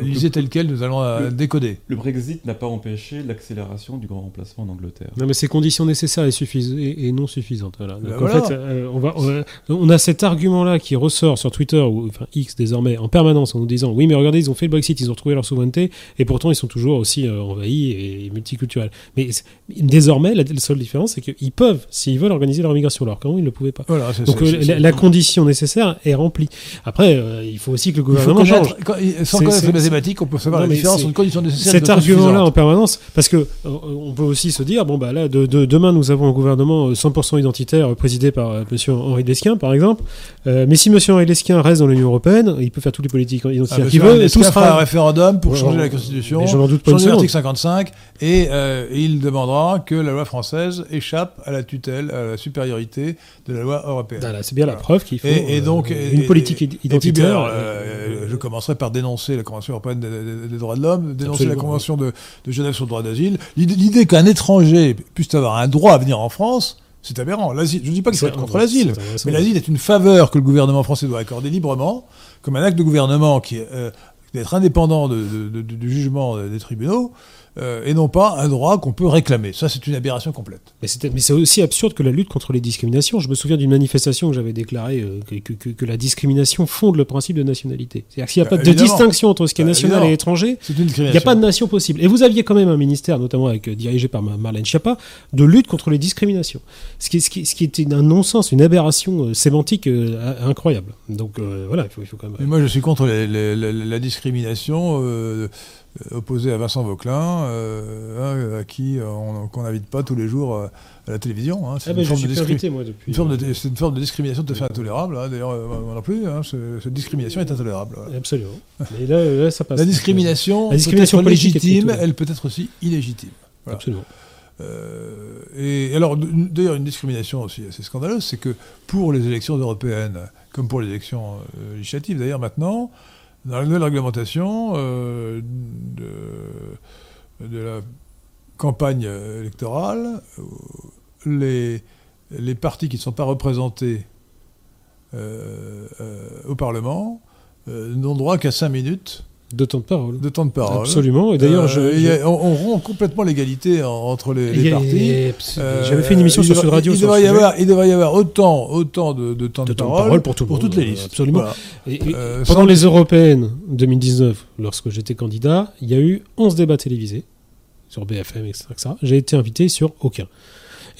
Lisez tel quel, nous allons euh, le- décoder. le, Brexit n'a pas empêché l'accélération du grand remplacement en Angleterre. Non, mais c'est conditions nécessaires et, suffis- et, et non suffisantes. Voilà. Donc, Ben en voilà. fait, euh, on, va, on, a, on a cet argument-là qui ressort sur Twitter, ou enfin X désormais, en permanence, en nous disant Oui, mais regardez, ils ont fait le Brexit, ils ont retrouvé leur souveraineté, et pourtant ils sont toujours aussi euh, envahis et, multiculturels. Mais désormais, la, la seule différence, c'est qu'ils peuvent, s'ils veulent, organiser leur migration, alors qu'avant, ils ne le pouvaient pas. Voilà, c'est- Donc euh, la, la condition nécessaire est remplie. Après, euh, il faut aussi que le gouvernement change. connaître, quand- sans Les mathématiques, on peut savoir Non, la différence entre conditions nécessaires et cet argument-là en permanence, parce que euh, on peut aussi se dire, bon bah là, de, de- demain nous avons un gouvernement euh, 100% identitaire euh, présidé par euh, Monsieur Henri Lesquin, par exemple. Euh, mais si Monsieur Henri Lesquin reste dans l'Union européenne, il peut faire toutes les politiques Ah, identitaires qu'il veut, et tout fera un sera. référendum pour Ouais, changer la Constitution, je n'en doute pas changer l'article 55, et euh, il demandera que la loi française échappe à la tutelle, à la supériorité de la loi européenne. Voilà, c'est bien la preuve qu'il faut Et, et euh, donc, une et- politique et- et puis, identitaire. alors, euh, je commencerai par dénoncer la Convention européenne des, des- des droits de l'homme, dénoncer Absolument, la Convention de, de Genève sur le droit d'asile. L'idée, qu'un étranger puisse avoir un droit à venir en France, c'est aberrant. Je ne dis pas faut être contre l'asile, mais l'asile est une faveur que le gouvernement français doit accorder librement, comme un acte de gouvernement qui est euh, d'être indépendant de- de- de- du jugement des tribunaux, euh, et non pas un droit qu'on peut réclamer. Ça, c'est une aberration complète. Mais c'est aussi absurde que la lutte contre les discriminations. Je me souviens d'une manifestation que j'avais déclarée euh, que, que- que- que la discrimination fonde le principe de nationalité. C'est-à-dire qu'il n'y a Bah, pas de distinction entre ce qui est Bah, national et étranger. Il n'y a pas de nation possible. Et vous aviez quand même un ministère, notamment avec, euh, dirigé par Ma- Marlène Schiappa, de lutte contre les discriminations. Ce qui, ce qui, ce qui était un non-sens, une aberration euh, sémantique incroyable. Donc voilà, il faut, il faut quand même. Mais moi, je suis contre les- les- la, la discrimination euh, euh, opposée à Vincent Vauquelin, euh, hein, à qui on qu'on n'invite pas tous les jours euh, à la télévision. hein. C'est Ah une forme de discri- invité, moi, depuis. une forme de- c'est une forme de discrimination tout à fait intolérable. hein. D'ailleurs, euh, moi non plus, hein, ce- cette discrimination est intolérable. voilà. Absolument. Mais là, là, ça passe. La discrimination, La discrimination peut être légitime, elle peut être aussi illégitime. Voilà. Absolument. Euh, et alors, d'ailleurs, une discrimination aussi assez scandaleuse, c'est que pour les élections européennes, comme pour les élections euh, législatives d'ailleurs maintenant, dans la nouvelle réglementation euh, de, de la campagne électorale, euh, les, partis qui ne sont pas représentés euh, au Parlement n'ont droit qu'à 5 minutes De temps de parole. de temps de parole. Absolument. Et d'ailleurs, Euh, je- on, on rompt complètement l'égalité en- entre les, partis. Euh, J'avais fait une émission sur Sud Radio Il, devrait y avoir, il devrait y avoir autant, autant de, de temps de, De temps parole, parole pour tout monde, toutes les listes. absolument. Voilà. Et- et Euh, pendant sans- les européennes 2019, lorsque j'étais candidat, il y a eu 11 débats télévisés sur BFM, etc. etc. J'ai été invité sur aucun.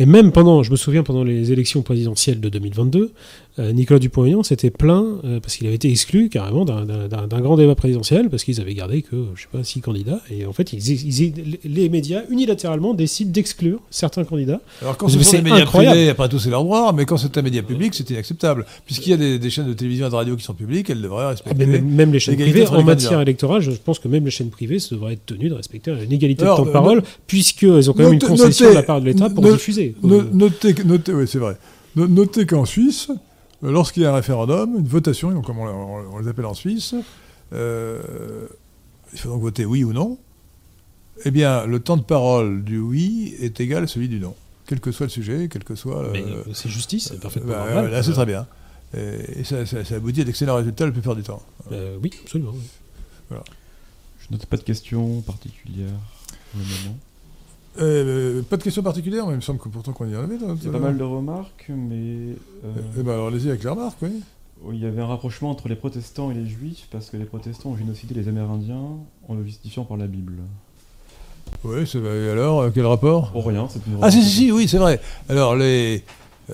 Et même pendant, je me souviens, pendant les élections présidentielles de 2022, euh, Nicolas Dupont-Aignan s'était plaint euh, parce qu'il avait été exclu carrément d'un- grand débat présidentiel parce qu'ils avaient gardé que, je sais pas, six candidats. Et en fait, ils- ils- les médias unilatéralement décident d'exclure certains candidats. Alors quand ce sont c'est des médias incroyable. privés, après tout c'est leur droit, mais quand c'est un média public, c'est inacceptable. Puisqu'il y a des, des chaînes de télévision et de radio qui sont publiques, elles devraient Ah, respecter. mais même, les chaînes privées, en matière électorale, je pense que même les chaînes privées se devraient être tenues de respecter une égalité Alors, de temps de euh, parole, puisqu'elles ont quand même une concession notez- de la part de l'État pour diffuser. No- Euh, notez, notez, oui, c'est vrai. No- Notez qu'en Suisse, euh, lorsqu'il y a un référendum, une votation, donc comme on, on- on les appelle en Suisse, euh, il faut donc voter oui ou non. Eh bien, le temps de parole du oui est égal à celui du non, quel que soit le sujet, quel que soit. mais euh, euh, c'est justice, c'est parfaitement bah, normal. là, c'est très bien. Et, et ça, ça- ça aboutit à d'excellents résultats la plupart du temps. Euh, oui, absolument. oui. Je note pas de questions particulières pour le moment. Euh, pas de questions particulières, mais il me semble que pourtant qu'on y en avait. Il y a pas mal de remarques, mais euh, Eh ben, alors allez-y avec les remarques, oui. il y avait un rapprochement entre les protestants et les juifs, parce que les protestants ont génocidé les Amérindiens en le justifiant par la Bible. Oui, c'est vrai. Et alors, euh, quel rapport? Oh rien, c'est une Ah si, si, si, oui, c'est vrai. Alors, les,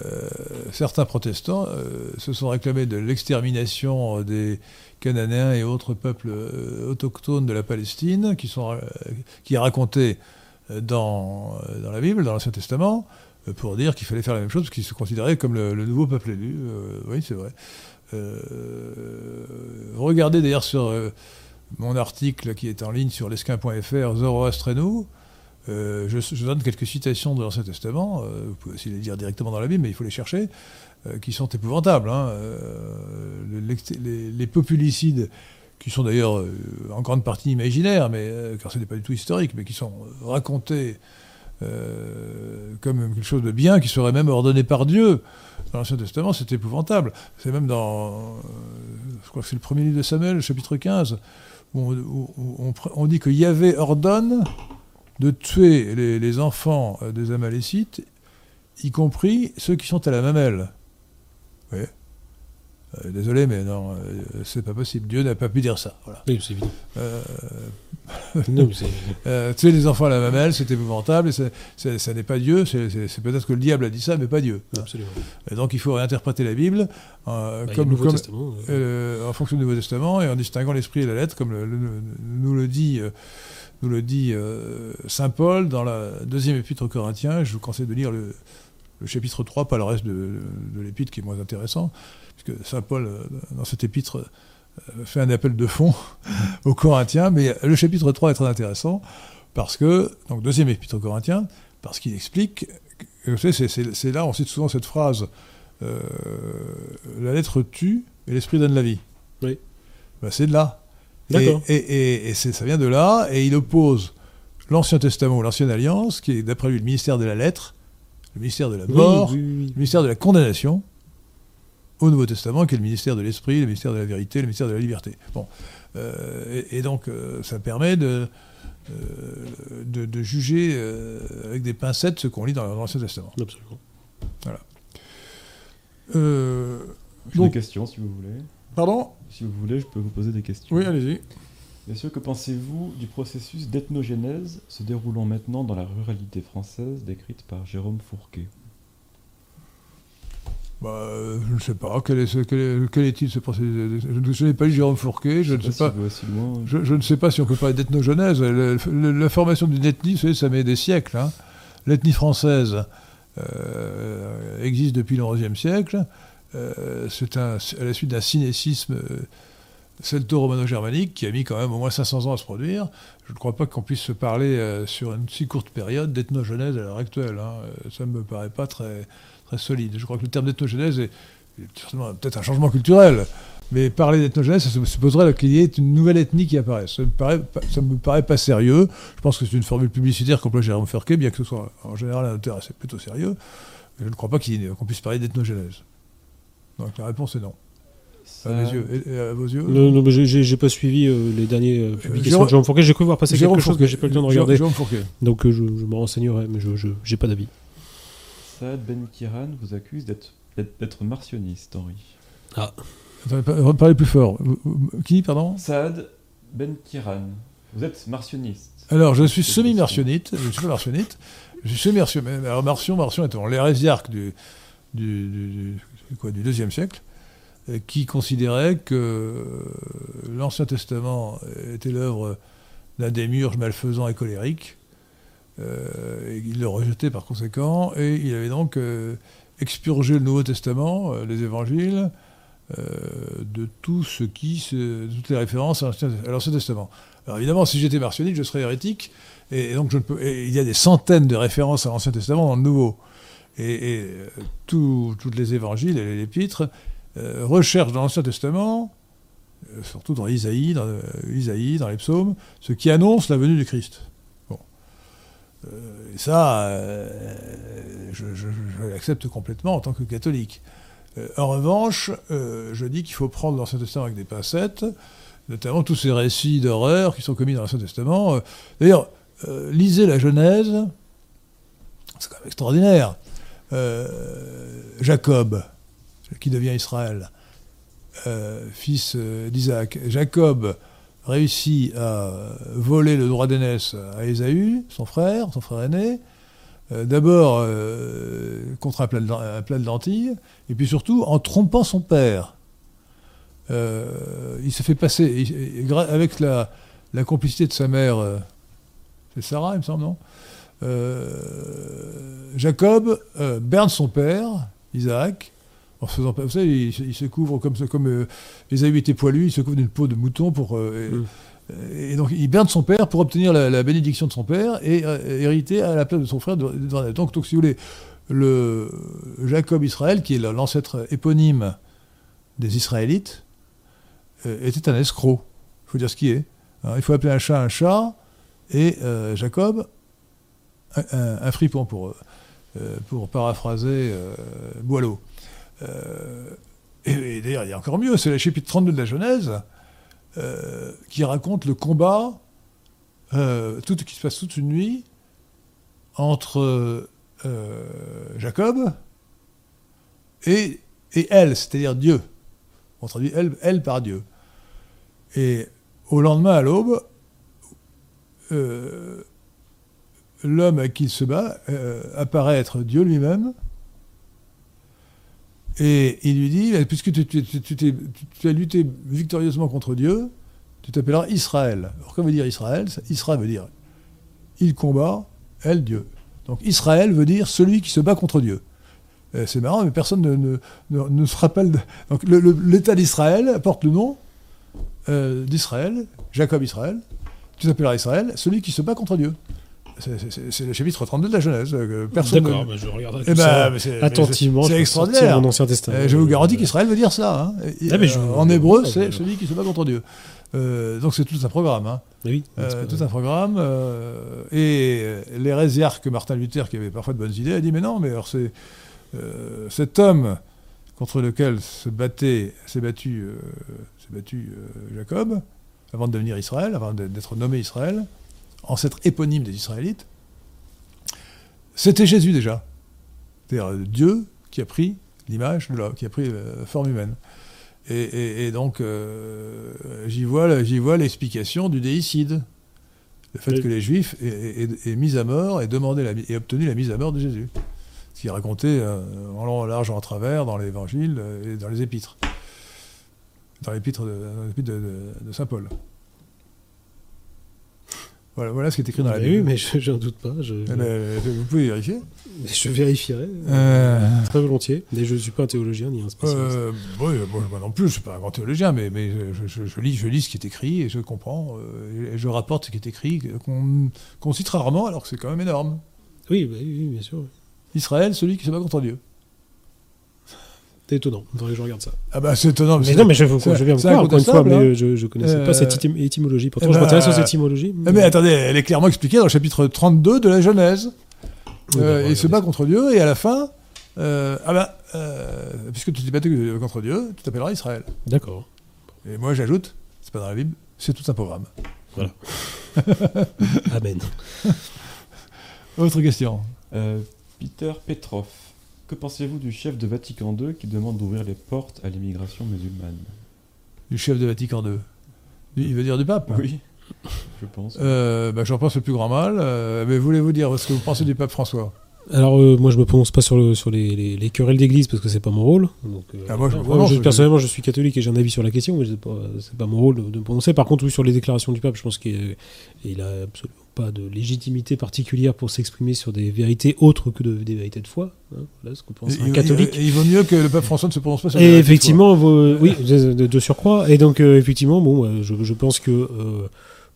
euh, certains protestants euh, se sont réclamés de l'extermination des Cananéens et autres peuples euh, autochtones de la Palestine, qui, sont, euh, qui euh, dans, euh, dans la Bible, dans l'Ancien Testament, euh, pour dire qu'il fallait faire la même chose, parce qu'ils se considéraient comme le, nouveau peuple élu. Euh, oui, c'est vrai. Euh, regardez d'ailleurs sur euh, mon article qui est en ligne sur lesquin.fr, Zoroastre et nous, euh, je, donne quelques citations de l'Ancien Testament, euh, vous pouvez aussi les dire directement dans la Bible, mais il faut les chercher, euh, qui sont épouvantables. hein. Euh, le- l'ex- les, les populicides, qui sont d'ailleurs euh, en grande partie imaginaires, mais, euh, car ce n'est pas du tout historique, mais qui sont euh, racontés comme quelque chose de bien, qui serait même ordonné par Dieu. Dans l'Ancien Testament, c'est épouvantable. C'est même dans, je crois que c'est le premier livre de Samuel, chapitre 15, où on, dit que Yahvé ordonne de tuer les, les enfants des Amalécites, y compris ceux qui sont à la mamelle. Vous voyez? Euh, Désolé, mais non, euh, c'est pas possible. Dieu n'a pas pu dire ça. Voilà. Oui, c'est évident. Euh, Non, euh, tuer les enfants à la mamelle, c'est épouvantable. Et ça n'est pas Dieu. C'est peut-être que le diable a dit ça, mais pas Dieu. hein. absolument. Et donc il faut réinterpréter la Bible Bah, comme, euh, en fonction du Nouveau Testament et en distinguant l'esprit et la lettre, comme le- le- nous le dit, nous le dit euh, saint Paul dans la deuxième épître aux Corinthiens. Je vous conseille de lire le, le chapitre 3, pas le reste de, de l'épître qui est moins intéressant, puisque saint Paul, euh, dans cette épître, euh, fait un appel de fond aux Corinthiens, mais le chapitre 3 est très intéressant parce que, donc deuxième épître aux Corinthiens, parce qu'il explique, que, vous savez, c'est- là, on cite souvent cette phrase, euh, la lettre tue et l'esprit donne la vie. Oui. Ben, c'est de là. Et, D'accord. et, et- et c'est- ça vient de là, et il oppose l'Ancien Testament ou l'Ancienne Alliance, qui est d'après lui le ministère de la lettre, le ministère de la mort, oui, oui, oui. le ministère de la condamnation, au Nouveau Testament, qui est le ministère de l'Esprit, le ministère de la vérité, le ministère de la liberté. Bon. Euh, et, et donc, euh, ça permet de, euh, de, de juger euh, avec des pincettes ce qu'on lit dans l'Ancien Testament. Absolument. Euh, J'ai Donc- des questions si vous voulez. pardon? Si vous voulez, je peux vous poser des questions. Oui, allez-y. Messieurs, que pensez-vous du processus d'ethnogénèse se déroulant maintenant dans la ruralité française décrite par Jérôme Fourquet? Bah, euh, je ne sais pas. Quel est ce- quel est- quel est-il ce processus Je n'ai pas lu Jérôme Fourquet. Je ne sais pas. si. Je, je ne sais pas si on peut parler d'ethnogenèse. La formation d'une ethnie, vous savez, ça met des siècles. hein. L'ethnie française euh, existe depuis le XIe siècle. Euh, c'est à la suite d'un cinécisme celto-romano-germanique qui a mis quand même au moins 500 ans à se produire. Je ne crois pas qu'on puisse se parler euh, sur une si courte période d'ethnogenèse à l'heure actuelle. hein. Ça ne me paraît pas très, très solide. Je crois que le terme d'ethnogenèse est, certainement peut-être un changement culturel. Mais parler d'ethnogenèse, ça supposerait qu'il y ait une nouvelle ethnie qui apparaisse. Ça me paraît, pas- ça me paraît pas sérieux. Je pense que c'est une formule publicitaire qu'emploie Jérôme Fourquet, bien que ce soit en général un auteur assez plutôt sérieux. Je ne crois pas qu'on puisse parler d'ethnogenèse. Donc la réponse est non. À, Ça- mes yeux. Et- à vos yeux Non, non, mais j'ai- pas suivi euh, les dernières euh, publications Jérôme- de Jérôme Fourquet. J'ai cru voir passer Jérôme quelque chose, Fourquet. j'ai pas eu le temps de regarder. Jérôme Fourquet. Donc euh, je, je me renseignerai, mais je j'ai pas d'avis. Saad Ben Kiran vous accuse d'être martionniste, Henri. Attendez, pa- Parlez plus fort. Qui, pardon? Saad Ben Kiran, vous êtes martionniste. Alors, je suis semi-martionnite. Je suis pas martionnite. Je suis semi-martionnite. Alors, Marcion, Marcion était l'hérésiarque du, du, du, du- quoi, du deuxième siècle, euh, qui considérait que euh, l'Ancien Testament était l'œuvre d'un démiurge malfaisant et colérique. Euh, et il le rejetait par conséquent, et il avait donc euh, expurgé le Nouveau Testament, euh, les évangiles, de tout ce qui, toutes les références à l'Ancien Testament. Alors évidemment, si j'étais martionnite, je serais hérétique, et, donc je ne peux, il y a des centaines de références à l'Ancien Testament dans le Nouveau. Et, et, toutes les évangiles et les épîtres recherchent dans l'Ancien Testament, surtout dans Isaïe, dans, Isaïe, dans les psaumes, ce qui annonce la venue du Christ. Euh, et ça, euh, je, je- l'accepte complètement en tant que catholique. Euh, en revanche, je dis qu'il faut prendre l'Ancien Testament avec des pincettes, notamment tous ces récits d'horreur qui sont commis dans l'Ancien Testament. D'ailleurs, lisez la Genèse, c'est quand même extraordinaire. Jacob, qui devient Israël, fils d'Isaac. Jacob réussit à voler le droit d'aînesse à Ésaü, son frère, son frère aîné, euh, d'abord euh, contre un plat, de, lentilles, et puis surtout en trompant son père. Euh, il se fait passer, avec la, la complicité de sa mère, c'est Sarah, il me semble, non? Jacob berne son père, Isaac, en se faisant, vous savez, il, se- il se couvre comme, comme euh, Ésaü était poilu, il se couvre d'une peau de mouton pour. euh, et- Mm. et donc il berne son père pour obtenir la, la bénédiction de son père et euh, hériter à la place de son frère. de- de- donc, donc, si vous voulez, le Jacob Israël, qui est la- l'ancêtre éponyme des Israélites, euh, était un escroc. Il faut dire ce qui est. hein. il faut appeler un chat un chat, et euh, Jacob, un, un- un fripon, pour, euh, pour paraphraser euh, Boileau. Euh, et, d'ailleurs, il y a encore mieux, c'est le chapitre 32 de la Genèse. euh, qui raconte le combat, euh, tout, qui se passe toute une nuit, entre Jacob et, et elle, c'est-à-dire Dieu. On traduit elle, par Dieu. Et au lendemain, à l'aube, l'homme avec qui il se bat apparaît être Dieu lui-même. Et il lui dit, puisque tu, as lutté victorieusement contre Dieu, tu t'appelleras Israël. Alors, que veut dire Israël Israël veut dire il combat, elle, Dieu. Donc Israël veut dire celui qui se bat contre Dieu. C'est marrant, mais personne ne, ne- se rappelle. Donc l'État d'Israël porte le nom euh, d'Israël, Jacob Israël. Tu t'appelleras Israël, celui qui se bat contre Dieu. C'est- le chapitre 32 de la Genèse. euh, Personne ne- D'accord, bah, je regarderai Eh tout ben, ça attentivement. c'est extraordinaire. Mon ancien testament. euh, je vous garantis qu'Israël veut dire ça. hein. Et- Ah, mais je- euh, en hébreu, c'est celui qui se bat contre Dieu. Euh, donc c'est tout un programme. hein. Oui, Euh, tout un programme. euh, et l'hérésiarque Martin Luther, qui avait parfois de bonnes idées, a dit Mais non, mais alors c'est euh, cet homme contre lequel se battait, s'est battu, euh, battu euh, Jacob, avant de devenir Israël, avant d'être nommé Israël, ancêtre éponyme des Israélites, c'était Jésus déjà. C'est-à-dire euh, Dieu qui a pris l'image de l'homme, qui a pris euh, la forme humaine. Et, et- et donc, euh, j'y vois, j'y vois l'explication du déicide. Le fait Oui. que les Juifs aient, aient- aient mis à mort et, demandé la, aient obtenu la mise à mort de Jésus. Ce qui est raconté euh, en long, en large, en travers dans l'Évangile euh, et dans les Épîtres. Dans l'Épître de- de Saint Paul. Voilà, voilà ce qui est écrit dans la Oui, Bible. mais je n'en doute pas. Je, Eh ben, vous pouvez vérifier. je vérifierai Euh, très volontiers. Mais je ne suis pas un théologien ni un spécialiste. Euh, oui, bon, moi non plus, je ne suis pas un grand théologien, mais, mais je, je- je lis, je lis ce qui est écrit et je comprends, euh, et je rapporte ce qui est écrit, qu'on cite rarement alors que c'est quand même énorme. Oui, bah oui, oui, bien sûr. Israël, celui qui se bat contre Dieu. C'est étonnant. Il faudrait que je regarde ça. Ah bah c'est étonnant. Mais non, mais je, je me c'est croire, encore une fois, mais hein. je ne connaissais Euh, pas cette étym- étymologie. Pourtant, eh je ben, m'intéresse aux étymologies. Ah, mais attendez, elle est clairement expliquée dans le chapitre 32 de la Genèse. Oui, Euh, bah, il se bat ça. contre Dieu et à la fin, euh, ah bah, euh, puisque tu t'es battu contre Dieu, tu t'appelleras Israël. D'accord. Et moi j'ajoute, c'est pas dans la Bible, c'est tout un programme. Amen. Autre question. Euh, Peter Petrov, que pensez-vous du chef de Vatican II qui demande d'ouvrir les portes à l'immigration musulmane? Du chef de Vatican II. Il veut dire du pape Oui, je pense. Euh, bah, J'en pense le plus grand mal. euh, mais voulez-vous dire ce que vous pensez du pape François? Alors, euh, moi, je me prononce pas sur, le, sur les, les, les querelles d'église parce que c'est pas mon rôle. Donc, euh, Ah, moi, je je- personnellement, je suis catholique et j'ai un avis sur la question, mais c'est pas, pas mon rôle de, de me prononcer. Par contre, oui, sur les déclarations du pape, je pense qu'il il a absolument pas de légitimité particulière pour s'exprimer sur des vérités autres que de- des vérités de foi. hein. Voilà ce que pense un catholique. il- il vaut mieux que le pape François ne se prononce pas sur Et vérités de effectivement, vos- oui, de, surcroît. Et donc, euh, effectivement, bon, euh, je, je pense que euh,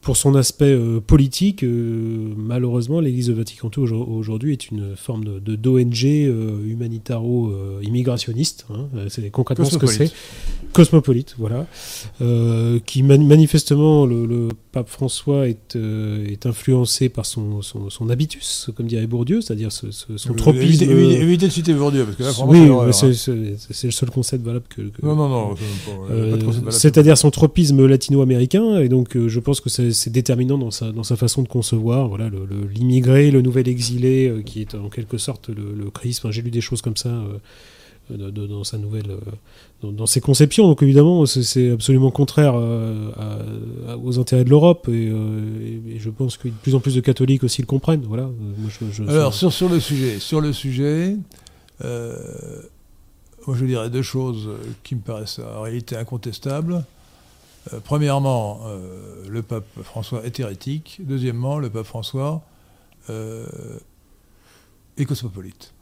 pour son aspect euh, politique, malheureusement, l'Église de Vatican II aujourd- aujourd'hui est une forme de d'ONG humanitaro-immigrationniste. hein. C'est concrètement ce que c'est. Cosmopolite, voilà. Qui man- manifestement, le, le pape François est, euh, est influencé par son, son, son habitus, comme dirait Bourdieu, c'est-à-dire ce- ce- son tropisme. Évitez, de citer Bourdieu, parce que là, oui, c'est hein. c'est- le seul concept valable que. que- Non, non, non. euh. C'est-à-dire son tropisme latino-américain, et donc euh, je pense que c'est déterminant dans sa, dans sa façon de concevoir voilà, le- le- l'immigré, le, nouvel exilé, qui est en quelque sorte le, le Christ. Enfin, J'ai lu des choses comme ça de- de- dans sa nouvelle, euh, dans, dans ses conceptions. Donc évidemment, c'est- absolument contraire euh, à- à- aux intérêts de l'Europe, et, euh, et- et je pense que de plus en plus de catholiques aussi le comprennent. Voilà. Moi, je- je- Alors, sur, sur le sujet, sur le sujet euh, moi je dirais deux choses qui me paraissent en réalité incontestables. Euh, premièrement, euh, le pape François est hérétique. Deuxièmement, le pape François est cosmopolite.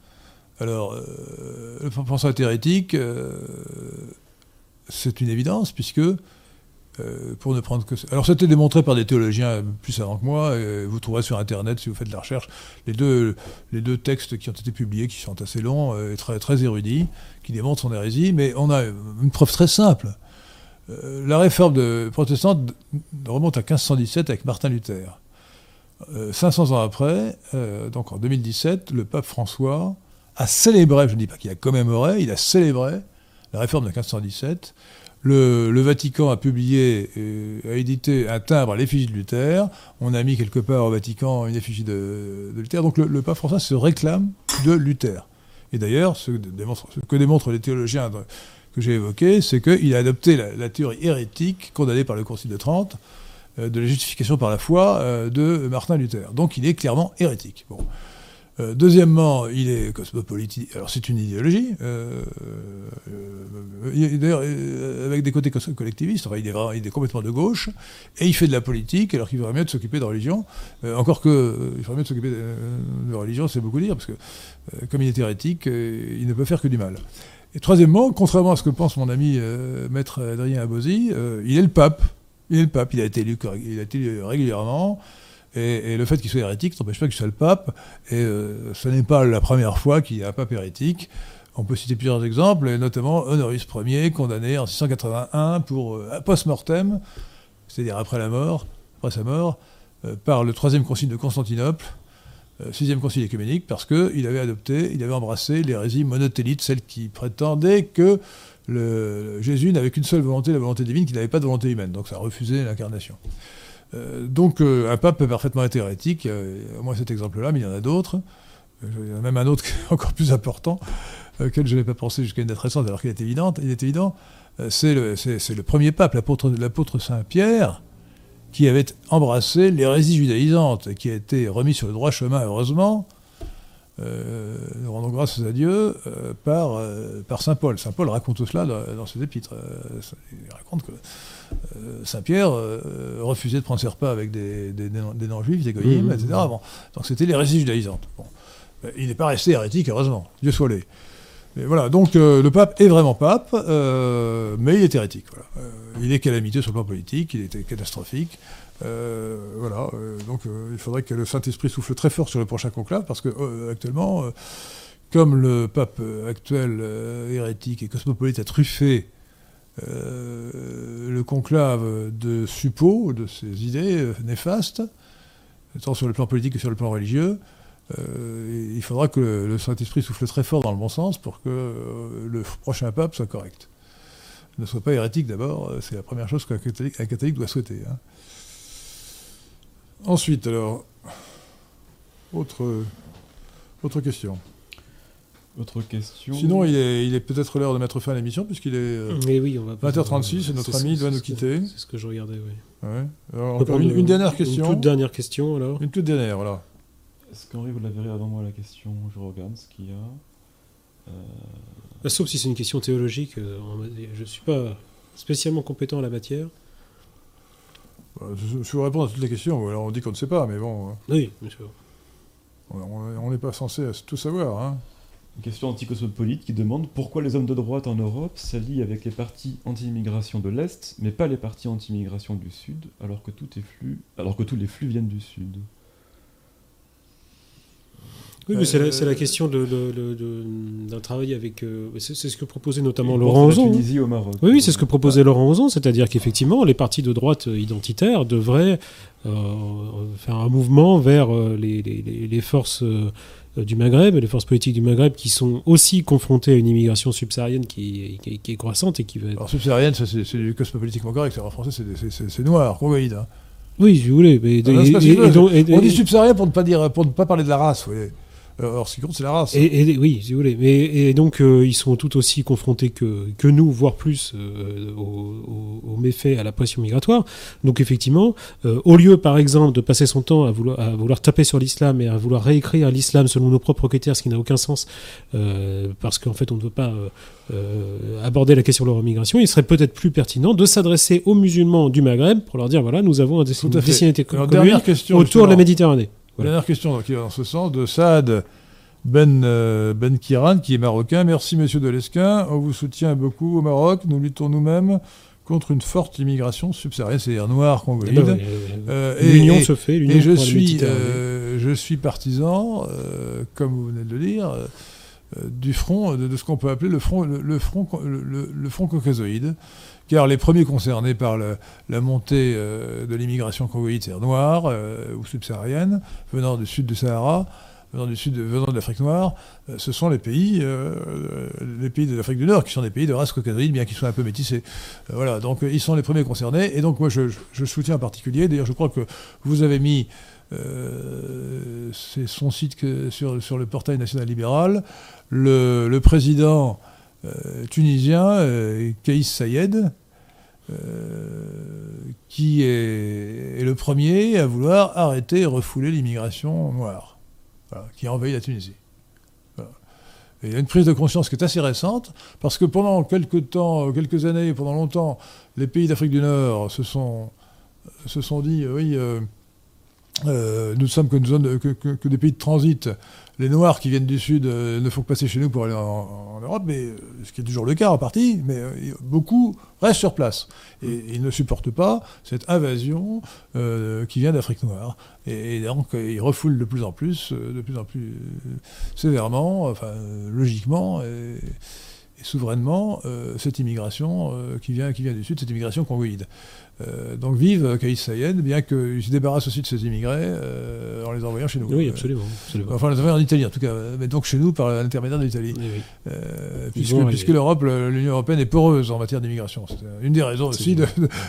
Alors, euh, le est hérétique, euh, c'est une évidence, puisque euh, pour ne prendre que ça- Alors, c'était démontré par des théologiens plus avant que moi, et vous trouverez sur Internet, si vous faites de la recherche, les deux, les deux textes qui ont été publiés, qui sont assez longs euh, et très, très érudits, qui démontrent son hérésie, mais on a une preuve très simple. La réforme protestante remonte à 1517 avec Martin Luther. Euh, 500 ans après, donc en 2017, le pape François a célébré, je ne dis pas qu'il a commémoré, il a célébré la réforme de 1517 le, Vatican a publié, a édité un timbre à l'effigie de Luther. On a mis quelque part au Vatican une effigie de, Luther. Donc le, pape François se réclame de Luther. Et d'ailleurs, ce, que démontrent- les théologiens que j'ai évoqués, c'est qu'il a adopté la, la théorie hérétique condamnée par le Concile de Trente euh, de la justification par la foi euh, de Martin Luther. Donc il est clairement hérétique. Bon. Euh, deuxièmement, il est cosmopolite. Alors c'est une idéologie, euh, euh, d'ailleurs avec des côtés collectivistes. Enfin, il est, vraiment- il est complètement de gauche et il fait de la politique alors qu'il faudrait mieux de s'occuper de religion. Encore que il faudrait mieux de s'occuper de, de religion, c'est beaucoup dire parce que comme il est hérétique, il ne peut faire que du mal. Et troisièmement, contrairement à ce que pense mon ami maître Adrien Abosi, il est le pape. Il est le pape. Il a été élu, il a été élu régulièrement. Et, le fait qu'il soit hérétique n'empêche pas qu'il soit le pape. Et euh, ce n'est pas la première fois qu'il y a un pape hérétique. On peut citer plusieurs exemples, notamment Honoris Ier, condamné en 681 pour euh, post-mortem, c'est-à-dire après sa mort, euh, par le troisième concile de Constantinople, sixième concile écuménique, parce qu'il avait adopté, il avait embrassé l'hérésie monotélite, celle qui prétendait que Jésus n'avait qu'une seule volonté, la volonté divine, qu'il n'avait pas de volonté humaine. Donc ça refusait l'incarnation. Euh, donc euh, un pape peut parfaitement être hérétique, euh, au moins cet exemple-là, mais il y en a d'autres. Euh, Il y en a même un autre qui est encore plus important, euh, auquel je n'ai pas pensé jusqu'à une date récente, alors qu'il est évident. Il est évident. Euh, c'est le, premier pape, l'apôtre Saint Pierre, qui avait embrassé l'hérésie judaïsante et qui a été remis sur le droit chemin, heureusement. Euh, nous rendons grâce à Dieu euh, par, euh, Saint Paul. Saint Paul raconte tout cela dans, dans ses épîtres. Euh, il raconte que euh, Saint Pierre euh, refusait de prendre ses repas avec des, des, des non- des non-juifs, des goyim, Mhm. etc. Bon. Donc c'était l'hérésie judaïsante. Bon. Il n'est pas resté hérétique, heureusement. Dieu soit loué. Mais voilà, donc euh, le pape est vraiment pape, euh, mais il est hérétique. Voilà. Il est calamiteux sur le plan politique, il était catastrophique. Voilà, donc il faudrait que le Saint-Esprit souffle très fort sur le prochain conclave, parce que actuellement, comme le pape actuel hérétique et cosmopolite a truffé euh, le conclave de suppôts, de ses idées euh, néfastes, tant sur le plan politique que sur le plan religieux, euh, il faudra que le, Saint-Esprit souffle très fort dans le bon sens pour que le prochain pape soit correct. Ne soit pas hérétique d'abord, c'est la première chose qu'un catholique, un catholique doit souhaiter. hein. Ensuite, alors, autre, autre question. Autre question. Sinon, il est, il est peut-être l'heure de mettre fin à l'émission, puisqu'il est euh, Mais oui, on va pas- 20h36 et notre c'est- ami doit nous quitter. C'est ce que je regardais, oui. Ouais. Alors, On peut encore prendre une, une dernière question. Une toute dernière question, alors. Une toute dernière, voilà. Est-ce qu'Henri, vous la verrez avant moi la question? Je regarde ce qu'il y a. Euh, Ah, Sauf si c'est une question théologique, euh, je ne suis pas spécialement compétent en la matière. Bah, Je, vais répondre à toutes les questions. Alors, on dit qu'on ne sait pas, mais bon, Oui, bien sûr. on- on n'est pas censé tout savoir. Hein. Une question anticosmopolite qui demande pourquoi les hommes de droite en Europe s'allient avec les partis anti-immigration de l'Est, mais pas les partis anti-immigration du Sud, alors que, tout est flux, alors que tous les flux viennent du Sud. Oui, mais c'est la, Euh, la question de- de- de- de- d'un travail avec. euh, c'est ce que proposait notamment Laurent Ozon. Tunisie au Maroc. Oui, oui, c'est ce que proposait Laurent Ozon, c'est-à-dire qu'effectivement, les partis de droite euh, identitaires devraient euh, faire un mouvement vers les, les- les- les forces du Maghreb, les forces politiques du Maghreb qui sont aussi confrontées à une immigration subsaharienne qui, qui- qui est croissante et qui va être... Alors, subsaharienne, c'est du cosmopolitiquement correct. En français, c'est- noir, congoïde. Hein. Oui, si vous voulez. Mais, non, et- et- et On dit subsaharien pour ne pas, dire, pour ne pas parler de la race. vous voyez. Euh, Alors, ce qui compte, c'est la race. Et, et- oui, si vous voulez. Mais, et donc, euh, ils sont tout aussi confrontés que, que nous, voire plus, euh, aux, aux- méfaits, à la pression migratoire. Donc, effectivement, euh, au lieu, par exemple, de passer son temps à vouloir, à vouloir taper sur l'islam et à vouloir réécrire l'islam selon nos propres critères, ce qui n'a aucun sens, euh, parce qu'en fait, on ne veut pas euh, euh, aborder la question de leur immigration, il serait peut-être plus pertinent de s'adresser aux musulmans du Maghreb pour leur dire voilà, nous avons un destin- commune question. autour de la. Méditerranée. Voilà. Dernière question donc, qui va dans ce sens de Saad Ben, euh, ben Kiran, qui est marocain. Merci, monsieur Delesquin. On vous soutient beaucoup au Maroc. Nous luttons nous-mêmes contre une forte immigration subsaharienne, c'est-à-dire noire, Eh congoïde. ben. Euh, L'union et- se fait, l'union Et je suis, euh, je suis partisan, comme vous venez de le dire, du front, de, de ce qu'on peut appeler le front, le, le front, le front caucasoïde, car les premiers concernés par la montée euh, de l'immigration c'est-à-dire noire euh, ou subsaharienne, venant du sud du Sahara, venant du sud, de l'Afrique noire, euh, ce sont les pays, les de l'Afrique du Nord, qui sont des pays de race caucasienne, bien qu'ils soient un peu métissés. Voilà, donc ils sont les premiers concernés. Et donc moi, je, soutiens en particulier. D'ailleurs, je crois que vous avez mis c'est son site sur, le portail national libéral. Le président tunisien, Kaïs Sayed, qui est, le premier à vouloir arrêter et refouler l'immigration noire, qui a envahi la Tunisie. Il y a une prise de conscience qui est assez récente, parce que pendant quelques temps, quelques années, pendant longtemps, les pays d'Afrique du Nord se sont, dit, oui, euh, euh, nous ne sommes que, que, des pays de transit les Noirs qui viennent du Sud euh, ne font que passer chez nous pour aller en, Europe, mais euh, ce qui est toujours le cas en partie, mais euh, beaucoup restent sur place. Et ils ne supportent pas cette invasion qui vient d'Afrique noire. Et, donc ils refoulent de plus en plus, de plus en plus sévèrement, enfin logiquement. Et, souverainement cette immigration qui, vient, qui vient du Sud, cette immigration congoïde. Euh, donc vive Kaïs Sayed, bien qu'il se débarrasse aussi de ces immigrés euh, en les envoyant chez nous. Oui, absolument. absolument. Enfin, les envoyant en Italie en tout cas, mais donc chez nous par l'intermédiaire de l'Italie. Euh, puisque, puisque l'Europe, l'Union Européenne est poreuse en matière d'immigration. C'est une des raisons aussi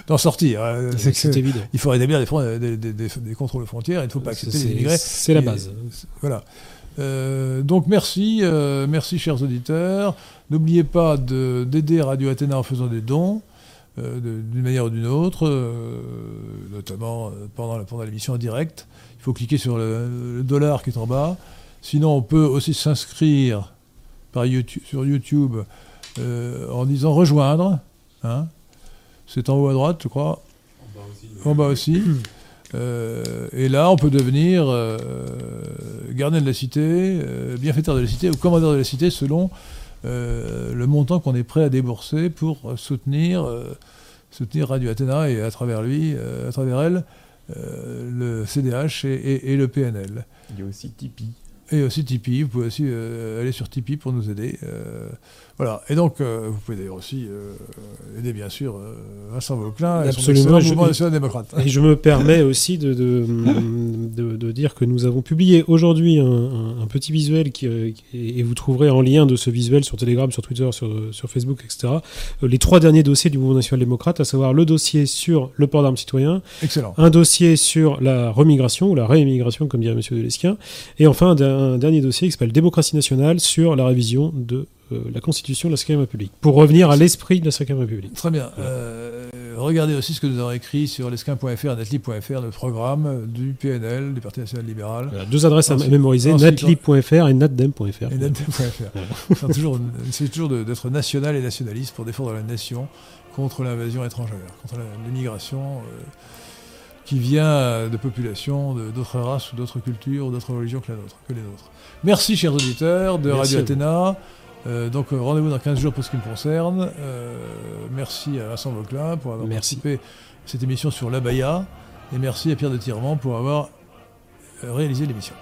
d'en sortir. Hein. C'est évident. Il faut rétablir des, des, des, des, contrôles frontières, il ne faut pas accepter les immigrés. C'est la base. voilà. donc merci, merci chers auditeurs. N'oubliez pas d'aider Radio Athéna en faisant des dons. Euh, d'une manière ou d'une autre, euh, notamment euh, pendant, pendant l'émission en direct. Il faut cliquer sur le, dollar qui est en bas. Sinon, on peut aussi s'inscrire par YouTube, sur YouTube en disant rejoindre. Hein. C'est en haut à droite, je crois. En bas aussi. et là, on peut devenir gardien de la cité, bienfaiteur de la cité ou commandeur de la cité selon euh, le montant qu'on est prêt à débourser pour soutenir, euh, soutenir Radio Athéna et à travers lui, euh, à travers elle, le CDH et, et, le PNL. Il y a aussi Tipeee. Et aussi Tipeee, vous pouvez aussi aller sur Tipeee pour nous aider. Voilà. Et donc, euh, vous pouvez d'ailleurs aussi euh, aider, bien sûr, euh, Vincent Vauclin et Absolument, son mouvement national-démocrate. Et je me permets aussi de, de, de, dire que nous avons publié aujourd'hui un, petit visuel qui, et vous trouverez en lien de ce visuel sur Telegram, sur Twitter, sur, sur Facebook, etc. Les trois derniers dossiers du mouvement national-démocrate, à savoir le dossier sur le port d'armes citoyen, Excellent. un dossier sur la remigration ou la réémigration, comme dirait M. Delesquin, et enfin un, un dernier dossier qui s'appelle Démocratie nationale sur la révision de euh, la Constitution de la Ve République, pour revenir à l'esprit de la Ve République. Très bien. Euh, regardez aussi ce que nous avons écrit sur lesquin.fr, netlib.fr, le programme du PNL, du Parti national libéral. deux adresses à mémoriser, netlib.fr et natdem.fr. C'est toujours, toujours d'être national et nationaliste pour défendre la nation contre l'invasion étrangère, contre l'immigration. Euh, qui vient de populations d'autres races ou d'autres cultures ou d'autres religions que, la nôtre, que les nôtres. Merci, chers auditeurs de Radio Athéna. Euh, donc euh, rendez-vous dans 15 jours pour ce qui me concerne. Euh, merci à Vincent Vauclin pour avoir participé à cette émission sur l'abaya. Et merci à Pierre de Tirement pour avoir réalisé l'émission.